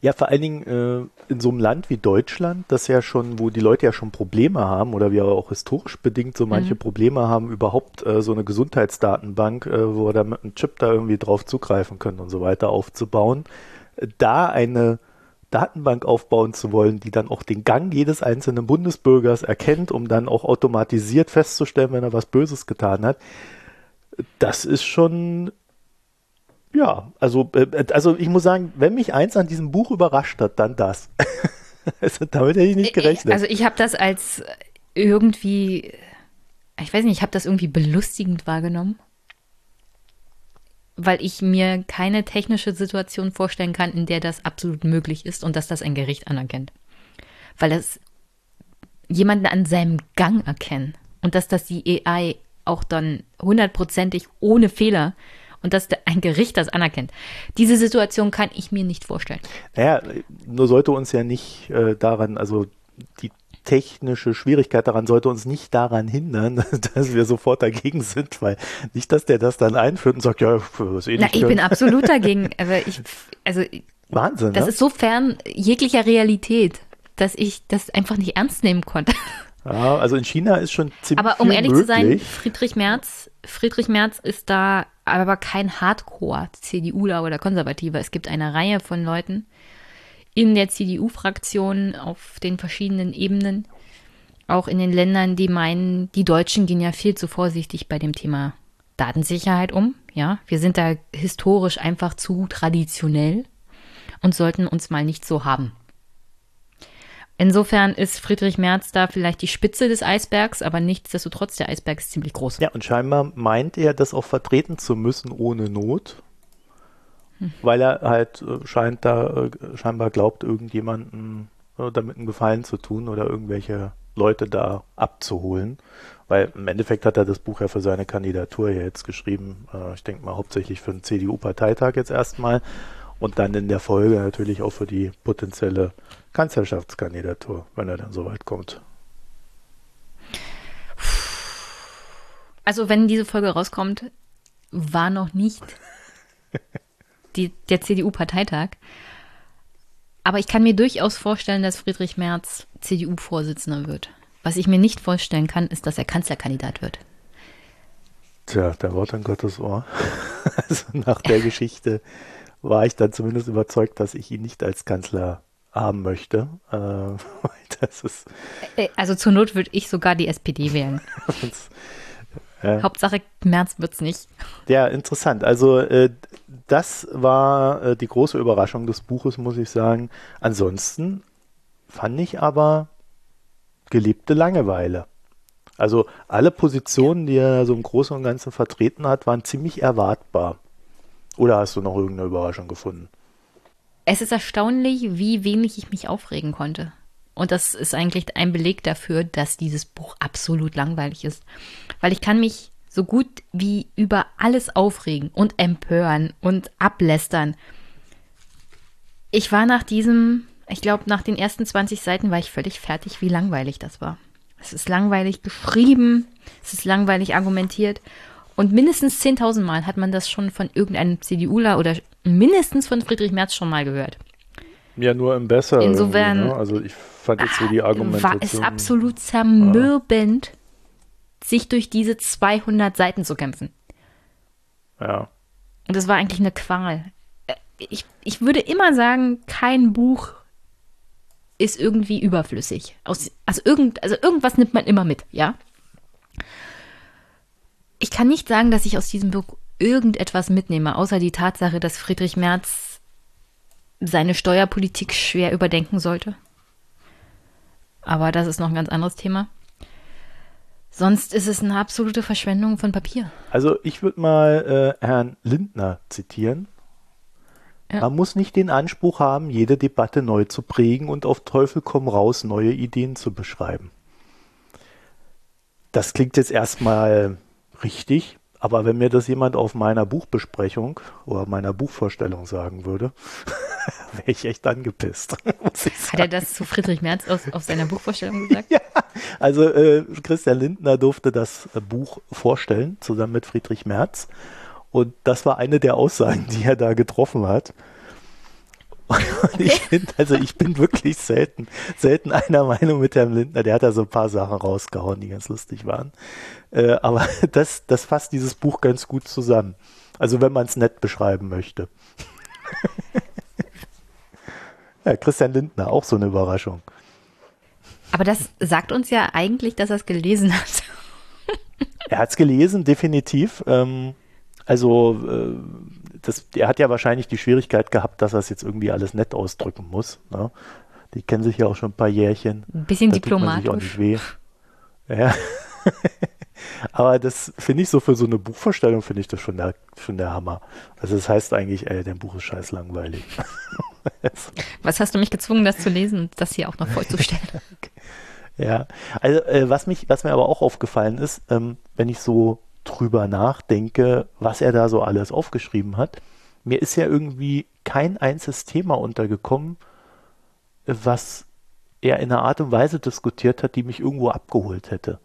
Ja, vor allen Dingen äh, in so einem Land wie Deutschland, das ja schon, wo die Leute ja schon Probleme haben oder wir auch historisch bedingt so manche mhm. Probleme haben, überhaupt äh, so eine Gesundheitsdatenbank, äh, wo wir da mit einem Chip da irgendwie drauf zugreifen können und so weiter aufzubauen. Da eine Datenbank aufbauen zu wollen, die dann auch den Gang jedes einzelnen Bundesbürgers erkennt, um dann auch automatisiert festzustellen, wenn er was Böses getan hat, das ist schon ja, also, äh, also ich muss sagen, wenn mich eins an diesem Buch überrascht hat, dann das. (laughs) also, damit hätte ich nicht äh, gerechnet. Also ich habe das als irgendwie, ich weiß nicht, ich habe das irgendwie belustigend wahrgenommen. Weil ich mir keine technische Situation vorstellen kann, in der das absolut möglich ist und dass das ein Gericht anerkennt. Weil es jemanden an seinem Gang erkennen und dass das die AI auch dann hundertprozentig ohne Fehler und dass ein Gericht das anerkennt. Diese Situation kann ich mir nicht vorstellen. Naja, nur sollte uns ja nicht äh, daran, also die technische Schwierigkeit daran sollte uns nicht daran hindern, (laughs) dass wir sofort dagegen sind, weil nicht, dass der das dann einführt und sagt, ja, das eh nicht. Na, ich bin absolut (laughs) dagegen, aber ich, also Wahnsinn. Das ne? ist so fern jeglicher Realität, dass ich das einfach nicht ernst nehmen konnte. Ja, also in China ist schon ziemlich Aber um ehrlich möglich. zu sein, Friedrich Merz, Friedrich Merz ist da aber kein Hardcore-CDUler oder Konservativer. Es gibt eine Reihe von Leuten in der CDU-Fraktion auf den verschiedenen Ebenen, auch in den Ländern, die meinen, die Deutschen gehen ja viel zu vorsichtig bei dem Thema Datensicherheit um. Ja, wir sind da historisch einfach zu traditionell und sollten uns mal nicht so haben. Insofern ist Friedrich Merz da vielleicht die Spitze des Eisbergs, aber nichtsdestotrotz, der Eisberg ist ziemlich groß. Ja, und scheinbar meint er, das auch vertreten zu müssen ohne Not, hm. weil er halt äh, scheint da, äh, scheinbar glaubt, irgendjemanden äh, damit einen Gefallen zu tun oder irgendwelche Leute da abzuholen. Weil im Endeffekt hat er das Buch ja für seine Kandidatur jetzt geschrieben. ich denke mal hauptsächlich für den CDU-Parteitag jetzt erstmal und dann in der Folge natürlich auch für die potenzielle Kanzlerschaftskandidatur, wenn er dann soweit kommt. Also wenn diese Folge rauskommt, war noch nicht (laughs) die, der CDU-Parteitag. Aber ich kann mir durchaus vorstellen, dass Friedrich Merz CDU-Vorsitzender wird. Was ich mir nicht vorstellen kann, ist, dass er Kanzlerkandidat wird. Tja, der Wort an Gottes Ohr. (laughs) Also nach der Geschichte war ich dann zumindest überzeugt, dass ich ihn nicht als Kanzler haben möchte. Äh, (laughs) das äh, also zur Not würde ich sogar die SPD wählen. (laughs) äh, Hauptsache März wird es nicht. Ja, interessant. Also äh, das war äh, die große Überraschung des Buches, muss ich sagen. Ansonsten fand ich aber gelebte Langeweile. Also alle Positionen, die er so im Großen und Ganzen vertreten hat, waren ziemlich erwartbar. Oder hast du noch irgendeine Überraschung gefunden? Es ist erstaunlich, wie wenig ich mich aufregen konnte. Und das ist eigentlich ein Beleg dafür, dass dieses Buch absolut langweilig ist. Weil ich kann mich so gut wie über alles aufregen und empören und ablästern. Ich war nach diesem, ich glaube, nach den ersten 20 Seiten war ich völlig fertig, wie langweilig das war. Es ist langweilig geschrieben, es ist langweilig argumentiert und mindestens 10.000 Mal hat man das schon von irgendeinem CDUler oder mindestens von Friedrich Merz schon mal gehört. Ja, nur im Besser. Insofern. Ne? Also ich fand jetzt so die Argumentation. War es absolut zermürbend. Ja. sich durch diese 200 Seiten zu kämpfen. Ja. Und das war eigentlich eine Qual. Äh, ich, ich würde immer sagen, kein Buch ist irgendwie überflüssig. Aus, also, irgend, also irgendwas nimmt man immer mit, ja? Ich kann nicht sagen, dass ich aus diesem Buch irgendetwas mitnehme, außer die Tatsache, dass Friedrich Merz seine Steuerpolitik schwer überdenken sollte. Aber das ist noch ein ganz anderes Thema. Sonst ist es eine absolute Verschwendung von Papier. Also ich würde mal äh, Herrn Lindner zitieren. Ja. Man muss nicht den Anspruch haben, jede Debatte neu zu prägen und auf Teufel komm raus neue Ideen zu beschreiben. Das klingt jetzt erstmal richtig, aber wenn mir das jemand auf meiner Buchbesprechung oder meiner Buchvorstellung sagen würde, (laughs) wäre ich echt angepisst. (laughs) Hat er das zu Friedrich Merz aus, auf seiner Buchvorstellung (laughs) gesagt? ja, also äh, Christian Lindner durfte das äh, Buch vorstellen, zusammen mit Friedrich Merz. Und das war eine der Aussagen, die er da getroffen hat. Okay. Ich finde, also ich bin wirklich selten, selten einer Meinung mit Herrn Lindner. Der hat da so ein paar Sachen rausgehauen, die ganz lustig waren. Äh, aber (laughs) das, das fasst dieses Buch ganz gut zusammen. Also wenn man es nett beschreiben möchte. (laughs) ja, Christian Lindner, auch so eine Überraschung. Aber das sagt uns ja eigentlich, dass er es gelesen hat. er hat es gelesen, definitiv. Ähm, also äh, das, er hat ja wahrscheinlich die Schwierigkeit gehabt, dass er es jetzt irgendwie alles nett ausdrücken muss. Ne? Die kennen sich ja auch schon ein paar Jährchen. Ein bisschen da diplomatisch. Ja. (laughs) Aber das finde ich so für so eine Buchvorstellung, finde ich das schon der, schon der Hammer. Also das heißt eigentlich, ey, dein Buch ist scheiß langweilig. (laughs) was hast du mich gezwungen, das zu lesen und das hier auch noch vorzustellen? (laughs) Ja, also äh, was mich, was mir aber auch aufgefallen ist, ähm, wenn ich so drüber nachdenke, was er da so alles aufgeschrieben hat, mir ist ja irgendwie kein einziges Thema untergekommen, was er in einer Art und Weise diskutiert hat, die mich irgendwo abgeholt hätte.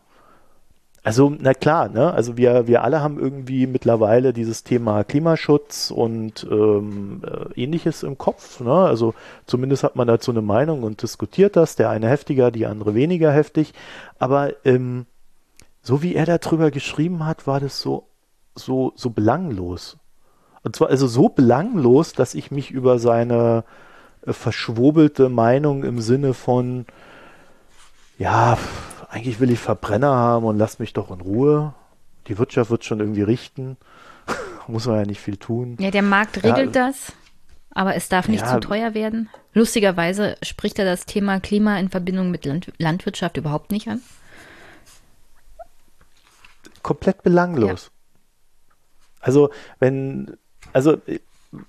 Also, na klar, ne? Also wir, wir alle haben irgendwie mittlerweile dieses Thema Klimaschutz und ähm, äh, ähnliches im Kopf. Ne? Also zumindest hat man dazu eine Meinung und diskutiert das, der eine heftiger, die andere weniger heftig. Aber ähm, so wie er darüber geschrieben hat, war das so, so, so belanglos. Und zwar also so belanglos, dass ich mich über seine äh, verschwobelte Meinung im Sinne von, ja, eigentlich will ich Verbrenner haben und lass mich doch in Ruhe. Die Wirtschaft wird schon irgendwie richten. (laughs) Muss man ja nicht viel tun. Ja, der Markt regelt ja, das, aber es darf nicht ja, zu teuer werden. Lustigerweise spricht er das Thema Klima in Verbindung mit Land Landwirtschaft überhaupt nicht an. Komplett belanglos. Ja. Also, wenn, also,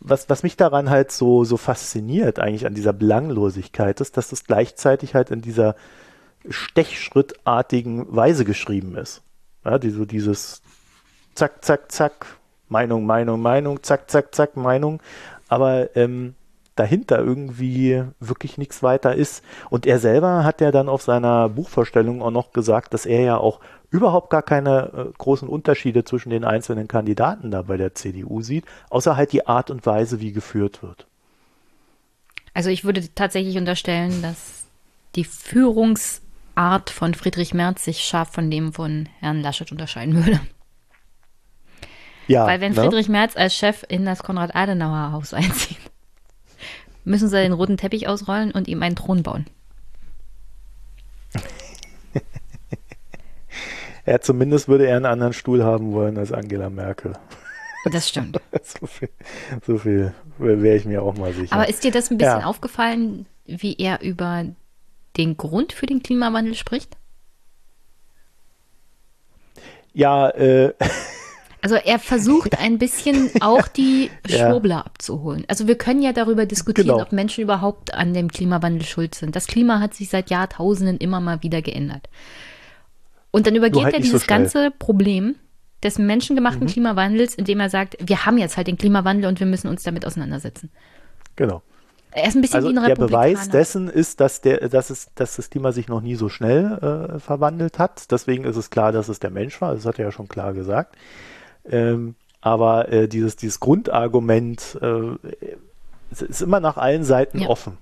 was, was mich daran halt so, so fasziniert, eigentlich an dieser Belanglosigkeit, ist, dass es gleichzeitig halt in dieser stechschrittartigen Weise geschrieben ist. Ja, die, so dieses Zack, Zack, Zack, Meinung, Meinung, Meinung, Zack, Zack, Zack, Meinung. Aber ähm, dahinter irgendwie wirklich nichts weiter ist. Und er selber hat ja dann auf seiner Buchvorstellung auch noch gesagt, dass er ja auch überhaupt gar keine äh, großen Unterschiede zwischen den einzelnen Kandidaten da bei der CDU sieht, außer halt die Art und Weise, wie geführt wird. Also ich würde tatsächlich unterstellen, dass die Führungs- Art von Friedrich Merz sich scharf von dem von Herrn Laschet unterscheiden würde. Ja, Weil wenn ne? Friedrich Merz als Chef in das Konrad-Adenauer-Haus einzieht, müssen sie den roten Teppich ausrollen und ihm einen Thron bauen. Ja, zumindest würde er einen anderen Stuhl haben wollen als Angela Merkel. (laughs) Das stimmt. (laughs) so viel, so viel wäre ich mir auch mal sicher. Aber ist dir das ein bisschen ja. aufgefallen, wie er über den Grund für den Klimawandel spricht? Ja, äh. (laughs) Also er versucht ein bisschen auch die Schwurbler ja. abzuholen. Also wir können ja darüber diskutieren, genau. ob Menschen überhaupt an dem Klimawandel schuld sind. Das Klima hat sich seit Jahrtausenden immer mal wieder geändert. Und dann übergeht halt er dieses so ganze Problem des menschengemachten mhm. Klimawandels, indem er sagt, wir haben jetzt halt den Klimawandel und wir müssen uns damit auseinandersetzen. Genau. Er ist ein bisschen also wie ein Der Beweis dessen ist, dass, der, dass, es, dass das Klima sich noch nie so schnell äh, verwandelt hat. Deswegen ist es klar, dass es der Mensch war. Das hat er ja schon klar gesagt. Ähm, aber äh, dieses, dieses Grundargument äh, ist immer nach allen Seiten ja. offen.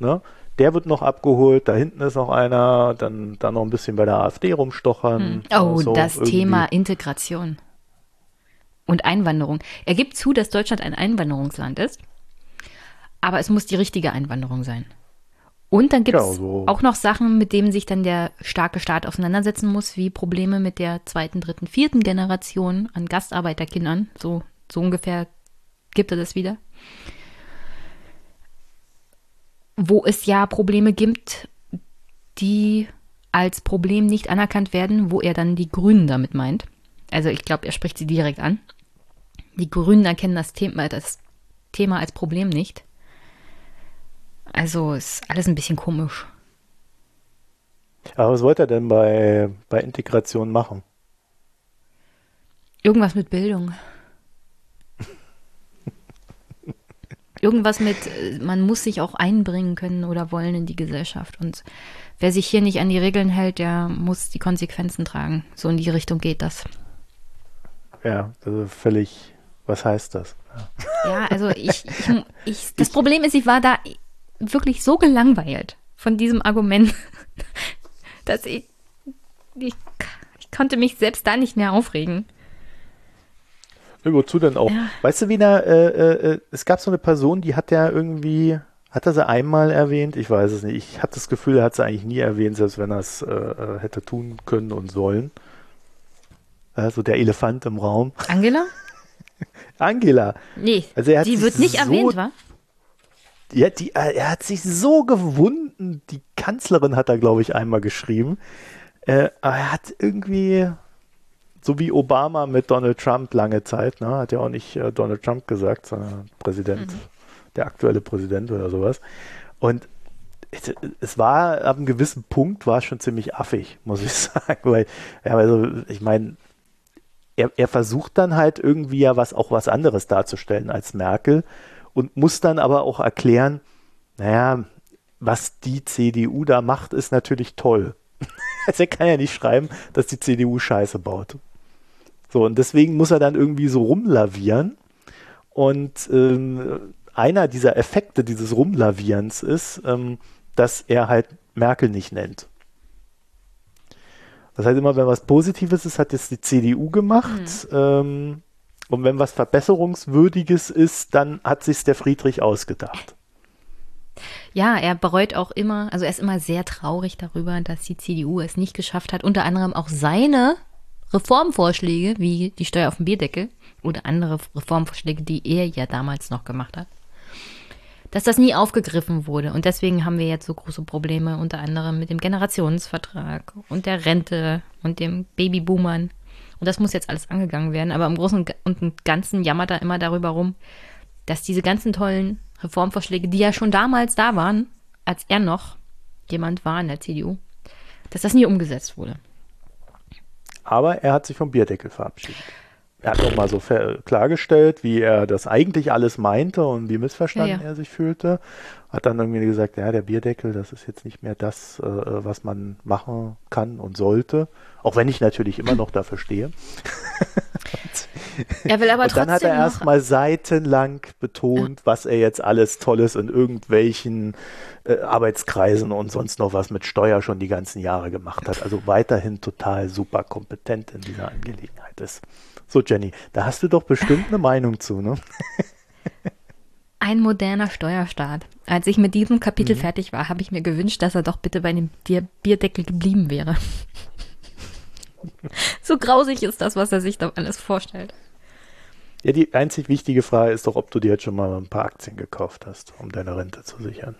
Ne? Der wird noch abgeholt, da hinten ist noch einer, dann, dann noch ein bisschen bei der AfD rumstochern. Hm. Oh, so das irgendwie. Thema Integration und Einwanderung. Er gibt zu, dass Deutschland ein Einwanderungsland ist, aber es muss die richtige Einwanderung sein. Und dann gibt es ja, so. auch noch Sachen, mit denen sich dann der starke Staat auseinandersetzen muss, wie Probleme mit der zweiten, dritten, vierten Generation an Gastarbeiterkindern. So, so ungefähr gibt er das wieder wo es ja Probleme gibt, die als Problem nicht anerkannt werden, wo er dann die Grünen damit meint. Also ich glaube, er spricht sie direkt an. Die Grünen erkennen das Thema, das Thema als Problem nicht. Also ist alles ein bisschen komisch. Aber was wollte er denn bei, bei Integration machen? Irgendwas mit Bildung. Irgendwas mit, äh, man muss sich auch einbringen können oder wollen in die Gesellschaft. Und wer sich hier nicht an die Regeln hält, der muss die Konsequenzen tragen. So in die Richtung geht das. Ja, also völlig, was heißt das? Ja, ja also ich, ich, (laughs) ich, das Problem ist, ich war da wirklich so gelangweilt von diesem Argument, (laughs) dass ich, ich, ich konnte mich selbst da nicht mehr aufregen. Wozu denn auch? Ja. Weißt du, wie da, äh, äh, äh, es gab so eine Person, die hat ja irgendwie, hat er sie einmal erwähnt? Ich weiß es nicht. Ich habe das Gefühl, er hat sie eigentlich nie erwähnt, selbst wenn er es äh, äh, hätte tun können und sollen. Also der Elefant im Raum. (laughs) Angela? Angela. Nee, also die wird nicht so, erwähnt, wa? Ja, die, er hat sich so gewunden. Die Kanzlerin hat er, glaube ich, einmal geschrieben. Äh, er hat irgendwie, so wie Obama mit Donald Trump lange Zeit, ne? hat ja auch nicht äh, Donald Trump gesagt, sondern Präsident, mhm. der aktuelle Präsident oder sowas. Und es, es, war ab einem gewissen Punkt war es schon ziemlich affig, (laughs) muss ich sagen, weil ja, also ich meine, er, er versucht dann halt irgendwie ja was auch was anderes darzustellen als Merkel und muss dann aber auch erklären, naja, was die CDU da macht, ist natürlich toll. (laughs) also er kann ja nicht schreiben, dass die CDU Scheiße baut. So, und deswegen muss er dann irgendwie so rumlavieren. Und ähm, einer dieser Effekte dieses Rumlavierens ist, ähm, dass er halt Merkel nicht nennt. Das heißt immer, wenn was Positives ist, hat jetzt die CDU gemacht. Mhm. Ähm, und wenn was Verbesserungswürdiges ist, dann hat sich der Friedrich ausgedacht. Ja, er bereut auch immer, also er ist immer sehr traurig darüber, dass die CDU es nicht geschafft hat, unter anderem auch seine Reformvorschläge wie die Steuer auf den Bierdeckel oder andere Reformvorschläge, die er ja damals noch gemacht hat, dass das nie aufgegriffen wurde. Und deswegen haben wir jetzt so große Probleme, unter anderem mit dem Generationsvertrag und der Rente und dem Babyboomern. Und das muss jetzt alles angegangen werden. Aber im Großen und Ganzen jammert er immer darüber rum, dass diese ganzen tollen Reformvorschläge, die ja schon damals da waren, als er noch jemand war in der CDU, dass das nie umgesetzt wurde. Aber er hat sich vom Bierdeckel verabschiedet. Er hat nochmal so klargestellt, wie er das eigentlich alles meinte und wie missverstanden ja, ja. er sich fühlte. Hat dann irgendwie gesagt, ja, der Bierdeckel, das ist jetzt nicht mehr das, äh, was man machen kann und sollte. Auch wenn ich natürlich immer noch dafür stehe. (laughs) Er will aber und dann hat er erstmal seitenlang betont, ja. was er jetzt alles Tolles in irgendwelchen äh, Arbeitskreisen und sonst noch was mit Steuer schon die ganzen Jahre gemacht hat. Also weiterhin total super kompetent in dieser Angelegenheit ist. So, Jenny, da hast du doch bestimmt eine Meinung zu, ne? Ein moderner Steuerstaat. Als ich mit diesem Kapitel mhm. fertig war, habe ich mir gewünscht, dass er doch bitte bei dem Bierdeckel geblieben wäre. So grausig ist das, was er sich da alles vorstellt. Ja, die einzig wichtige Frage ist doch, ob du dir jetzt schon mal ein paar Aktien gekauft hast, um deine Rente zu sichern.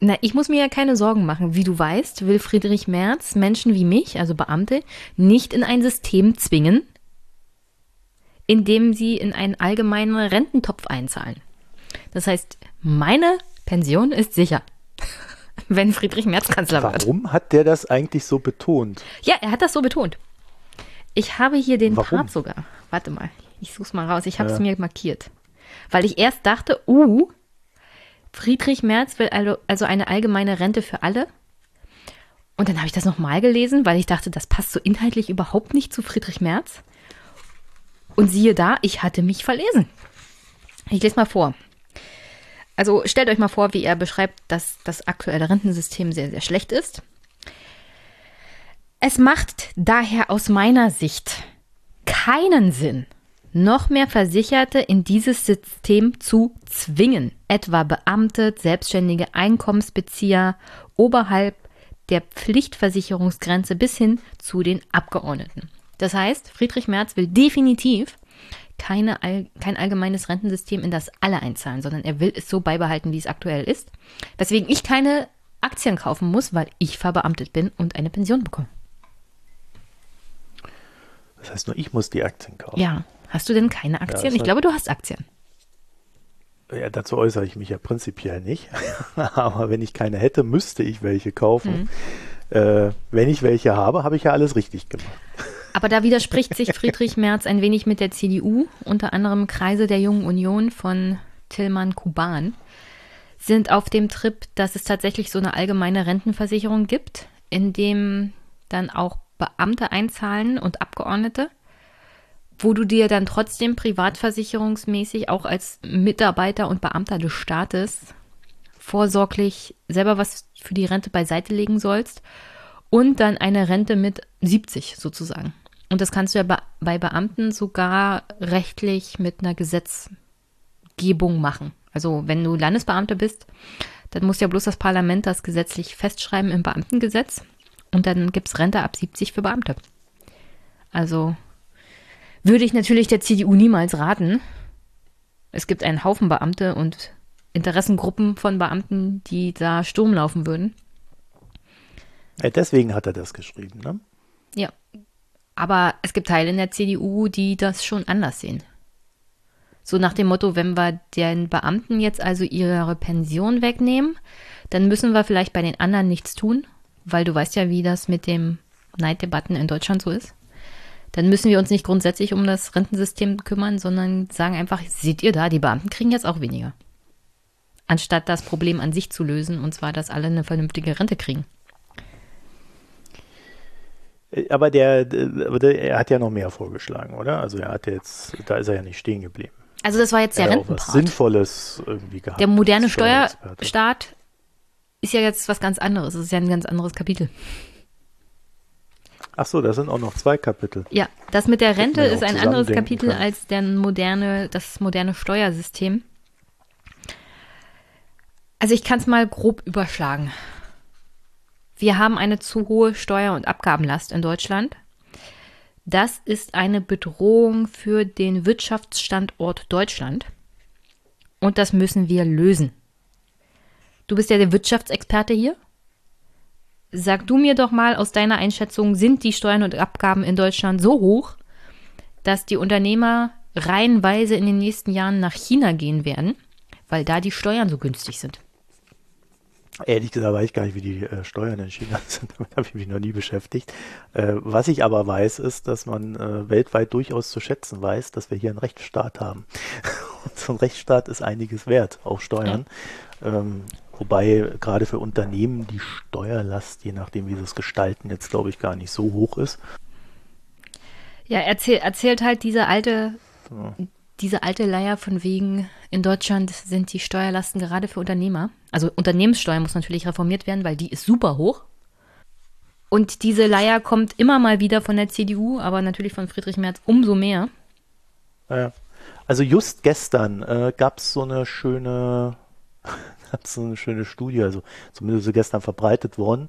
Na, ich muss mir ja keine Sorgen machen. Wie du weißt, will Friedrich Merz Menschen wie mich, also Beamte, nicht in ein System zwingen, in dem sie in einen allgemeinen Rententopf einzahlen. Das heißt, meine Pension ist sicher, wenn Friedrich Merz Kanzler Warum wird. Warum hat der das eigentlich so betont? Ja, er hat das so betont. Ich habe hier den Warum? Part sogar. Warte mal, ich suche es mal raus. Ich habe es ja. mir markiert. Weil ich erst dachte, uh, Friedrich Merz will also eine allgemeine Rente für alle. Und dann habe ich das nochmal gelesen, weil ich dachte, das passt so inhaltlich überhaupt nicht zu Friedrich Merz. Und siehe da, ich hatte mich verlesen. Ich lese mal vor. Also stellt euch mal vor, wie er beschreibt, dass das aktuelle Rentensystem sehr, sehr schlecht ist. Es macht daher aus meiner Sicht keinen Sinn, noch mehr Versicherte in dieses System zu zwingen, etwa Beamte, selbstständige Einkommensbezieher oberhalb der Pflichtversicherungsgrenze bis hin zu den Abgeordneten. Das heißt, Friedrich Merz will definitiv keine, kein allgemeines Rentensystem, in das alle einzahlen, sondern er will es so beibehalten, wie es aktuell ist. Weswegen ich keine Aktien kaufen muss, weil ich verbeamtet bin und eine Pension bekomme. Das heißt, nur ich muss die Aktien kaufen. Ja. Hast du denn keine Aktien? Ja, ich glaube, du hast Aktien. Ja, dazu äußere ich mich ja prinzipiell nicht. (laughs) Aber wenn ich keine hätte, müsste ich welche kaufen. Mhm. Äh, wenn ich welche habe, habe ich ja alles richtig gemacht. Aber da widerspricht sich Friedrich Merz ein wenig mit der CDU. Unter anderem Kreise der Jungen Union von Tillmann Kuban sind auf dem Trip, dass es tatsächlich so eine allgemeine Rentenversicherung gibt, in dem dann auch Beamte einzahlen und Abgeordnete wo du dir dann trotzdem privatversicherungsmäßig auch als Mitarbeiter und Beamter des Staates vorsorglich selber was für die Rente beiseite legen sollst und dann eine Rente mit 70 sozusagen. Und das kannst du ja bei Beamten sogar rechtlich mit einer Gesetzgebung machen. Also wenn du Landesbeamter bist, dann muss ja bloß das Parlament das gesetzlich festschreiben im Beamtengesetz und dann gibt es Rente ab 70 für Beamte. Also würde ich natürlich der CDU niemals raten. Es gibt einen Haufen Beamte und Interessengruppen von Beamten, die da Sturm laufen würden. Ja, deswegen hat er das geschrieben, ne? Ja. Aber es gibt Teile in der CDU, die das schon anders sehen. So nach dem Motto, wenn wir den Beamten jetzt also ihre Pension wegnehmen, dann müssen wir vielleicht bei den anderen nichts tun, weil du weißt ja, wie das mit dem Neiddebatten in Deutschland so ist dann müssen wir uns nicht grundsätzlich um das Rentensystem kümmern, sondern sagen einfach, seht ihr da, die Beamten kriegen jetzt auch weniger. Anstatt das Problem an sich zu lösen, und zwar, dass alle eine vernünftige Rente kriegen. Aber der, aber der, er hat ja noch mehr vorgeschlagen, oder? Also er hat jetzt, da ist er ja nicht stehen geblieben. Also das war jetzt der Rentenpart. was Sinnvolles irgendwie gehabt. Der moderne Steuerstaat ist ja jetzt was ganz anderes. Es ist ja ein ganz anderes Kapitel. Ach so, da sind auch noch zwei Kapitel. Ja, das mit der Rente ist ein anderes Kapitel kann. als der moderne, das moderne Steuersystem. Also ich kann es mal grob überschlagen. Wir haben eine zu hohe Steuer- und Abgabenlast in Deutschland. Das ist eine Bedrohung für den Wirtschaftsstandort Deutschland. Und das müssen wir lösen. Du bist ja der Wirtschaftsexperte hier. Sag du mir doch mal aus deiner Einschätzung, sind die Steuern und Abgaben in Deutschland so hoch, dass die Unternehmer reihenweise in den nächsten Jahren nach China gehen werden, weil da die Steuern so günstig sind? Ehrlich gesagt weiß ich gar nicht, wie die äh, Steuern in China (laughs) sind. Damit habe ich mich noch nie beschäftigt. Äh, was ich aber weiß, ist, dass man äh, weltweit durchaus zu schätzen weiß, dass wir hier einen Rechtsstaat haben. (laughs) Und so ein Rechtsstaat ist einiges wert, auch Steuern. Ja. Ähm, Wobei gerade für Unternehmen die Steuerlast, je nachdem wie sie es gestalten, jetzt glaube ich gar nicht so hoch ist. Ja, erzähl, erzählt halt diese alte, so. Diese alte Leier von wegen, in Deutschland sind die Steuerlasten gerade für Unternehmer. Also Unternehmenssteuer muss natürlich reformiert werden, weil die ist super hoch. Und diese Leier kommt immer mal wieder von der CDU, aber natürlich von Friedrich Merz umso mehr. Also just gestern äh, gab es so eine schöne (laughs) so eine schöne Studie, also zumindest so gestern verbreitet worden.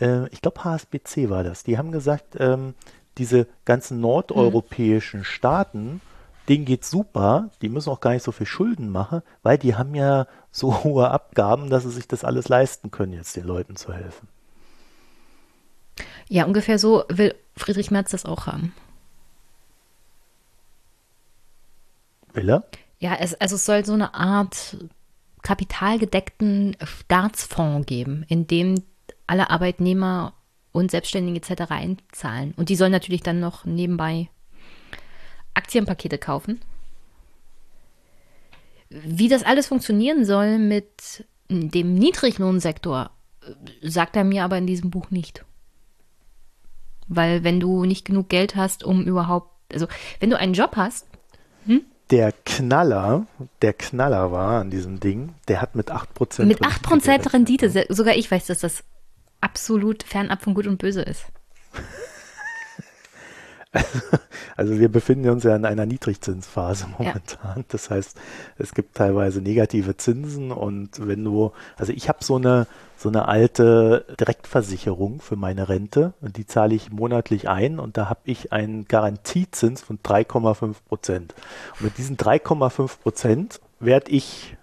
Äh, ich glaube, HSBC war das. Die haben gesagt, ähm, diese ganzen nordeuropäischen mhm. Staaten, denen geht's super, die müssen auch gar nicht so viel Schulden machen, weil die haben ja so (laughs) hohe Abgaben, dass sie sich das alles leisten können, jetzt den Leuten zu helfen. Ja, ungefähr so will Friedrich Merz das auch haben. Will er? Ja, es, also es soll so eine Art kapitalgedeckten Staatsfonds geben, in dem alle Arbeitnehmer und Selbstständige etc. einzahlen. Und die sollen natürlich dann noch nebenbei Aktienpakete kaufen. Wie das alles funktionieren soll mit dem Niedriglohnsektor, sagt er mir aber in diesem Buch nicht. Weil wenn du nicht genug Geld hast, um überhaupt, also wenn du einen Job hast, hm? der Knaller, der Knaller war an diesem Ding, der hat mit 8% Mit 8% Rendite, Rendite, sogar ich weiß, dass das absolut fernab von Gut und Böse ist. (laughs) Also wir befinden uns ja in einer Niedrigzinsphase momentan. Ja. Das heißt, es gibt teilweise negative Zinsen und wenn du, also ich habe so eine so eine alte Direktversicherung für meine Rente und die zahle ich monatlich ein und da habe ich einen Garantiezins von 3,5 Prozent. Und mit diesen 3,5 Prozent werde ich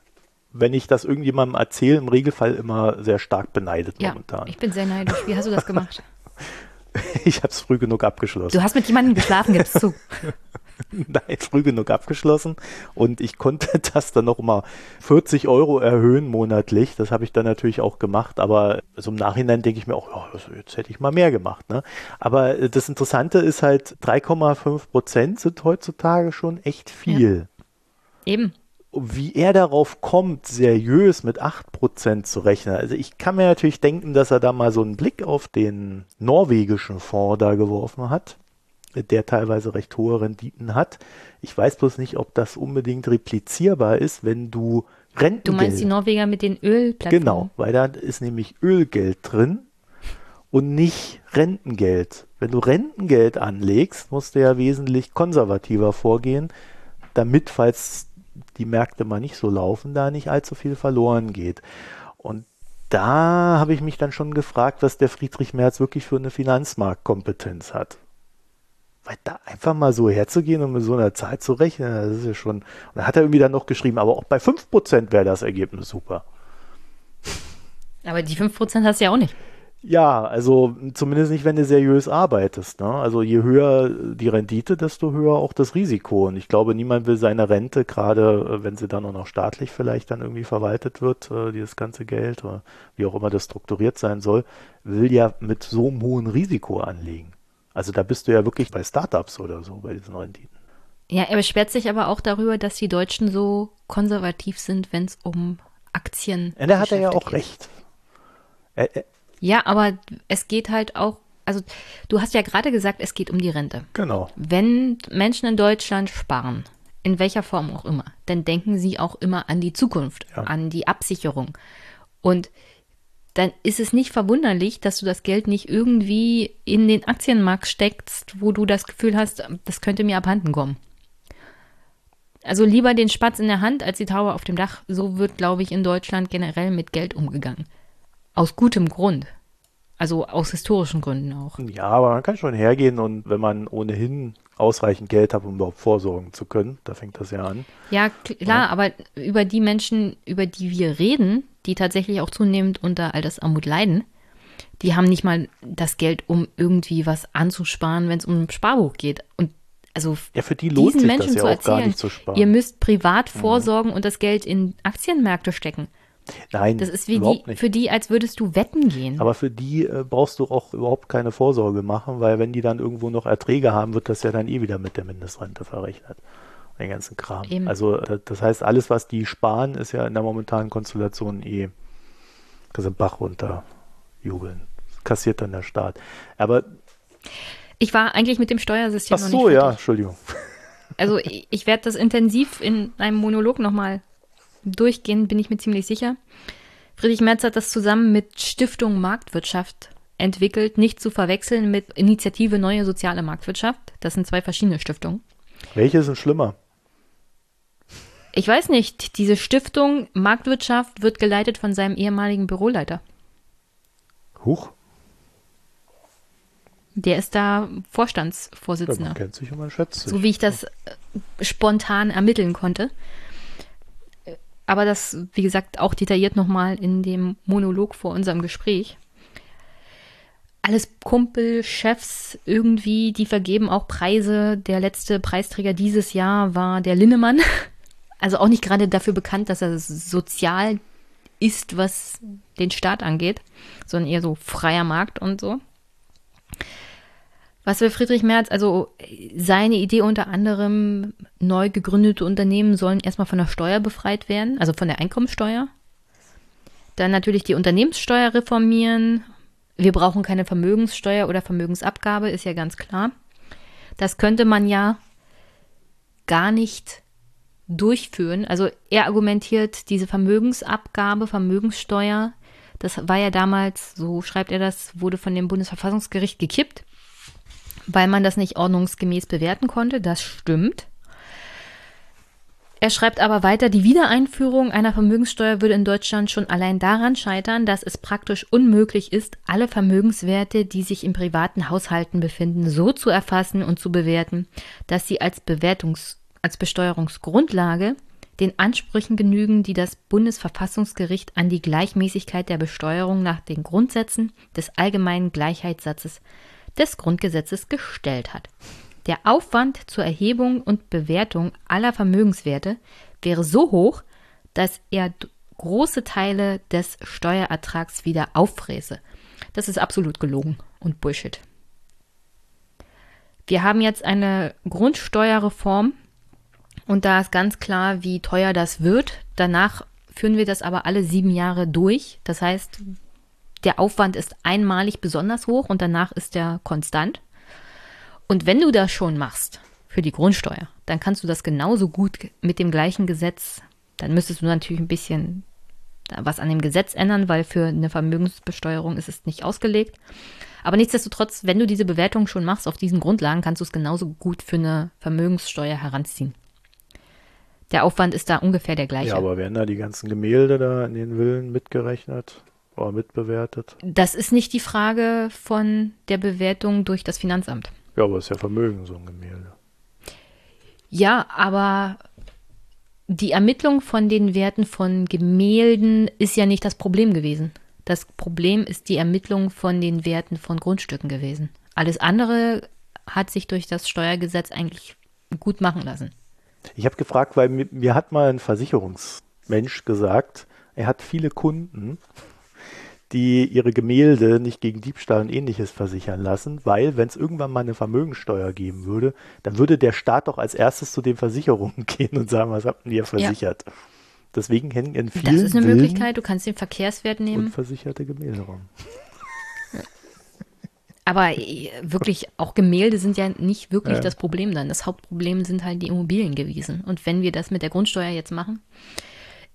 wenn ich das irgendjemandem erzähle, im Regelfall immer sehr stark beneidet ja, momentan. Ich bin sehr neidisch. Wie hast du das gemacht? (laughs) (laughs) ich habe es früh genug abgeschlossen. Du hast mit jemandem geschlafen, gibst zu. (laughs) Nein, früh genug abgeschlossen und ich konnte (laughs) das dann noch mal 40 Euro erhöhen monatlich. Das habe ich dann natürlich auch gemacht, aber so im Nachhinein denke ich mir auch, ja, jetzt hätte ich mal mehr gemacht. Ne? Aber äh, das Interessante ist halt, 3,5 Prozent sind heutzutage schon echt viel. Ja. Eben wie er darauf kommt, seriös mit 8% zu rechnen. Also ich kann mir natürlich denken, dass er da mal so einen Blick auf den norwegischen Fonds da geworfen hat, der teilweise recht hohe Renditen hat. Ich weiß bloß nicht, ob das unbedingt replizierbar ist, wenn du Rentengeld... Du meinst die Norweger mit den Ölplattformen? Genau, weil da ist nämlich Ölgeld drin und nicht Rentengeld. Wenn du Rentengeld anlegst, musst du ja wesentlich konservativer vorgehen, damit, falls die Märkte mal nicht so laufen, da nicht allzu viel verloren geht. Und da habe ich mich dann schon gefragt, was der Friedrich Merz wirklich für eine Finanzmarktkompetenz hat. Weil da einfach mal so herzugehen und mit so einer Zahl zu rechnen, das ist ja schon. Und da hat er irgendwie dann noch geschrieben, aber auch bei 5% wäre das Ergebnis super. Aber die 5% hast du ja auch nicht. Ja, also zumindest nicht, wenn du seriös arbeitest. Ne? Also je höher die Rendite, desto höher auch das Risiko. Und ich glaube, niemand will seine Rente, gerade äh, wenn sie dann auch noch staatlich vielleicht dann irgendwie verwaltet wird, äh, dieses ganze Geld, oder wie auch immer das strukturiert sein soll, will ja mit so einem hohen Risiko anlegen. Also da bist du ja wirklich bei Startups oder so, bei diesen Renditen. Ja, er beschwert sich aber auch darüber, dass die Deutschen so konservativ sind, wenn es um Aktien geht. Ja, da hat er ja auch recht. Er, er, ja, aber es geht halt auch, also du hast ja gerade gesagt, es geht um die Rente. Genau. Wenn Menschen in Deutschland sparen, in welcher Form auch immer, dann denken sie auch immer an die Zukunft, ja. an die Absicherung. Und dann ist es nicht verwunderlich, dass du das Geld nicht irgendwie in den Aktienmarkt steckst, wo du das Gefühl hast, das könnte mir abhanden kommen. Also lieber den Spatz in der Hand als die Taube auf dem Dach. So wird, glaube ich, in Deutschland generell mit Geld umgegangen. Aus gutem Grund. Also aus historischen Gründen auch. Ja, aber man kann schon hergehen und wenn man ohnehin ausreichend Geld hat, um überhaupt vorsorgen zu können, da fängt das ja an. Ja, klar, ja. aber über die Menschen, über die wir reden, die tatsächlich auch zunehmend unter Altersarmut leiden, die haben nicht mal das Geld, um irgendwie was anzusparen, wenn es um ein Sparbuch geht. Und also ja, für die lohnt diesen Menschen ja zu erzählen, ihr müsst privat mhm. vorsorgen mhm. und das Geld in Aktienmärkte stecken. Nein, das ist wie die, für die, als würdest du wetten gehen. Aber für die äh, brauchst du auch überhaupt keine Vorsorge machen, weil wenn die dann irgendwo noch Erträge haben, wird das ja dann eh wieder mit der Mindestrente verrechnet. Den ganzen Kram. Eben. Also äh, das heißt, alles, was die sparen, ist ja in der momentanen Konstellation eh das ist Bach runter jubeln. Kassiert dann der Staat. Aber ich war eigentlich mit dem Steuersystem Ach so, noch nicht ja, Entschuldigung. Also ich, ich werde das intensiv in einem Monolog nochmal durchgehen, bin ich mir ziemlich sicher. Friedrich Merz hat das zusammen mit Stiftung Marktwirtschaft entwickelt, nicht zu verwechseln mit Initiative Neue Soziale Marktwirtschaft. Das sind zwei verschiedene Stiftungen. Welche sind schlimmer? Ich weiß nicht. Diese Stiftung Marktwirtschaft wird geleitet von seinem ehemaligen Büroleiter. Huch. Der ist da Vorstandsvorsitzender. Ja, man kennt sich und man schätzt sich. So wie ich das äh, spontan ermitteln konnte aber das, wie gesagt, auch detailliert nochmal in dem Monolog vor unserem Gespräch. Alles Kumpel, Chefs irgendwie, die vergeben auch Preise. Der letzte Preisträger dieses Jahr war der Linnemann. (laughs) Also auch nicht gerade dafür bekannt, dass er sozial ist, was den Staat angeht, sondern eher so freier Markt und so. Was will Friedrich Merz? Also seine Idee unter anderem, neu gegründete Unternehmen sollen erstmal von der Steuer befreit werden, also von der Einkommensteuer. Dann natürlich die Unternehmenssteuer reformieren. Wir brauchen keine Vermögenssteuer oder Vermögensabgabe, ist ja ganz klar. Das könnte man ja gar nicht durchführen. Also er argumentiert diese Vermögensabgabe, Vermögenssteuer, das war ja damals, so schreibt er das, wurde von dem Bundesverfassungsgericht gekippt, weil man das nicht ordnungsgemäß bewerten konnte. Das stimmt. Er schreibt aber weiter, die Wiedereinführung einer Vermögenssteuer würde in Deutschland schon allein daran scheitern, dass es praktisch unmöglich ist, alle Vermögenswerte, die sich in privaten Haushalten befinden, so zu erfassen und zu bewerten, dass sie als Bewertungs als Besteuerungsgrundlage den Ansprüchen genügen, die das Bundesverfassungsgericht an die Gleichmäßigkeit der Besteuerung nach den Grundsätzen des allgemeinen Gleichheitssatzes des Grundgesetzes gestellt hat. Der Aufwand zur Erhebung und Bewertung aller Vermögenswerte wäre so hoch, dass er große Teile des Steuerertrags wieder auffräse. Das ist absolut gelogen und Bullshit. Wir haben jetzt eine Grundsteuerreform und da ist ganz klar, wie teuer das wird. Danach führen wir das aber alle sieben Jahre durch. Das heißt, der Aufwand ist einmalig besonders hoch und danach ist er konstant. Und wenn du das schon machst für die Grundsteuer, dann kannst du das genauso gut mit dem gleichen Gesetz, dann müsstest du natürlich ein bisschen was an dem Gesetz ändern, weil für eine Vermögensbesteuerung ist es nicht ausgelegt. Aber nichtsdestotrotz, wenn du diese Bewertung schon machst auf diesen Grundlagen, kannst du es genauso gut für eine Vermögenssteuer heranziehen. Der Aufwand ist da ungefähr der gleiche. Ja, aber werden da die ganzen Gemälde da in den Villen mitgerechnet oder mitbewertet? Das ist nicht die Frage von der Bewertung durch das Finanzamt. Ja, aber es ist ja Vermögen, so ein Gemälde. Ja, aber die Ermittlung von den Werten von Gemälden ist ja nicht das Problem gewesen. Das Problem ist die Ermittlung von den Werten von Grundstücken gewesen. Alles andere hat sich durch das Steuergesetz eigentlich gut machen lassen. Ich habe gefragt, weil mir, mir hat mal ein Versicherungsmensch gesagt, er hat viele Kunden die ihre Gemälde nicht gegen Diebstahl und ähnliches versichern lassen, weil wenn es irgendwann mal eine Vermögensteuer geben würde, dann würde der Staat doch als erstes zu den Versicherungen (laughs) gehen und sagen, was habt ihr versichert? Ja. Deswegen hängen in vielen Das ist eine Villen Möglichkeit, du kannst den Verkehrswert nehmen. Versicherte Gemälde rum. (laughs) Aber äh, wirklich, auch Gemälde sind ja nicht wirklich ja. das Problem dann. Das Hauptproblem sind halt die Immobilien gewesen. Und wenn wir das mit der Grundsteuer jetzt machen,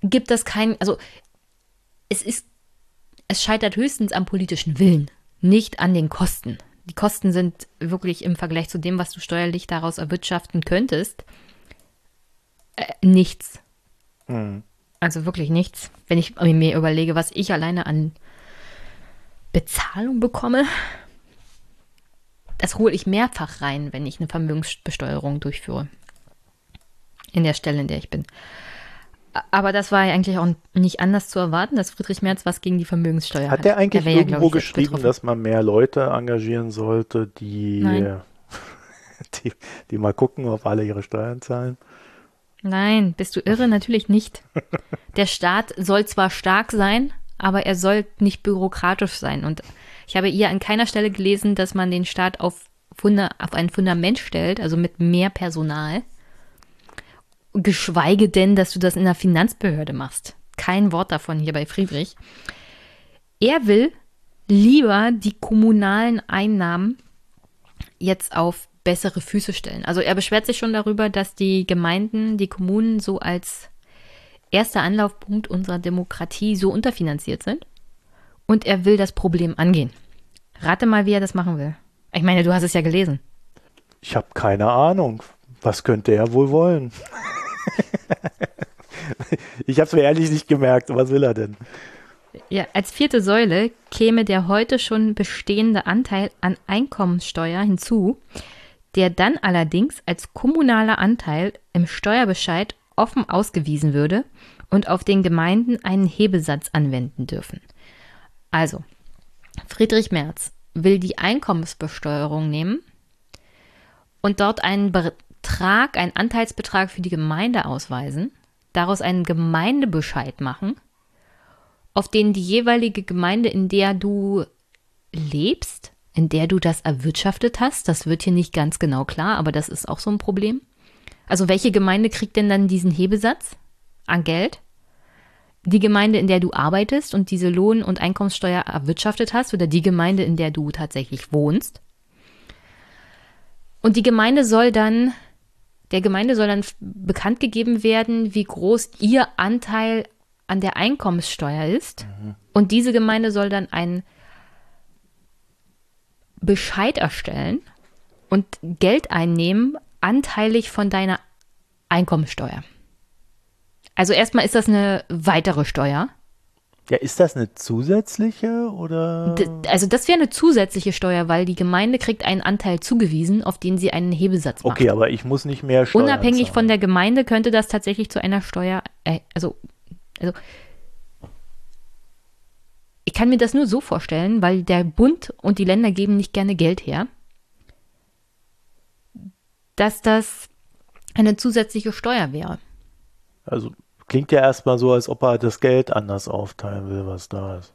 gibt das kein, also es ist es scheitert höchstens am politischen Willen, nicht an den Kosten. Die Kosten sind wirklich im Vergleich zu dem, was du steuerlich daraus erwirtschaften könntest, äh, nichts. Mhm. Also wirklich nichts. Wenn ich mir überlege, was ich alleine an Bezahlung bekomme, das hole ich mehrfach rein, wenn ich eine Vermögensbesteuerung durchführe. In der Stelle, in der ich bin. Aber das war ja eigentlich auch nicht anders zu erwarten, dass Friedrich Merz was gegen die Vermögenssteuer hat. Hat er eigentlich der irgendwo ja, geschrieben, betroffen. dass man mehr Leute engagieren sollte, die, (laughs) die, die mal gucken, ob alle ihre Steuern zahlen? Nein, bist du irre? Natürlich nicht. (laughs) Der Staat soll zwar stark sein, aber er soll nicht bürokratisch sein. Und ich habe hier an keiner Stelle gelesen, dass man den Staat auf, Funda auf ein Fundament stellt, also mit mehr Personal geschweige denn, dass du das in der Finanzbehörde machst. Kein Wort davon hier bei Friedrich. Er will lieber die kommunalen Einnahmen jetzt auf bessere Füße stellen. Also er beschwert sich schon darüber, dass die Gemeinden, die Kommunen so als erster Anlaufpunkt unserer Demokratie so unterfinanziert sind. Und er will das Problem angehen. Rate mal, wie er das machen will. Ich meine, du hast es ja gelesen. Ich habe keine Ahnung. Was könnte er wohl wollen? Ich habe es mir ehrlich nicht gemerkt. Was will er denn? Ja, als vierte Säule käme der heute schon bestehende Anteil an Einkommensteuer hinzu, der dann allerdings als kommunaler Anteil im Steuerbescheid offen ausgewiesen würde und auf den Gemeinden einen Hebesatz anwenden dürfen. Also, Friedrich Merz will die Einkommensbesteuerung nehmen und dort einen Betrag, einen Anteilsbetrag für die Gemeinde ausweisen, daraus einen Gemeindebescheid machen, auf den die jeweilige Gemeinde, in der du lebst, in der du das erwirtschaftet hast, das wird hier nicht ganz genau klar, aber das ist auch so ein Problem. Also welche Gemeinde kriegt denn dann diesen Hebesatz an Geld? Die Gemeinde, in der du arbeitest und diese Lohn- und Einkommenssteuer erwirtschaftet hast oder die Gemeinde, in der du tatsächlich wohnst? Und die Gemeinde soll dann Der Gemeinde soll dann bekannt gegeben werden, wie groß ihr Anteil an der Einkommenssteuer ist. Mhm. Und diese Gemeinde soll dann einen Bescheid erstellen und Geld einnehmen, anteilig von deiner Einkommenssteuer. Also erstmal ist das eine weitere Steuer. Ja, ist das eine zusätzliche oder? also das wäre eine zusätzliche Steuer, weil die Gemeinde kriegt einen Anteil zugewiesen, auf den sie einen Hebesatz macht. Okay, aber ich muss nicht mehr Steuern Unabhängig zahlen. von der Gemeinde könnte das tatsächlich zu einer Steuer, äh, also, also ich kann mir das nur so vorstellen, weil der Bund und die Länder geben nicht gerne Geld her, dass das eine zusätzliche Steuer wäre. Also klingt ja erstmal so, als ob er das Geld anders aufteilen will, was da ist.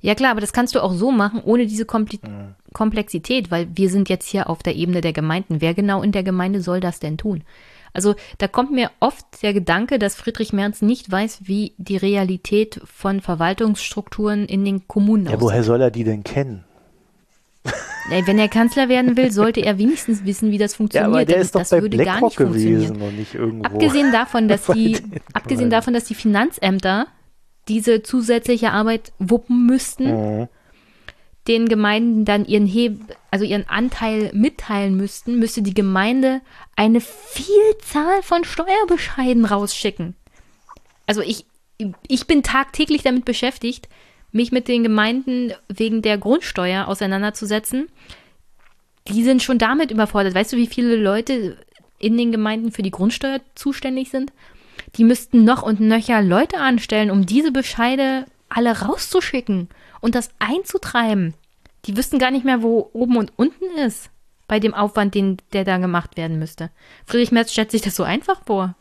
Ja klar, aber das kannst du auch so machen, ohne diese Kompli mhm. Komplexität, weil wir sind jetzt hier auf der Ebene der Gemeinden. Wer genau in der Gemeinde soll das denn tun? Also da kommt mir oft der Gedanke, dass Friedrich Merz nicht weiß, wie die Realität von Verwaltungsstrukturen in den Kommunen aussieht. Ja, woher soll er die denn kennen? Wenn er Kanzler werden will, sollte er wenigstens wissen, wie das funktioniert. Ja, aber der ist doch das bei würde gar nicht gewesen und nicht irgendwo. Abgesehen davon, dass (laughs) die, abgesehen davon, dass die Finanzämter diese zusätzliche Arbeit wuppen müssten, mhm. den Gemeinden dann ihren Heb also ihren Anteil mitteilen müssten, müsste die Gemeinde eine Vielzahl von Steuerbescheiden rausschicken. Also ich, ich bin tagtäglich damit beschäftigt, mich mit den Gemeinden wegen der Grundsteuer auseinanderzusetzen, die sind schon damit überfordert. Weißt du, wie viele Leute in den Gemeinden für die Grundsteuer zuständig sind? Die müssten noch und nöcher Leute anstellen, um diese Bescheide alle rauszuschicken und das einzutreiben. Die wüssten gar nicht mehr, wo oben und unten ist bei dem Aufwand, den, der da gemacht werden müsste. Friedrich Merz stellt sich das so einfach vor.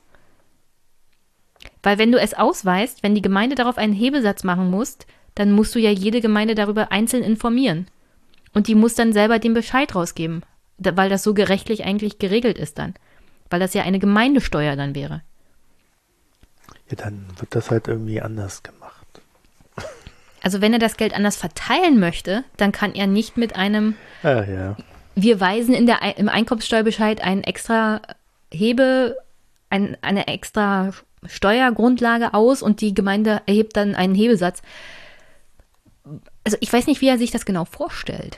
Weil wenn du es ausweist, wenn die Gemeinde darauf einen Hebesatz machen muss, dann musst du ja jede Gemeinde darüber einzeln informieren. Und die muss dann selber den Bescheid rausgeben, weil das so gerechtlich eigentlich geregelt ist dann. Weil das ja eine Gemeindesteuer dann wäre. Ja, dann wird das halt irgendwie anders gemacht. Also wenn er das Geld anders verteilen möchte, dann kann er nicht mit einem Ach, ja. Wir weisen in der, im Einkommenssteuerbescheid einen extra Hebe, ein, eine extra Steuergrundlage aus und die Gemeinde erhebt dann einen Hebesatz also ich weiß nicht, wie er sich das genau vorstellt.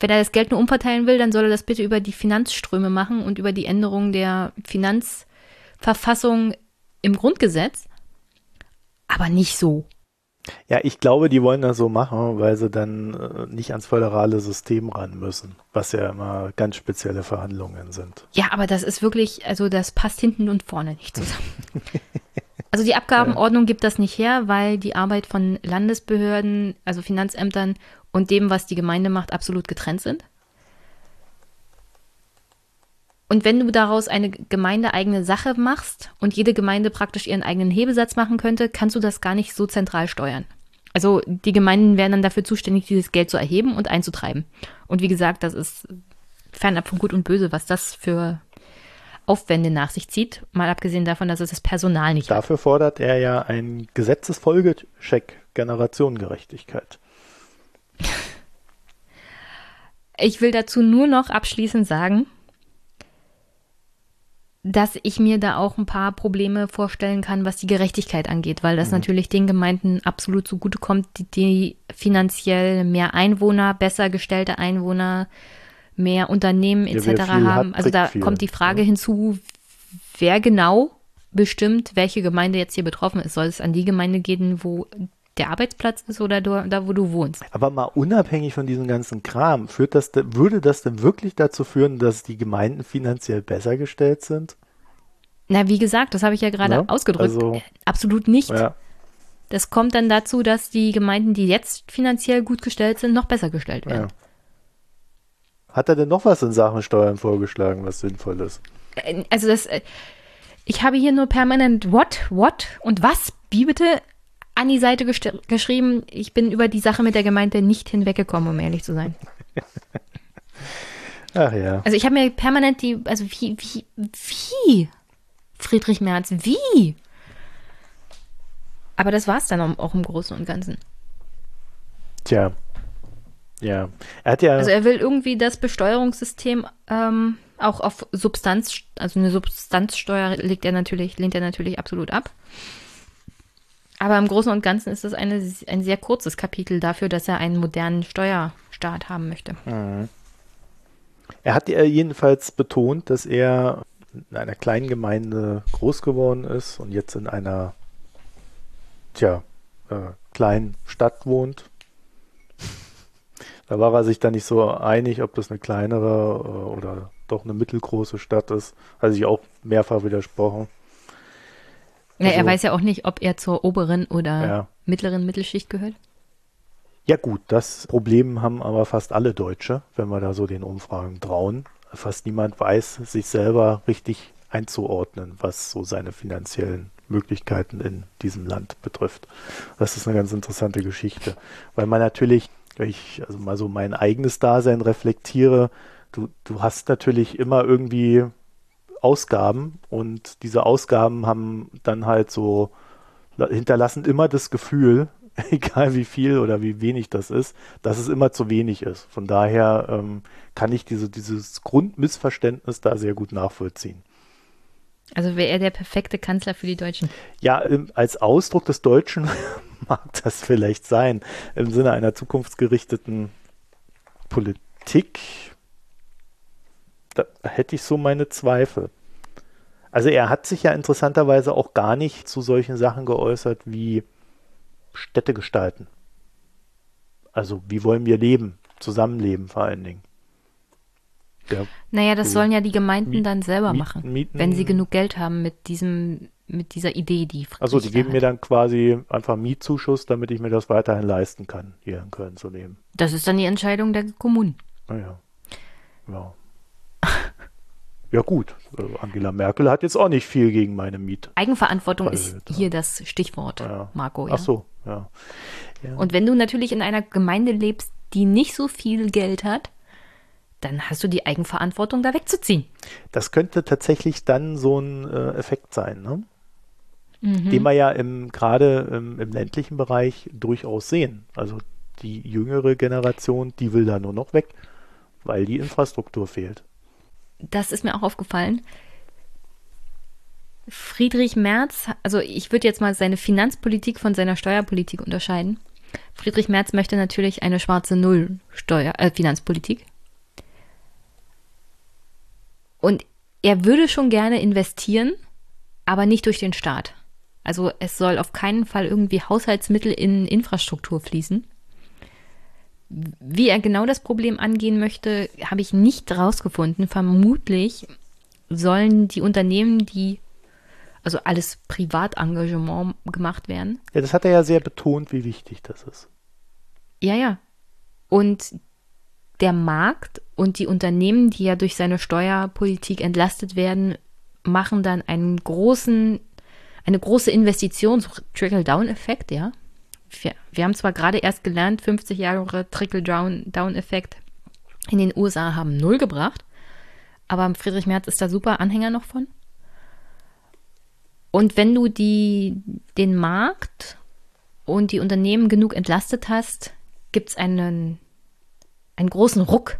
Wenn er das Geld nur umverteilen will, dann soll er das bitte über die Finanzströme machen und über die Änderung der Finanzverfassung im Grundgesetz. Aber nicht so. Ja, ich glaube, die wollen das so machen, weil sie dann äh, nicht ans föderale System ran müssen, was ja immer ganz spezielle Verhandlungen sind. Ja, aber das ist wirklich, also das passt hinten und vorne nicht zusammen. (laughs) Also die Abgabenordnung gibt das nicht her, weil die Arbeit von Landesbehörden, also Finanzämtern und dem, was die Gemeinde macht, absolut getrennt sind. Und wenn du daraus eine gemeindeeigene Sache machst und jede Gemeinde praktisch ihren eigenen Hebesatz machen könnte, kannst du das gar nicht so zentral steuern. Also die Gemeinden wären dann dafür zuständig, dieses Geld zu erheben und einzutreiben. Und wie gesagt, das ist fernab von Gut und Böse, was das für Aufwände nach sich zieht, mal abgesehen davon, dass es das Personal nicht Dafür hat. fordert er ja einen Gesetzesfolgecheck Generationengerechtigkeit. (laughs) Ich will dazu nur noch abschließend sagen, dass ich mir da auch ein paar Probleme vorstellen kann, was die Gerechtigkeit angeht, weil das mhm. natürlich den Gemeinden absolut zugutekommt, die, die finanziell mehr Einwohner, besser gestellte Einwohner, mehr Unternehmen etc. Ja, haben. Also da viel. kommt die Frage ja. hinzu, wer genau bestimmt, welche Gemeinde jetzt hier betroffen ist. Soll es an die Gemeinde gehen, wo der Arbeitsplatz ist oder da, wo du wohnst? Aber mal unabhängig von diesem ganzen Kram, führt das, würde das denn wirklich dazu führen, dass die Gemeinden finanziell besser gestellt sind? Na, wie gesagt, das habe ich ja gerade ja, ausgedrückt. Also, Absolut nicht. Ja. Das kommt dann dazu, dass die Gemeinden, die jetzt finanziell gut gestellt sind, noch besser gestellt werden. Ja. Hat er denn noch was in Sachen Steuern vorgeschlagen, was sinnvoll ist? Äh, also das, äh, ich habe hier nur permanent what, what und was, wie bitte, an die Seite geschrieben. Ich bin über die Sache mit der Gemeinde nicht hinweggekommen, um ehrlich zu sein. (laughs) Ach ja. Also ich habe mir permanent die, also wie, wie, wie? Friedrich Merz, wie? Aber das war es dann auch im Großen und Ganzen. Tja, ja, er hat ja. Also er will irgendwie das Besteuerungssystem ähm, auch auf Substanz, also eine Substanzsteuer legt er natürlich, lehnt er natürlich absolut ab. Aber im Großen und Ganzen ist das eine, ein sehr kurzes Kapitel dafür, dass er einen modernen Steuerstaat haben möchte. Mhm. Er hat jedenfalls betont, dass er in einer kleinen Gemeinde groß geworden ist und jetzt in einer, tja, äh, kleinen Stadt wohnt. Da war er sich dann nicht so einig, ob das eine kleinere äh, oder doch eine mittelgroße Stadt ist. Hat sich auch mehrfach widersprochen. Ja, also, er weiß ja auch nicht, ob er zur oberen oder ja. mittleren Mittelschicht gehört. Ja gut, das Problem haben aber fast alle Deutsche, wenn wir da so den Umfragen trauen. Fast niemand weiß, sich selber richtig einzuordnen, was so seine finanziellen Möglichkeiten in diesem Land betrifft. Das ist eine ganz interessante Geschichte, weil man natürlich, wenn ich also mal so mein eigenes Dasein reflektiere, du, du hast natürlich immer irgendwie Ausgaben und diese Ausgaben haben dann halt so hinterlassen immer das Gefühl, (laughs) egal wie viel oder wie wenig das ist, dass es immer zu wenig ist. Von daher ähm, kann ich diese, dieses Grundmissverständnis da sehr gut nachvollziehen. Also wäre er der perfekte Kanzler für die Deutschen? Ja, ähm, als Ausdruck des Deutschen (laughs) mag das vielleicht sein. Im Sinne einer zukunftsgerichteten Politik da hätte ich so meine Zweifel. Also er hat sich ja interessanterweise auch gar nicht zu solchen Sachen geäußert wie Städte gestalten. Also wie wollen wir leben, zusammenleben vor allen Dingen. Der, naja, das so sollen ja die Gemeinden Miet, dann selber Miet, machen, Mieten, wenn sie genug Geld haben mit diesem, mit dieser Idee, die Friedrich Also die geben mir dann quasi einfach Mietzuschuss, damit ich mir das weiterhin leisten kann, hier in Köln zu leben. Das ist dann die Entscheidung der Kommunen. Naja. Ja. Ja (laughs) gut, äh, Angela Merkel hat jetzt auch nicht viel gegen meine Miet. Eigenverantwortung Weil, ist hier das Stichwort, ja. Marco. Ja? Ach so, ja. ja. Und wenn du natürlich in einer Gemeinde lebst, die nicht so viel Geld hat, dann hast du die Eigenverantwortung, da wegzuziehen. Das könnte tatsächlich dann so ein äh, Effekt sein, ne? Mhm. den wir ja gerade im, im ländlichen Bereich durchaus sehen. Also die jüngere Generation, die will da nur noch weg, weil die Infrastruktur fehlt das ist mir auch aufgefallen. Friedrich Merz, also ich würde jetzt mal seine Finanzpolitik von seiner Steuerpolitik unterscheiden. Friedrich Merz möchte natürlich eine schwarze Null Steuer, äh, Finanzpolitik. Und er würde schon gerne investieren, aber nicht durch den Staat. Also es soll auf keinen Fall irgendwie Haushaltsmittel in Infrastruktur fließen. Wie er genau das Problem angehen möchte, habe ich nicht rausgefunden. Vermutlich sollen die Unternehmen, die also alles Privatengagement gemacht werden. Ja, das hat er ja sehr betont, wie wichtig das ist. Ja, ja. Und der Markt und die Unternehmen, die ja durch seine Steuerpolitik entlastet werden, machen dann einen großen, eine große Investition, so Trickle-Down-Effekt, ja wir, wir haben zwar gerade erst gelernt, 50 Jahre Trickle-Down-Effekt in den USA haben null gebracht, aber Friedrich Merz ist da super Anhänger noch von. Und wenn du die, den Markt und die Unternehmen genug entlastet hast, gibt es einen, einen großen Ruck,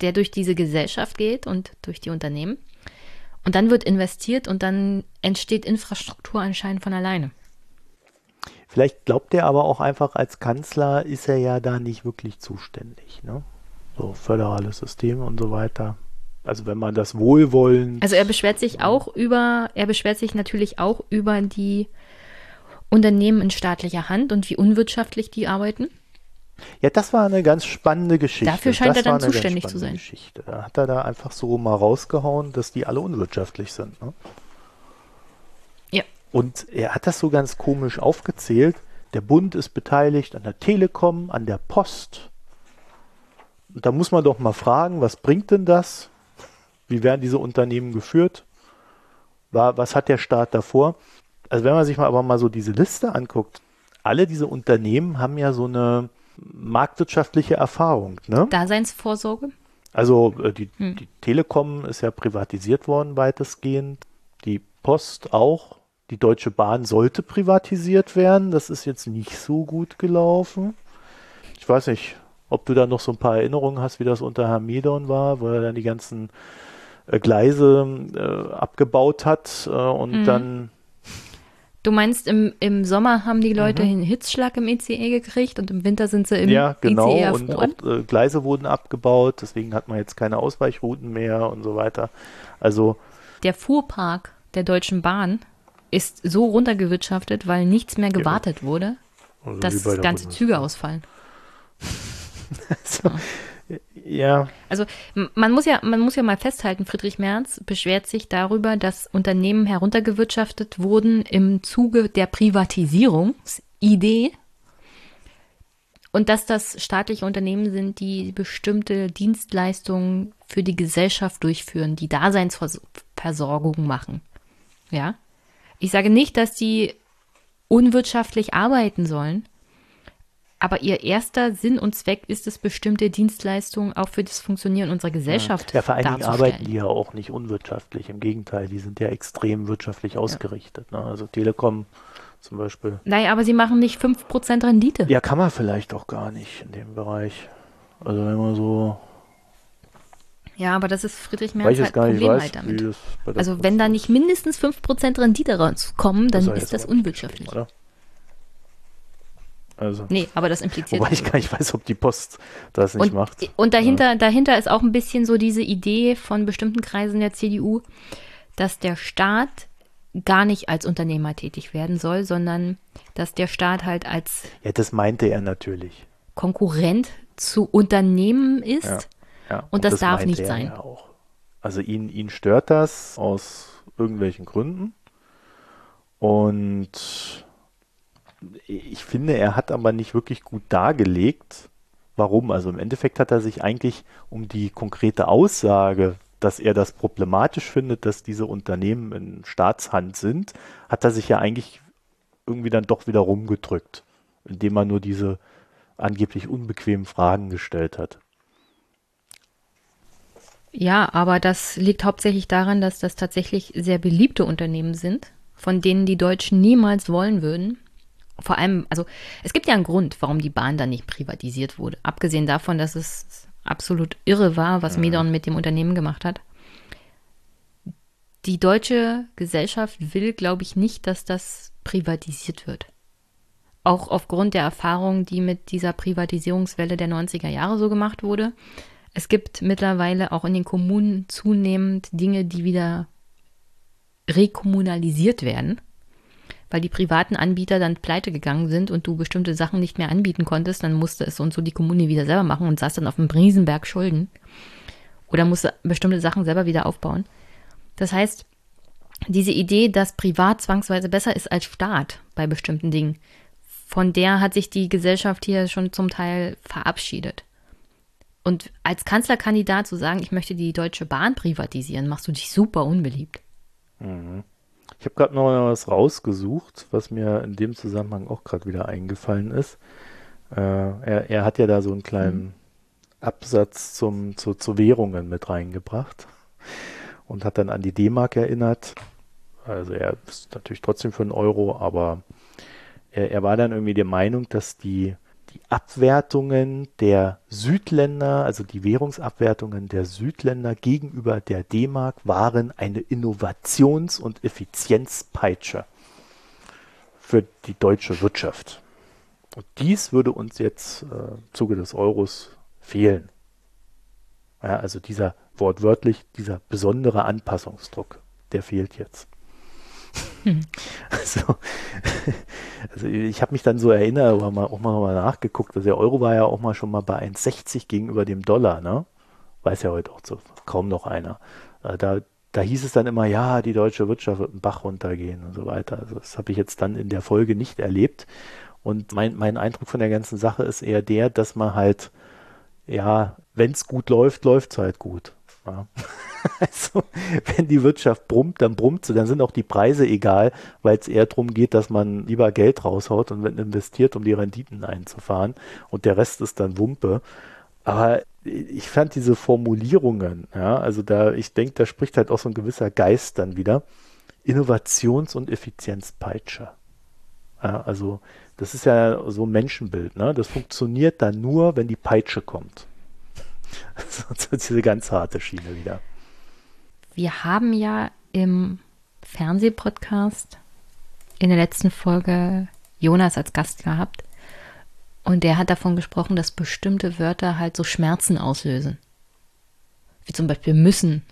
der durch diese Gesellschaft geht und durch die Unternehmen. Und dann wird investiert und dann entsteht Infrastruktur anscheinend von alleine. Vielleicht glaubt er aber auch einfach, als Kanzler ist er ja da nicht wirklich zuständig. Ne? So föderales System und so weiter. Also wenn man das Wohlwollen. Also er beschwert sich auch über, er beschwert sich natürlich auch über die Unternehmen in staatlicher Hand und wie unwirtschaftlich die arbeiten. Ja, das war eine ganz spannende Geschichte. Dafür scheint das er dann zuständig zu sein. Geschichte. Da hat er da einfach so mal rausgehauen, dass die alle unwirtschaftlich sind. Ne? Und er hat das so ganz komisch aufgezählt. Der Bund ist beteiligt an der Telekom, an der Post. Und da muss man doch mal fragen, was bringt denn das? Wie werden diese Unternehmen geführt? Was hat der Staat davor? Also wenn man sich mal aber mal so diese Liste anguckt, alle diese Unternehmen haben ja so eine marktwirtschaftliche Erfahrung. Ne? Daseinsvorsorge? Also äh, die, hm. die Telekom ist ja privatisiert worden weitestgehend, die Post auch. Die Deutsche Bahn sollte privatisiert werden. Das ist jetzt nicht so gut gelaufen. Ich weiß nicht, ob du da noch so ein paar Erinnerungen hast, wie das unter Hamidon war, wo er dann die ganzen äh, Gleise äh, abgebaut hat äh, und mhm. dann. Du meinst, im, im Sommer haben die Leute mhm. einen Hitzschlag im ECE gekriegt und im Winter sind sie im ja, genau, ECE erfroren? und auch, äh, Gleise wurden abgebaut, deswegen hat man jetzt keine Ausweichrouten mehr und so weiter. Also der Fuhrpark der Deutschen Bahn ist so runtergewirtschaftet, weil nichts mehr gewartet ja. wurde, also dass ganze Züge ausfallen. (laughs) also, ja. Also man muss ja, man muss ja mal festhalten, Friedrich Merz beschwert sich darüber, dass Unternehmen heruntergewirtschaftet wurden im Zuge der Privatisierungsidee und dass das staatliche Unternehmen sind, die bestimmte Dienstleistungen für die Gesellschaft durchführen, die Daseinsversorgung machen. Ja. Ich sage nicht, dass die unwirtschaftlich arbeiten sollen, aber ihr erster Sinn und Zweck ist es, bestimmte Dienstleistungen auch für das Funktionieren unserer Gesellschaft ja, vor allen Dingen arbeiten die ja auch nicht unwirtschaftlich. Im Gegenteil, die sind ja extrem wirtschaftlich ausgerichtet. Ja. Ne? Also Telekom zum Beispiel. Naja, aber sie machen nicht 5% Rendite. Ja, kann man vielleicht auch gar nicht in dem Bereich. Also wenn man so ja, aber das ist Friedrich Merz halt Problem weiß, halt damit. Also wenn da nicht mindestens 5% Rendite rauskommen, dann das ist das unwirtschaftlich. Oder? Also. Nee, aber das impliziert. Wobei ich gar nicht weiß, ob die Post das nicht und, macht. Und dahinter, ja. dahinter ist auch ein bisschen so diese Idee von bestimmten Kreisen der CDU, dass der Staat gar nicht als Unternehmer tätig werden soll, sondern dass der Staat halt als. Ja, das meinte er natürlich. Konkurrent zu Unternehmen ist. Ja, ja. Und, und, das, das darf nicht sein. Auch. Also ihn, ihn stört das aus irgendwelchen Gründen. Und ich finde, er hat aber nicht wirklich gut dargelegt, warum. Also im Endeffekt hat er sich eigentlich um die konkrete Aussage, dass er das problematisch findet, dass diese Unternehmen in Staatshand sind, hat er sich ja eigentlich irgendwie dann doch wieder rumgedrückt, indem er nur diese angeblich unbequemen Fragen gestellt hat. Ja, aber das liegt hauptsächlich daran, dass das tatsächlich sehr beliebte Unternehmen sind, von denen die Deutschen niemals wollen würden vor allem, also es gibt ja einen Grund, warum die Bahn dann nicht privatisiert wurde. Abgesehen davon, dass es absolut irre war, was mhm. Medon mit dem Unternehmen gemacht hat. Die deutsche Gesellschaft will, glaube ich, nicht, dass das privatisiert wird. Auch aufgrund der Erfahrung, die mit dieser Privatisierungswelle der 90er Jahre so gemacht wurde. Es gibt mittlerweile auch in den Kommunen zunehmend Dinge, die wieder rekommunalisiert werden weil die privaten Anbieter dann pleite gegangen sind und du bestimmte Sachen nicht mehr anbieten konntest, dann musste es und so die Kommune wieder selber machen und saß dann auf einem Riesenberg Schulden. Oder musste bestimmte Sachen selber wieder aufbauen. Das heißt, diese Idee, dass privat zwangsweise besser ist als Staat bei bestimmten Dingen, von der hat sich die Gesellschaft hier schon zum Teil verabschiedet. Und als Kanzlerkandidat zu sagen, ich möchte die Deutsche Bahn privatisieren, machst du dich super unbeliebt. Mhm. Ich habe gerade noch mal was rausgesucht, was mir in dem Zusammenhang auch gerade wieder eingefallen ist. Äh, er, er, hat ja da so einen kleinen mhm. Absatz zum, zu, zu Währungen mit reingebracht und hat dann an die D-Mark erinnert. Also er ist natürlich trotzdem für einen Euro, aber er, er war dann irgendwie der Meinung, dass die die Abwertungen der Südländer, also die Währungsabwertungen der Südländer gegenüber der D-Mark waren eine Innovations- und Effizienzpeitsche für die deutsche Wirtschaft. Und dies würde uns jetzt äh, im Zuge des Euros fehlen. Ja, also dieser wortwörtlich, dieser besondere Anpassungsdruck, der fehlt jetzt. Hm. Also, also ich habe mich dann so erinnert, aber mal, auch mal, mal nachgeguckt. Also der Euro war ja auch mal schon mal bei 1,60 gegenüber dem Dollar, ne? Weiß ja heute auch so kaum noch einer. Äh, da, da hieß es dann immer, ja, die deutsche Wirtschaft wird einen Bach runtergehen und so weiter. Also das habe ich jetzt dann in der Folge nicht erlebt. Und mein, mein Eindruck von der ganzen Sache ist eher der, dass man halt, ja, wenn es gut läuft, läuft es halt gut. Ja. (laughs) Also, wenn die Wirtschaft brummt, dann brummt sie, dann sind auch die Preise egal, weil es eher darum geht, dass man lieber Geld raushaut und investiert, um die Renditen einzufahren und der Rest ist dann Wumpe. Aber ich fand diese Formulierungen, ja, also da, ich denke, da spricht halt auch so ein gewisser Geist dann wieder. Innovations- und Effizienzpeitsche. Ja, also Das ist ja so ein Menschenbild, ne? Das funktioniert dann nur, wenn die Peitsche kommt. Sonst wird diese ganz harte Schiene wieder. Wir haben ja im Fernsehpodcast in der letzten Folge Jonas als Gast gehabt. Und der hat davon gesprochen, dass bestimmte Wörter halt so Schmerzen auslösen. Wie zum Beispiel müssen.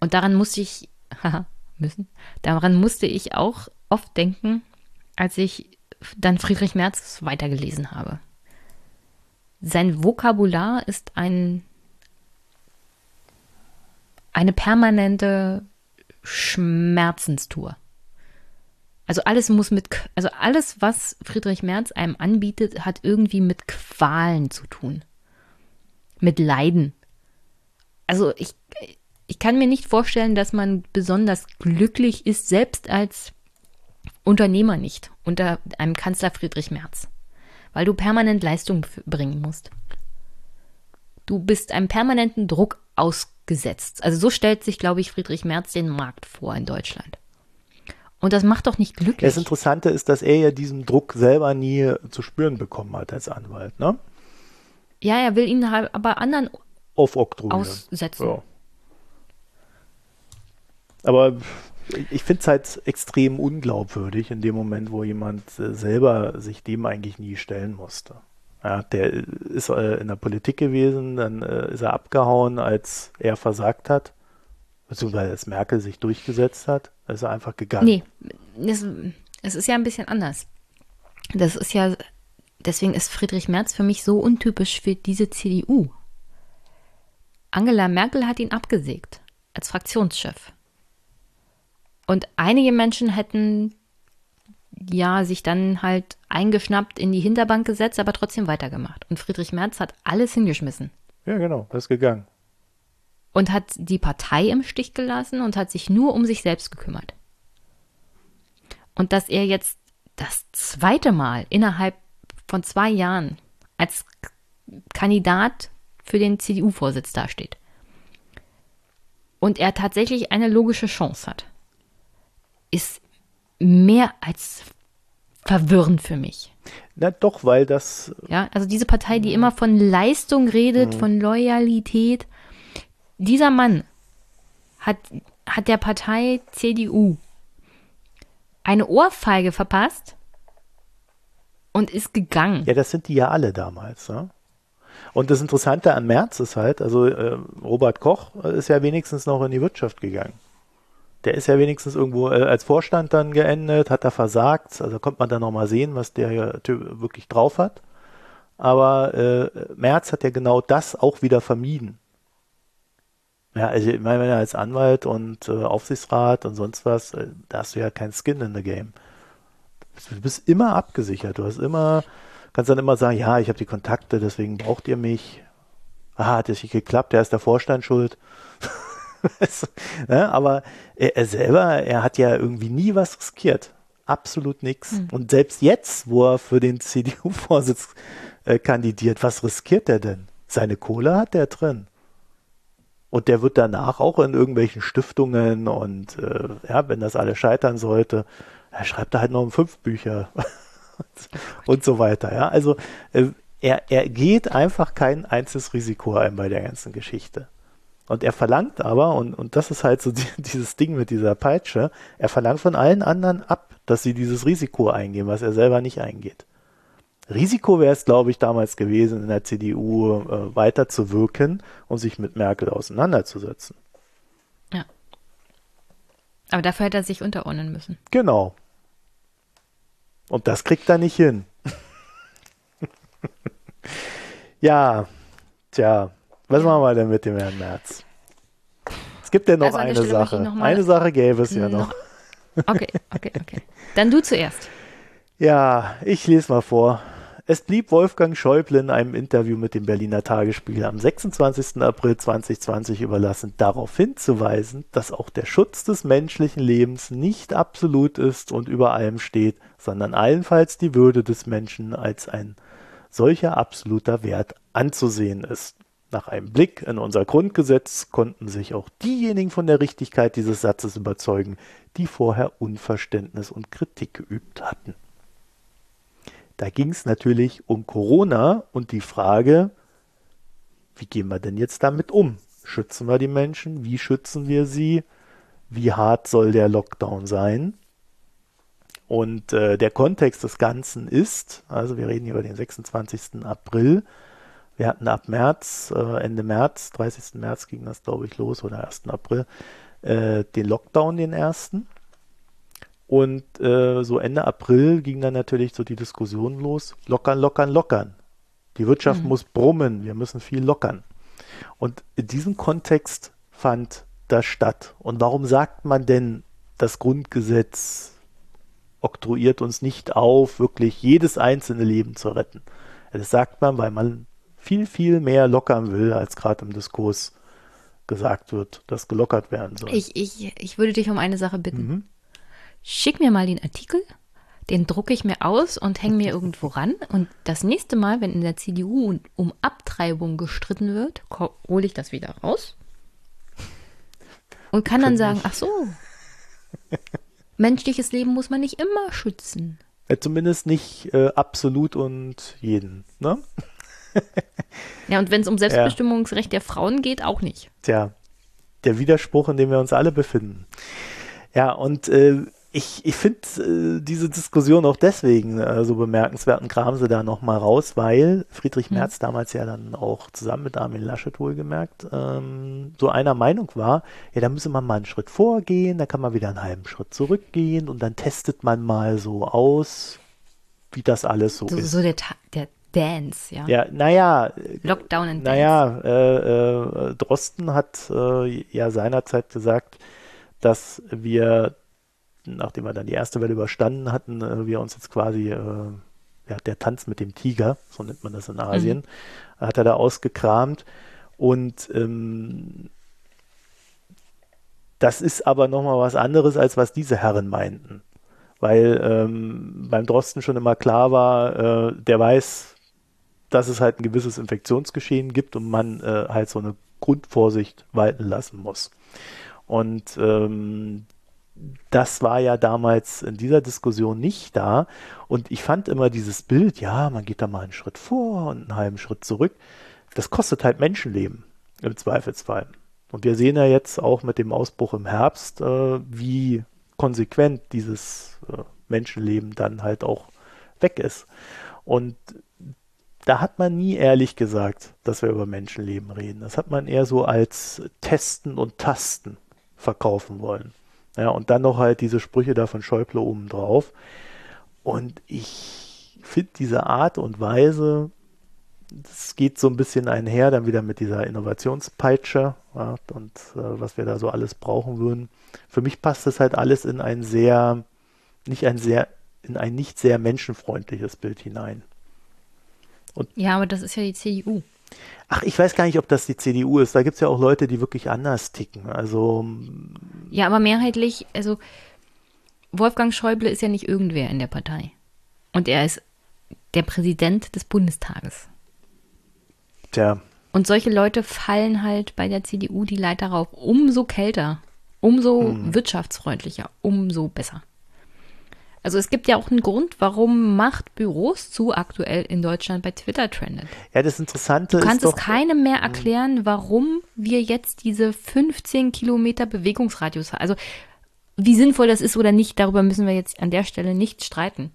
Und daran musste ich, (laughs) haha, müssen, daran musste ich auch oft denken, als ich dann Friedrich Merz weitergelesen habe. Sein Vokabular ist ein, eine permanente Schmerzenstour. Also alles muss mit, also alles, was Friedrich Merz einem anbietet, hat irgendwie mit Qualen zu tun. Mit Leiden. Also ich, ich kann mir nicht vorstellen, dass man besonders glücklich ist, selbst als Unternehmer nicht, unter einem Kanzler Friedrich Merz. Weil du permanent Leistung bringen musst. Du bist einem permanenten Druck ausgesetzt. Also so stellt sich, glaube ich, Friedrich Merz den Markt vor in Deutschland. Und das macht doch nicht glücklich. Das Interessante ist, dass er ja diesen Druck selber nie zu spüren bekommen hat als Anwalt, ne? Ja, er will ihn halt aber anderen aufoktroyieren. Aussetzen. Ja. Aber ich finde es halt extrem unglaubwürdig in dem Moment, wo jemand äh, selber sich dem eigentlich nie stellen musste. Ja, der ist äh, in der Politik gewesen, dann äh, ist er abgehauen, als er versagt hat, beziehungsweise als Merkel sich durchgesetzt hat. ist er einfach gegangen. Nee, es, es ist ja ein bisschen anders. Das ist ja, deswegen ist Friedrich Merz für mich so untypisch für diese CDU. Angela Merkel hat ihn abgesägt als Fraktionschef. Und einige Menschen hätten ja sich dann halt eingeschnappt in die Hinterbank gesetzt, aber trotzdem weitergemacht. Und Friedrich Merz hat alles hingeschmissen. Ja, genau, das ist gegangen. Und hat die Partei im Stich gelassen und hat sich nur um sich selbst gekümmert. Und dass er jetzt das zweite Mal innerhalb von zwei Jahren als Kandidat für den CDU-Vorsitz dasteht. Und er tatsächlich eine logische Chance hat, ist mehr als verwirrend für mich. Na doch, weil das. Ja, also diese Partei, die immer von Leistung redet, mhm. von Loyalität. Dieser Mann hat, hat der Partei CDU eine Ohrfeige verpasst und ist gegangen. Ja, das sind die ja alle damals. Ne? Und das Interessante an März ist halt, also äh, Robert Koch ist ja wenigstens noch in die Wirtschaft gegangen. Der ist ja wenigstens irgendwo äh, als Vorstand dann geendet, hat da versagt. Also kommt man dann nochmal sehen, was der ja wirklich drauf hat. Aber äh, Merz hat ja genau das auch wieder vermieden. Ja, also ich meine, wenn er als Anwalt und äh, Aufsichtsrat und sonst was, äh, da hast du ja kein Skin in the Game. Du bist immer abgesichert. Du hast immer kannst dann immer sagen, ja, ich habe die Kontakte, deswegen braucht ihr mich. Ah, hat es nicht geklappt, der ist der Vorstand schuld. (laughs) (laughs) ne? Aber er, er, selber, er hat ja irgendwie nie was riskiert. Absolut nichts. Hm. Und selbst jetzt, wo er für den (laughs) CDU-Vorsitz äh, kandidiert, was riskiert er denn? Seine Kohle hat er drin. Und der wird danach auch in irgendwelchen Stiftungen und äh, ja, wenn das alles scheitern sollte, er schreibt da halt noch um fünf Bücher. (laughs) und so weiter. Ja, also äh, er, er geht einfach kein einziges Risiko ein bei der ganzen Geschichte. Und er verlangt aber, und, und das ist halt so (laughs) die, dieses Ding mit dieser Peitsche, er verlangt von allen anderen ab, dass sie dieses Risiko eingehen, was er selber nicht eingeht. Risiko wäre es, glaube ich, damals gewesen, in der CDU äh, weiterzuwirken und sich mit Merkel auseinanderzusetzen. Ja. Aber dafür hätte er sich unterordnen müssen. Genau. Und das kriegt er nicht hin. (laughs) ja, tja, was machen wir denn mit dem Herrn Merz? Es gibt ja noch also eine Sache. Eine Sache gäbe es ja noch. Okay, okay, okay. Dann du zuerst. Ja, ich lese mal vor. Es blieb Wolfgang Schäuble in einem Interview mit dem Berliner Tagesspiegel am 26. April 2020 überlassen, darauf hinzuweisen, dass auch der Schutz des menschlichen Lebens nicht absolut ist und über allem steht, sondern allenfalls die Würde des Menschen als ein solcher absoluter Wert anzusehen ist. Nach einem Blick in unser Grundgesetz konnten sich auch diejenigen von der Richtigkeit dieses Satzes überzeugen, die vorher Unverständnis und Kritik geübt hatten. Da ging es natürlich um Corona und die Frage, wie gehen wir denn jetzt damit um? Schützen wir die Menschen? Wie schützen wir sie? Wie hart soll der Lockdown sein? Und äh, der Kontext des Ganzen ist, also wir reden hier über den 26. April, wir hatten ab März, äh, Ende März, 30. März ging das, glaube ich, los, oder 1. April, äh, den Lockdown, den ersten. Und äh, so Ende April ging dann natürlich so die Diskussion los, lockern, lockern, lockern. Die Wirtschaft mhm. muss brummen, wir müssen viel lockern. Und in diesem Kontext fand das statt. Und warum sagt man denn, das Grundgesetz oktroyiert uns nicht auf, wirklich jedes einzelne Leben zu retten? Das sagt man, weil man viel, viel mehr lockern will, als gerade im Diskurs gesagt wird, dass gelockert werden soll. Ich, ich, ich würde dich um eine Sache bitten. Mhm. Schick mir mal den Artikel, den drucke ich mir aus und hänge mir (laughs) irgendwo ran. Und das nächste Mal, wenn in der CDU um Abtreibung gestritten wird, hole ich das wieder raus und kann dann sagen, ach so, menschliches Leben muss man nicht immer schützen. Ja, zumindest nicht äh, absolut und jeden, ne? Ja, und wenn es um Selbstbestimmungsrecht ja. der Frauen geht, auch nicht. Tja, der Widerspruch, in dem wir uns alle befinden. Ja, und äh, ich, ich finde äh, diese Diskussion auch deswegen äh, so bemerkenswert und kram sie da nochmal raus, weil Friedrich mhm. Merz hm. damals ja dann auch zusammen mit Armin Laschet wohlgemerkt ähm, so einer Meinung war, ja, da müsse man mal einen Schritt vorgehen, da kann man wieder einen halben Schritt zurückgehen und dann testet man mal so aus, wie das alles so, so ist. So der, der Dance, ja. Ja, naja. Lockdown and Naja, äh, äh, Drosten hat äh, ja seinerzeit gesagt, dass wir, nachdem wir dann die erste Welle überstanden hatten, äh, wir uns jetzt quasi, äh, ja, der Tanz mit dem Tiger, so nennt man das in Asien, mhm. hat er da ausgekramt. Und ähm, das ist aber nochmal was anderes, als was diese Herren meinten weil ähm, beim Drosten schon immer klar war, äh, der weiß, dass es halt ein gewisses Infektionsgeschehen gibt und man äh, halt so eine Grundvorsicht walten lassen muss. Und ähm, das war ja damals in dieser Diskussion nicht da. Und ich fand immer dieses Bild, ja, man geht da mal einen Schritt vor und einen halben Schritt zurück. Das kostet halt Menschenleben im Zweifelsfall. Und wir sehen ja jetzt auch mit dem Ausbruch im Herbst, äh, wie konsequent dieses äh, Menschenleben dann halt auch weg ist. Und da hat man nie ehrlich gesagt, dass wir über Menschenleben reden. Das hat man eher so als Testen und Tasten verkaufen wollen. Ja, und dann noch halt diese Sprüche da von Schäuble oben drauf. Und ich finde diese Art und Weise, das geht so ein bisschen einher dann wieder mit dieser Innovationspeitsche ja, und äh, was wir da so alles brauchen würden. Für mich passt das halt alles in ein sehr, nicht ein sehr, in ein nicht sehr menschenfreundliches Bild hinein. Und ja, aber das ist ja die CDU. Ach, ich weiß gar nicht, ob das die CDU ist. Da gibt es ja auch Leute, die wirklich anders ticken. Also. Ja, aber mehrheitlich, also Wolfgang Schäuble ist ja nicht irgendwer in der Partei. Und er ist der Präsident des Bundestages. Tja. Und solche Leute fallen halt bei der CDU die Leiter rauf. Umso kälter, umso hm. wirtschaftsfreundlicher, umso besser. Also es gibt ja auch einen Grund, warum Macht Büros zu aktuell in Deutschland bei Twitter trendet. Ja, das Interessante ist. Du kannst es keinem mehr hm. erklären, warum wir jetzt diese 15 Kilometer Bewegungsradius haben. Also wie sinnvoll das ist oder nicht, darüber müssen wir jetzt an der Stelle nicht streiten.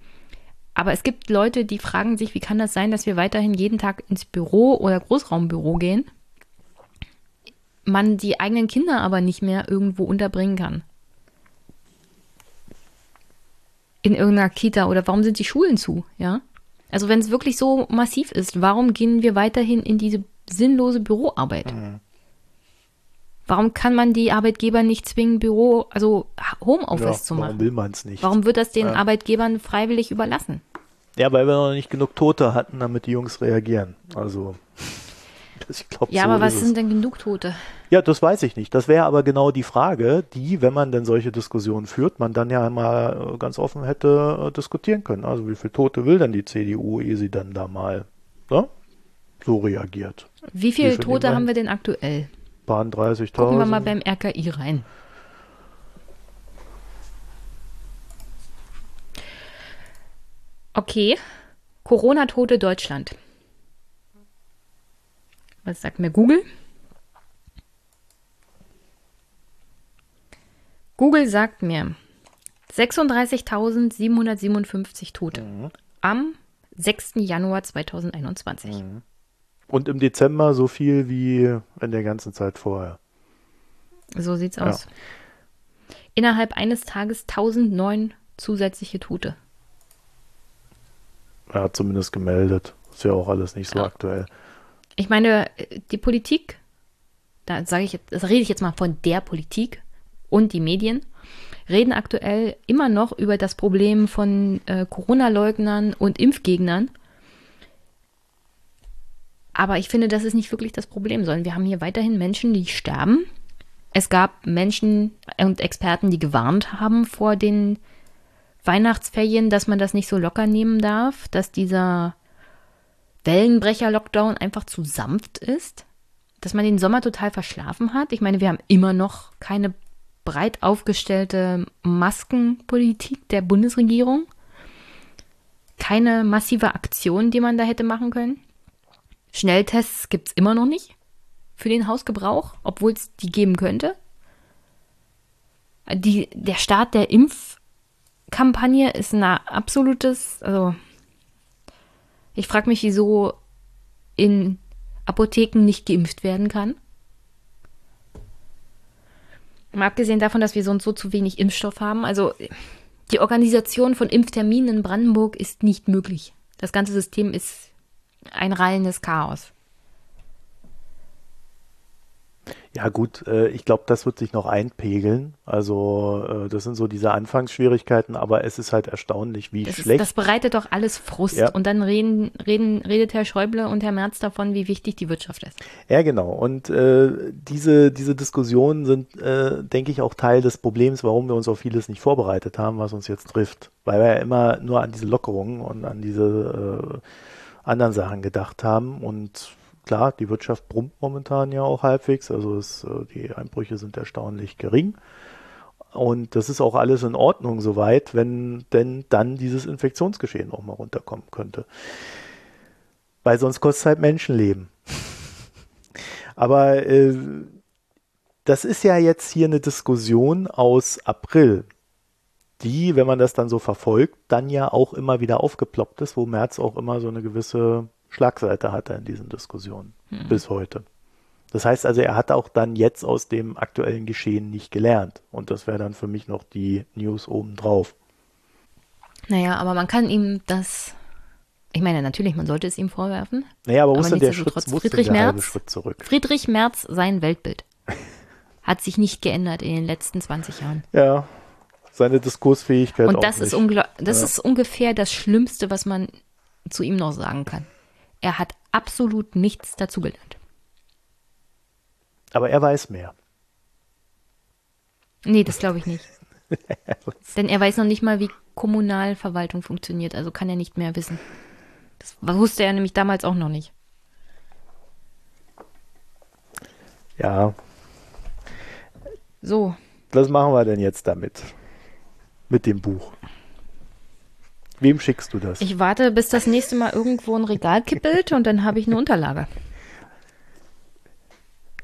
Aber es gibt Leute, die fragen sich, wie kann das sein, dass wir weiterhin jeden Tag ins Büro oder Großraumbüro gehen, man die eigenen Kinder aber nicht mehr irgendwo unterbringen kann. In irgendeiner Kita oder warum sind die Schulen zu, ja? Also wenn es wirklich so massiv ist, warum gehen wir weiterhin in diese sinnlose Büroarbeit? Mhm. Warum kann man die Arbeitgeber nicht zwingen, Büro, also Homeoffice ja, zu machen? Warum will man es nicht? Warum wird das den ja. Arbeitgebern freiwillig überlassen? Ja, weil wir noch nicht genug Tote hatten, damit die Jungs reagieren. Also (laughs) glaub, ja, so aber was sind denn genug Tote? Ja, das weiß ich nicht. Das wäre aber genau die Frage, die, wenn man denn solche Diskussionen führt, man dann ja mal äh, ganz offen hätte äh, diskutieren können. Also wie viele Tote will denn die CDU, ehe sie dann da mal ne, so reagiert? Wie viele wie viel Tote haben wir denn aktuell? Bahn 30.000. Gucken wir mal beim RKI rein. Okay, Corona-Tote Deutschland. Was sagt mir Google? Google sagt mir 36.757 Tote mhm. am 6. Januar 2021. Mhm. Und im Dezember so viel wie in der ganzen Zeit vorher. So sieht's ja. aus. Innerhalb eines Tages 1009 zusätzliche Tote. Er hat zumindest gemeldet. Ist ja auch alles nicht so ja. aktuell. Ich meine, die Politik, da sage ich das rede ich jetzt mal von der Politik und die Medien, reden aktuell immer noch über das Problem von äh, Corona-Leugnern und Impfgegnern. Aber ich finde, das ist nicht wirklich das Problem, sondern wir haben hier weiterhin Menschen, die sterben. Es gab Menschen und Experten, die gewarnt haben vor den Weihnachtsferien, dass man das nicht so locker nehmen darf, dass dieser Wellenbrecher-Lockdown einfach zu sanft ist, dass man den Sommer total verschlafen hat. Ich meine, wir haben immer noch keine breit aufgestellte Maskenpolitik der Bundesregierung. Keine massive Aktion, die man da hätte machen können. Schnelltests gibt es immer noch nicht für den Hausgebrauch, obwohl es die geben könnte. Die, der Start der Impfkampagne ist ein absolutes, also ich frage mich, wieso in Apotheken nicht geimpft werden kann. Mal abgesehen davon, dass wir sonst so zu wenig Impfstoff haben. Also die Organisation von Impfterminen in Brandenburg ist nicht möglich. Das ganze System ist ein reines Chaos. Ja gut, äh, ich glaube, das wird sich noch einpegeln. Also äh, das sind so diese Anfangsschwierigkeiten, aber es ist halt erstaunlich, wie das schlecht. Ist, das bereitet doch alles Frust. Ja. Und dann reden, reden, redet Herr Schäuble und Herr Merz davon, wie wichtig die Wirtschaft ist. Ja, genau. Und äh, diese, diese Diskussionen sind, äh, denke ich, auch Teil des Problems, warum wir uns auf vieles nicht vorbereitet haben, was uns jetzt trifft. Weil wir ja immer nur an diese Lockerungen und an diese äh, anderen Sachen gedacht haben und klar, die Wirtschaft brummt momentan ja auch halbwegs, also es, äh, die Einbrüche sind erstaunlich gering. Und das ist auch alles in Ordnung soweit, wenn denn dann dieses Infektionsgeschehen auch mal runterkommen könnte. Weil sonst kostet es halt Menschenleben. (laughs) Aber äh, das ist ja jetzt hier eine Diskussion aus April, die, wenn man das dann so verfolgt, dann ja auch immer wieder aufgeploppt ist, wo März auch immer so eine gewisse Schlagseite hat er in diesen Diskussionen mhm. bis heute. Das heißt also, er hat auch dann jetzt aus dem aktuellen Geschehen nicht gelernt. Und das wäre dann für mich noch die News obendrauf. Naja, aber man kann ihm das. Ich meine, natürlich, man sollte es ihm vorwerfen. Naja, aber wo ist denn der, Schritt, wo Friedrich der Merz, Schritt zurück? Friedrich Merz, sein Weltbild. (laughs) hat sich nicht geändert in den letzten 20 Jahren. Ja, seine Diskursfähigkeit Und das, ist, das ja. ist ungefähr das Schlimmste, was man zu ihm noch sagen kann. Er hat absolut nichts dazugelernt. Aber er weiß mehr. Nee, das glaube ich nicht. (laughs) Denn er weiß noch nicht mal, wie Kommunalverwaltung funktioniert, also kann er nicht mehr wissen. Das wusste er nämlich damals auch noch nicht. Ja. So. Was machen wir denn jetzt damit? Mit dem Buch? Wem schickst du das? Ich warte, bis das nächste Mal irgendwo ein Regal kippelt und dann habe ich eine Unterlage.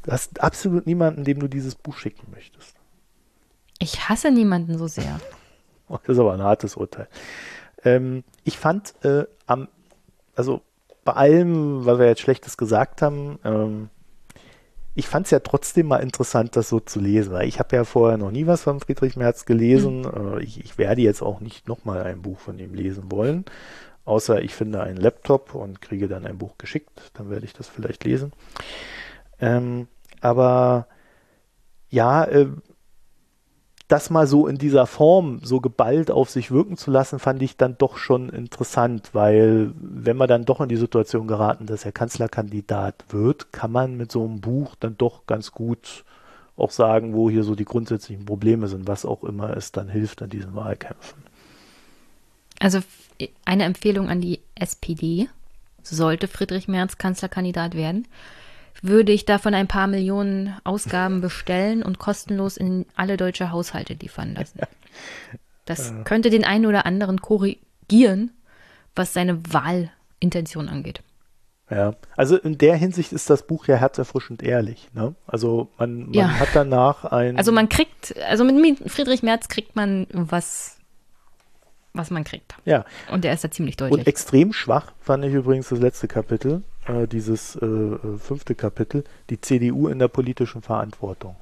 Du hast absolut niemanden, dem du dieses Buch schicken möchtest. Ich hasse niemanden so sehr. (laughs) Das ist aber ein hartes Urteil. Ähm, ich fand äh, am, also bei allem, was wir jetzt Schlechtes gesagt haben, ähm, ich fand es ja trotzdem mal interessant, das so zu lesen. Weil ich habe ja vorher noch nie was von Friedrich Merz gelesen. Mhm. Ich, ich, werde jetzt auch nicht nochmal ein Buch von ihm lesen wollen. Außer ich finde einen Laptop und kriege dann ein Buch geschickt. Dann werde ich das vielleicht lesen. Ähm, aber ja, äh, das mal so in dieser Form so geballt auf sich wirken zu lassen, fand ich dann doch schon interessant, weil wenn wir dann doch in die Situation geraten, dass er Kanzlerkandidat wird, kann man mit so einem Buch dann doch ganz gut auch sagen, wo hier so die grundsätzlichen Probleme sind, was auch immer es dann hilft an diesen Wahlkämpfen. Also eine Empfehlung an die SPD, sollte Friedrich Merz Kanzlerkandidat werden, würde ich davon ein paar Millionen Ausgaben bestellen und kostenlos in alle deutsche Haushalte liefern lassen. (laughs) Das könnte den einen oder anderen korrigieren, was seine Wahlintention angeht. Ja, also in der Hinsicht ist das Buch ja herzerfrischend ehrlich. Ne? Also man, man ja. hat danach ein. Also man kriegt, also mit Friedrich Merz kriegt man was, was man kriegt. Ja. Und der ist da ziemlich deutlich. Und extrem schwach fand ich übrigens das letzte Kapitel, äh, dieses äh, äh fünfte Kapitel, die CDU in der politischen Verantwortung.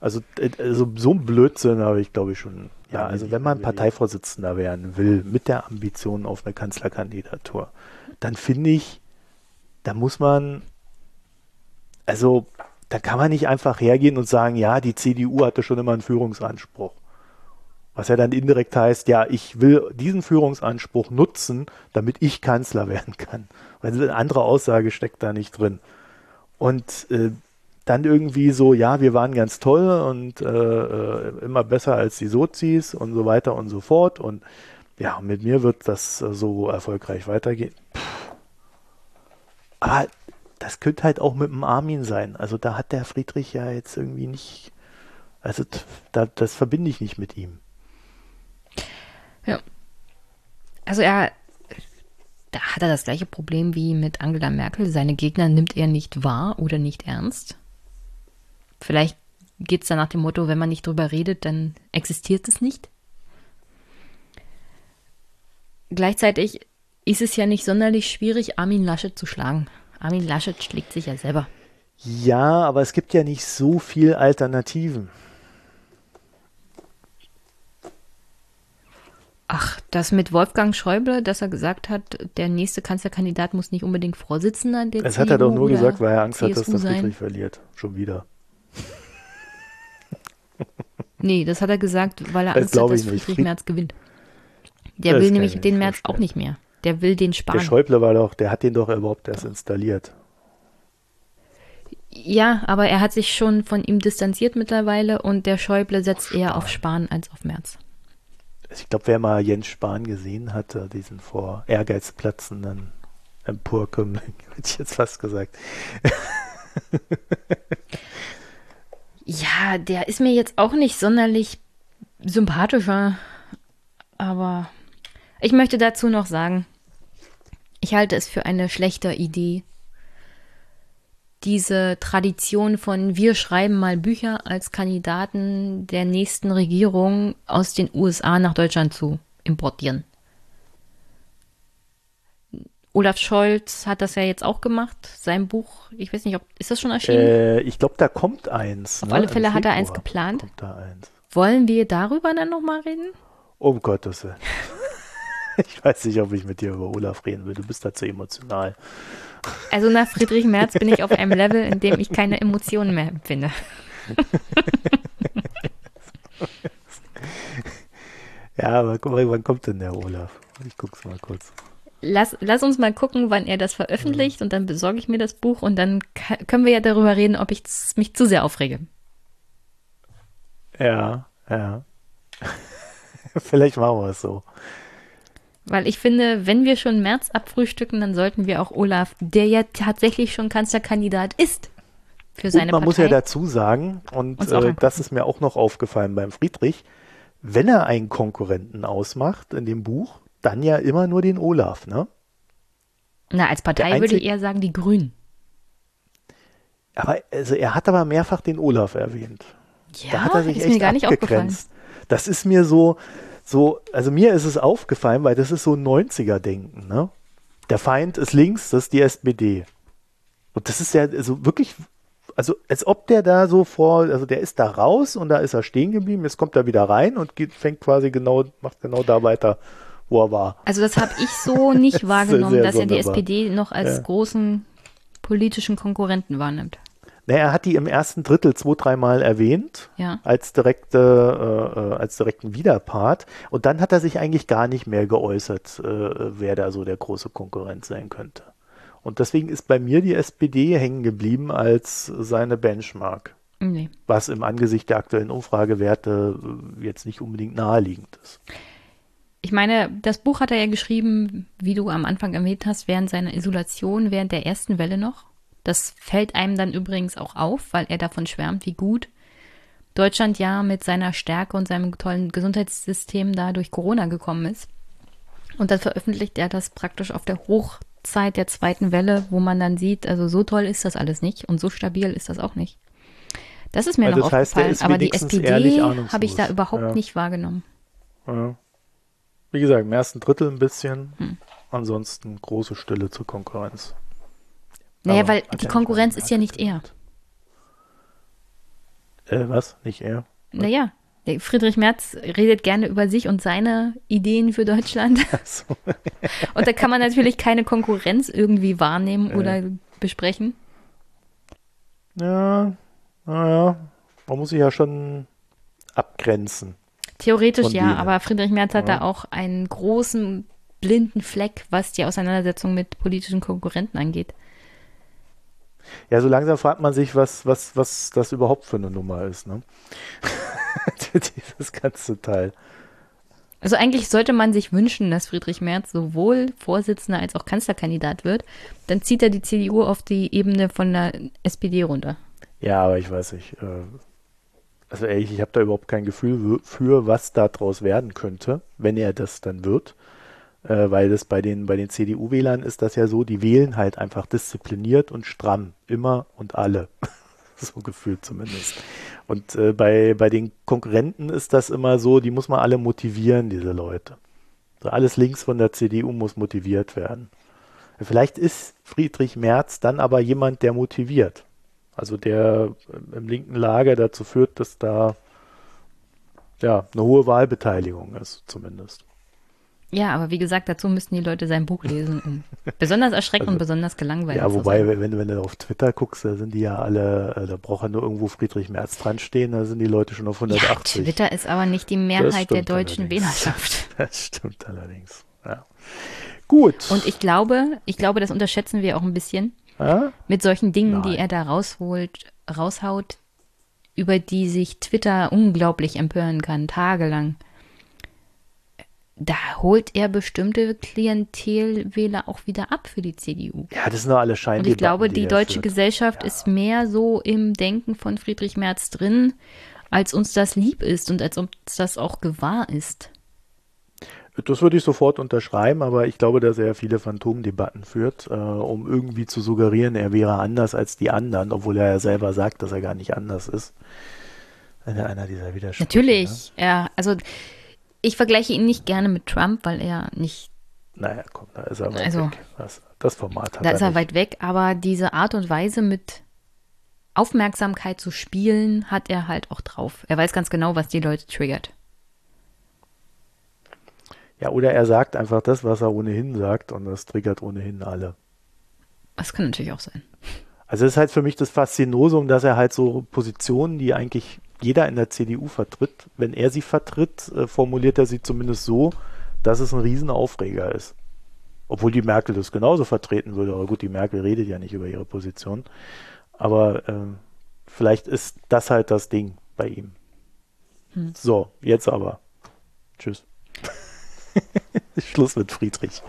Also, äh, also so ein Blödsinn habe ich, glaube ich, schon. Ja, also wenn man Parteivorsitzender werden will mit der Ambition auf eine Kanzlerkandidatur, dann finde ich, da muss man, also da kann man nicht einfach hergehen und sagen, ja, die CDU hatte schon immer einen Führungsanspruch. Was ja dann indirekt heißt, ja, ich will diesen Führungsanspruch nutzen, damit ich Kanzler (laughs) werden kann. Weil eine andere Aussage steckt da nicht drin. Und äh, dann irgendwie so, ja, wir waren ganz toll und äh, äh, immer besser als die Sozis und so weiter und so fort. Und ja, mit mir wird das äh, so erfolgreich weitergehen. Puh. Aber das könnte halt auch mit dem Armin sein. Also da hat der Friedrich ja jetzt irgendwie nicht, also da, das verbinde ich nicht mit ihm. Ja. Also er, da hat er das gleiche Problem wie mit Angela Merkel. Seine Gegner nimmt er nicht wahr oder nicht ernst. Vielleicht geht es da nach dem Motto, wenn man nicht drüber redet, dann existiert es nicht. Gleichzeitig ist es ja nicht sonderlich schwierig, Armin Laschet zu schlagen. Armin Laschet schlägt sich ja selber. Ja, aber es gibt ja nicht so viel Alternativen. Ach, das mit Wolfgang Schäuble, dass er gesagt hat, der nächste Kanzlerkandidat muss nicht unbedingt Vorsitzender der Das CDU hat er doch nur gesagt, weil er Angst CSU hat, dass der Friedrich verliert. Schon wieder. (laughs) Nee, das hat er gesagt, weil er Angst hat, dass Friedrich Fried Merz gewinnt. Der das will nämlich den Merz auch nicht mehr. Der will den sparen. Der Schäuble war doch, der hat den doch überhaupt erst installiert. Ja, aber er hat sich schon von ihm distanziert mittlerweile und der Schäuble setzt eher auf Spahn als auf Merz. Ich glaube, wer mal Jens Spahn gesehen hatte, diesen vor Ehrgeiz platzenden Emporkömmling, (laughs) hätte ich jetzt fast gesagt. ja, der ist mir jetzt auch nicht sonderlich sympathischer, aber ich möchte dazu noch sagen, ich halte es für eine schlechte Idee, diese Tradition von wir schreiben mal Bücher als Kandidaten der nächsten Regierung aus den USA nach Deutschland zu importieren. Olaf Scholz hat das ja jetzt auch gemacht, sein Buch. Ich weiß nicht, ob ist das schon erschienen? Äh, ich glaube, da kommt eins. Auf ne? alle Fälle hat er eins geplant. Eins. Wollen wir darüber dann nochmal reden? Um Gottes Willen. (laughs) Ich weiß nicht, ob ich mit dir über Olaf reden will. Du bist da zu emotional. Also nach Friedrich Merz bin ich auf einem Level, in dem ich keine Emotionen mehr empfinde. ja, aber guck mal, wann kommt denn der Olaf? Ich guck's mal kurz. Lass, lass uns mal gucken, wann er das veröffentlicht mhm. und dann besorge ich mir das Buch und dann können wir ja darüber reden, ob ich mich zu sehr aufrege. Ja, ja. (laughs) Vielleicht machen wir es so. Weil ich finde, wenn wir schon März abfrühstücken, dann sollten wir auch Olaf, der ja tatsächlich schon Kanzlerkandidat ist, für seine und man Partei. muss ja dazu sagen, und äh, das ist mir auch noch aufgefallen beim Friedrich, wenn er einen Konkurrenten ausmacht in dem Buch, dann ja immer nur den Olaf, ne? Na, als Partei würde ich eher sagen die Grünen. Aber also er hat aber mehrfach den Olaf erwähnt. Ja, da hat er sich ist echt mir gar nicht abgegrenzt. Das ist mir so, so, also mir ist es aufgefallen, weil das ist so ein 90er-Denken, ne? Der Feind ist links, das ist die SPD. Und das ist ja also wirklich, also als ob der da so vor, also der ist da raus und da ist er stehen geblieben, jetzt kommt er wieder rein und geht, fängt quasi genau, macht genau da weiter, wo er war. Also das habe ich so (laughs) nicht wahrgenommen, das dass er die SPD noch als ja. großen politischen Konkurrenten wahrnimmt. Naja, er hat die im ersten Drittel zwei, dreimal erwähnt, ja. als, direkte, äh, äh, als direkten Widerpart. Und dann hat er sich eigentlich gar nicht mehr geäußert, äh, wer da so der große Konkurrent sein könnte. Und deswegen ist bei mir die SPD hängen geblieben als seine Benchmark. Nee. Was im Angesicht der aktuellen Umfragewerte äh, jetzt nicht unbedingt naheliegend ist. Ich meine, das Buch hat er ja geschrieben, wie du am Anfang erwähnt hast, während seiner Isolation, während der ersten Welle noch. Das fällt einem dann übrigens auch auf, weil er davon schwärmt, wie gut Deutschland ja mit seiner Stärke und seinem tollen Gesundheitssystem da durch Corona gekommen ist. Und dann veröffentlicht er das praktisch auf der Hochzeit der zweiten Welle, wo man dann sieht, also so toll ist das alles nicht und so stabil ist das auch nicht. Das ist mir also noch heißt, aufgefallen, aber die SPD habe ich da überhaupt ja. nicht wahrgenommen. Ja. Wie gesagt, im ersten Drittel ein bisschen, hm. ansonsten große Stille zur Konkurrenz. Naja, weil die Konkurrenz ist ja nicht er. Äh, was? Nicht er? Naja, Friedrich Merz redet gerne über sich und seine Ideen für Deutschland. (laughs) So. (laughs) und da kann man natürlich keine Konkurrenz irgendwie wahrnehmen oder besprechen. Ja, naja, man muss sich ja schon abgrenzen. Theoretisch ja, aber Friedrich Merz hat ja. da auch einen großen blinden Fleck, was die Auseinandersetzung mit politischen Konkurrenten angeht. Ja, so langsam fragt man sich, was, was, was das überhaupt für eine Nummer ist, ne? (laughs) Dieses ganze Teil. Also eigentlich sollte man sich wünschen, dass Friedrich Merz sowohl Vorsitzender als auch Kanzlerkandidat wird. Dann zieht er die CDU auf die Ebene von der SPD runter. Ja, aber ich weiß nicht. Äh, also ehrlich, ich habe da überhaupt kein Gefühl für, was daraus werden könnte, wenn er das dann wird. Äh, weil das bei den, bei den CDU-Wählern ist das ja so, die wählen halt einfach diszipliniert und stramm. Immer und alle. (laughs) so gefühlt zumindest. Und äh, bei, bei den Konkurrenten ist das immer so, die muss man alle motivieren, diese Leute. So alles links von der CDU muss motiviert werden. Vielleicht ist Friedrich Merz dann aber jemand, der motiviert. Also der im linken Lager dazu führt, dass da ja eine hohe Wahlbeteiligung ist, zumindest. Ja, aber wie gesagt, dazu müssten die Leute sein Buch lesen, um (laughs) besonders erschreckend also, und besonders gelangweilt Ja, wobei, wenn, wenn du auf Twitter guckst, da sind die ja alle, äh, da braucht ja nur irgendwo Friedrich Merz dran stehen, da sind die Leute schon auf 180. Ja, Twitter ist aber nicht die Mehrheit der deutschen allerdings. Wählerschaft. (laughs) Das stimmt allerdings. Ja. Gut. Und ich glaube, ich glaube, das unterschätzen wir auch ein bisschen. Ja? Mit solchen Dingen, Nein. die er da rausholt, raushaut, über die sich Twitter unglaublich empören kann, tagelang da holt er bestimmte Klientelwähler auch wieder ab für die CDU. Ja, das sind doch alle Schein. Und ich glaube, die, die deutsche führt. Gesellschaft ja. ist mehr so im Denken von Friedrich Merz drin, als uns das lieb ist und als uns das auch gewahr ist. Das würde ich sofort unterschreiben, aber ich glaube, dass er viele Phantomdebatten führt, äh, um irgendwie zu suggerieren, er wäre anders als die anderen, obwohl er ja selber sagt, dass er gar nicht anders ist. Einer dieser Widersprüche. Natürlich, ne? ja. Also ich vergleiche ihn nicht gerne mit Trump, weil er nicht. Naja, komm, da ist er weit also, weg. Das, das Format hat Da er ist er nicht. weit weg, aber diese Art und Weise mit Aufmerksamkeit zu spielen, hat er halt auch drauf. Er weiß ganz genau, was die Leute triggert. Ja, oder er sagt einfach das, was er ohnehin sagt, und das triggert ohnehin alle. Das kann natürlich auch sein. Also das ist halt für mich das Faszinosum, dass er halt so Positionen, die eigentlich jeder in der CDU vertritt, wenn er sie vertritt, äh, formuliert er sie zumindest so, dass es ein Riesenaufreger ist. Obwohl die Merkel das genauso vertreten würde. Aber gut, die Merkel redet ja nicht über ihre Position. Aber äh, vielleicht ist das halt das Ding bei ihm. Hm. So, jetzt aber. Tschüss. (laughs) Schluss mit Friedrich.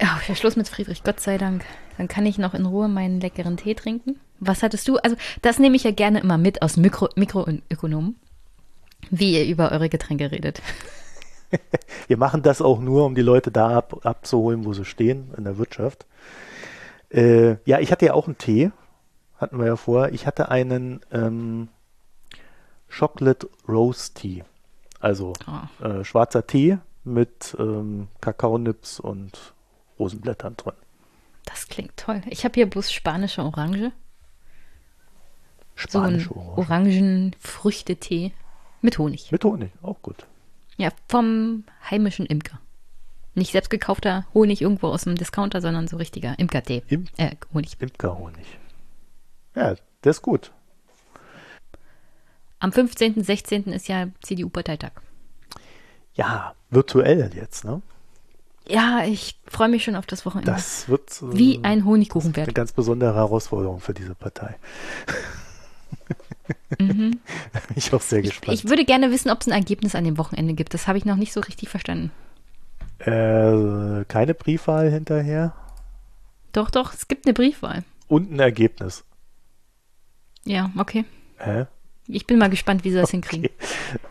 Ja, Schluss mit Friedrich, Gott sei Dank. Dann kann ich noch in Ruhe meinen leckeren Tee trinken. Was hattest du? Also, das nehme ich ja gerne immer mit aus Mikro Mikroökonomen, wie ihr über eure Getränke redet. (laughs) Wir machen das auch nur, um die Leute da ab, abzuholen, wo sie stehen, in der Wirtschaft. Äh, ja, ich hatte ja auch einen Tee, hatten wir ja vor. Ich hatte einen ähm, Chocolate Rose Tea. Also oh. äh, schwarzer Tee mit ähm, Kakaonips und Rosenblättern drin. Das klingt toll. Ich habe hier bloß spanische Orange. Spanische so Orange. Orangenfrüchtetee mit Honig. Mit Honig, auch gut. Ja, vom heimischen Imker. Nicht selbst gekaufter Honig irgendwo aus dem Discounter, sondern so richtiger Imkertee. Im äh, Honig. Imkerhonig. Ja, der ist gut. Am 15., 16. ist ja CDU-Parteitag. Ja, virtuell jetzt, ne? Ja, ich freue mich schon auf das Wochenende. Das wird äh, wie ein Honigkuchen werden. Eine ganz besondere Herausforderung für diese Partei. (laughs) Mhm. Bin ich auch sehr gespannt. Ich, ich würde gerne wissen, ob es ein Ergebnis an dem Wochenende gibt. Das habe ich noch nicht so richtig verstanden. Äh, keine Briefwahl hinterher? Doch, doch, es gibt eine Briefwahl. Und ein Ergebnis. Ja, okay. Hä? Ich bin mal gespannt, wie sie das okay. hinkriegen.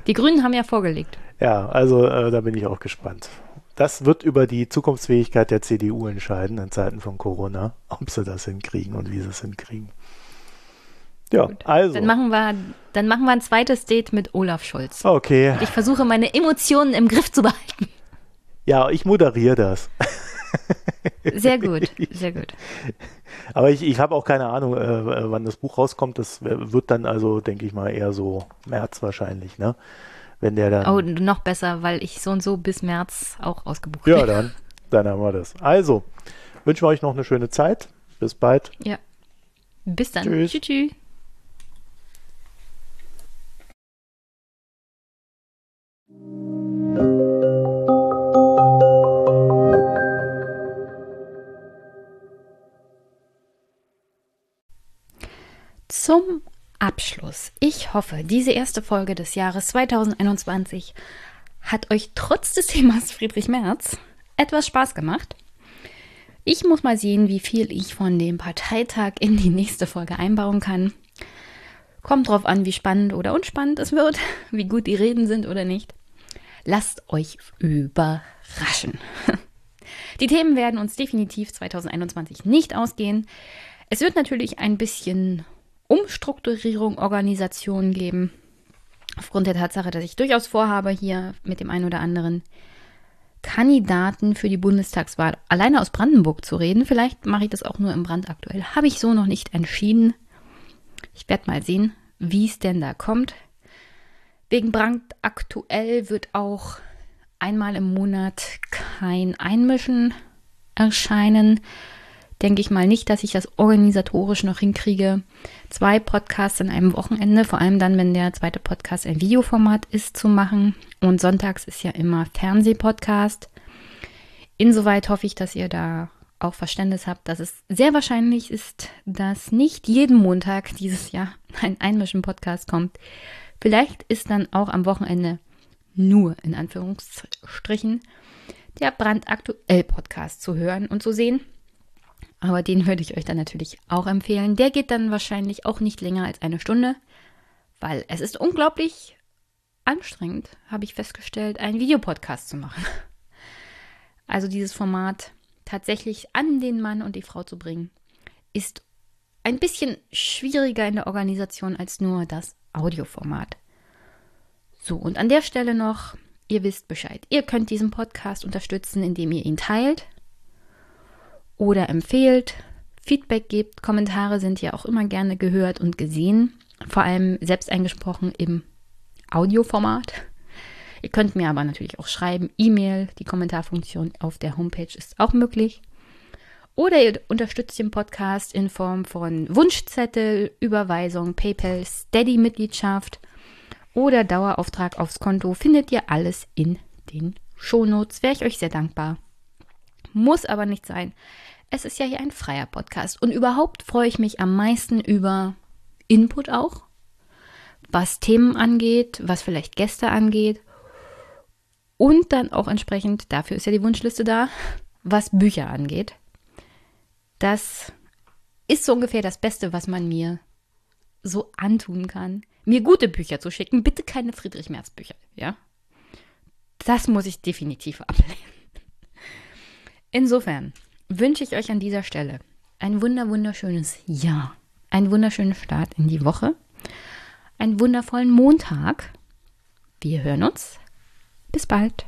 Die Grünen haben ja vorgelegt. Ja, also äh, da bin ich auch gespannt das wird über die Zukunftsfähigkeit der CDU entscheiden in Zeiten von Corona, ob sie das hinkriegen und wie sie es hinkriegen. Ja, Gut. also. Dann machen, wir, dann machen wir ein zweites Date mit Olaf Scholz. Okay. Und ich versuche meine Emotionen im Griff zu behalten. Ja, ich moderiere das. Sehr gut, (laughs) sehr gut. Aber ich, ich habe auch keine Ahnung, äh, wann das Buch rauskommt. Das wird dann also, denke ich mal, eher so März wahrscheinlich, ne? Wenn der dann. Oh, noch besser, weil ich so und so bis März auch ausgebucht bin. Ja, dann, dann haben wir das. Also, wünschen wir euch noch eine schöne Zeit. Bis bald. Ja. Bis dann. Tschüss. Tschüss. tschüss. Zum Abschluss. Ich hoffe, diese erste Folge des Jahres 2021 hat euch trotz des Themas Friedrich Merz etwas Spaß gemacht. Ich muss mal sehen, wie viel ich von dem Parteitag in die nächste Folge einbauen kann. Kommt drauf an, wie spannend oder unspannend es wird, (laughs) wie gut die Reden sind oder nicht. Lasst euch überraschen. (laughs) Die Themen werden uns definitiv 2021 nicht ausgehen. Es wird natürlich ein bisschen Umstrukturierung Organisationen geben. Aufgrund der Tatsache, dass ich durchaus vorhabe, hier mit dem einen oder anderen Kandidaten für die Bundestagswahl alleine aus Brandenburg zu reden. Vielleicht mache ich das auch nur im Brand aktuell. Habe ich so noch nicht entschieden. Ich werde mal sehen, wie es denn da kommt. Wegen Brand aktuell wird auch einmal im Monat kein Einmischen erscheinen denke ich mal nicht, dass ich das organisatorisch noch hinkriege. Zwei Podcasts in einem Wochenende, vor allem dann, wenn der zweite Podcast ein Videoformat ist, zu machen. Und sonntags ist ja immer Fernsehpodcast. Insoweit hoffe ich, dass ihr da auch Verständnis habt, dass es sehr wahrscheinlich ist, dass nicht jeden Montag dieses Jahr ein Einmischen-Podcast kommt. Vielleicht ist dann auch am Wochenende nur in Anführungsstrichen der brandaktuell Podcast zu hören und zu sehen. Aber den würde ich euch dann natürlich auch empfehlen. Der geht dann wahrscheinlich auch nicht länger als eine Stunde, weil es ist unglaublich anstrengend, habe ich festgestellt, einen Videopodcast zu machen. Also dieses Format tatsächlich an den Mann und die Frau zu bringen, ist ein bisschen schwieriger in der Organisation als nur das Audioformat. So, und an der Stelle noch, ihr wisst Bescheid. Ihr könnt diesen Podcast unterstützen, indem ihr ihn teilt oder empfehlt, Feedback gebt. Kommentare sind ja auch immer gerne gehört und gesehen, vor allem selbst eingesprochen im Audioformat. Ihr könnt mir aber natürlich auch schreiben, E-Mail, die Kommentarfunktion auf der Homepage ist auch möglich. Oder ihr unterstützt den Podcast in Form von Wunschzettel, Überweisung, PayPal, Steady-Mitgliedschaft oder Dauerauftrag aufs Konto. Findet ihr alles in den Shownotes. Wäre ich euch sehr dankbar. Muss aber nicht sein. Es ist ja hier ein freier Podcast. Und überhaupt freue ich mich am meisten über Input auch, was Themen angeht, was vielleicht Gäste angeht. Und dann auch entsprechend, dafür ist ja die Wunschliste da, was Bücher angeht. Das ist so ungefähr das Beste, was man mir so antun kann. Mir gute Bücher zu schicken. Bitte keine Friedrich Merz Bücher, ja? Das muss ich definitiv ablehnen. Insofern, wünsche ich euch an dieser Stelle ein wunder wunderschönes Jahr, einen wunderschönen Start in die Woche, einen wundervollen Montag. Wir hören uns. Bis bald.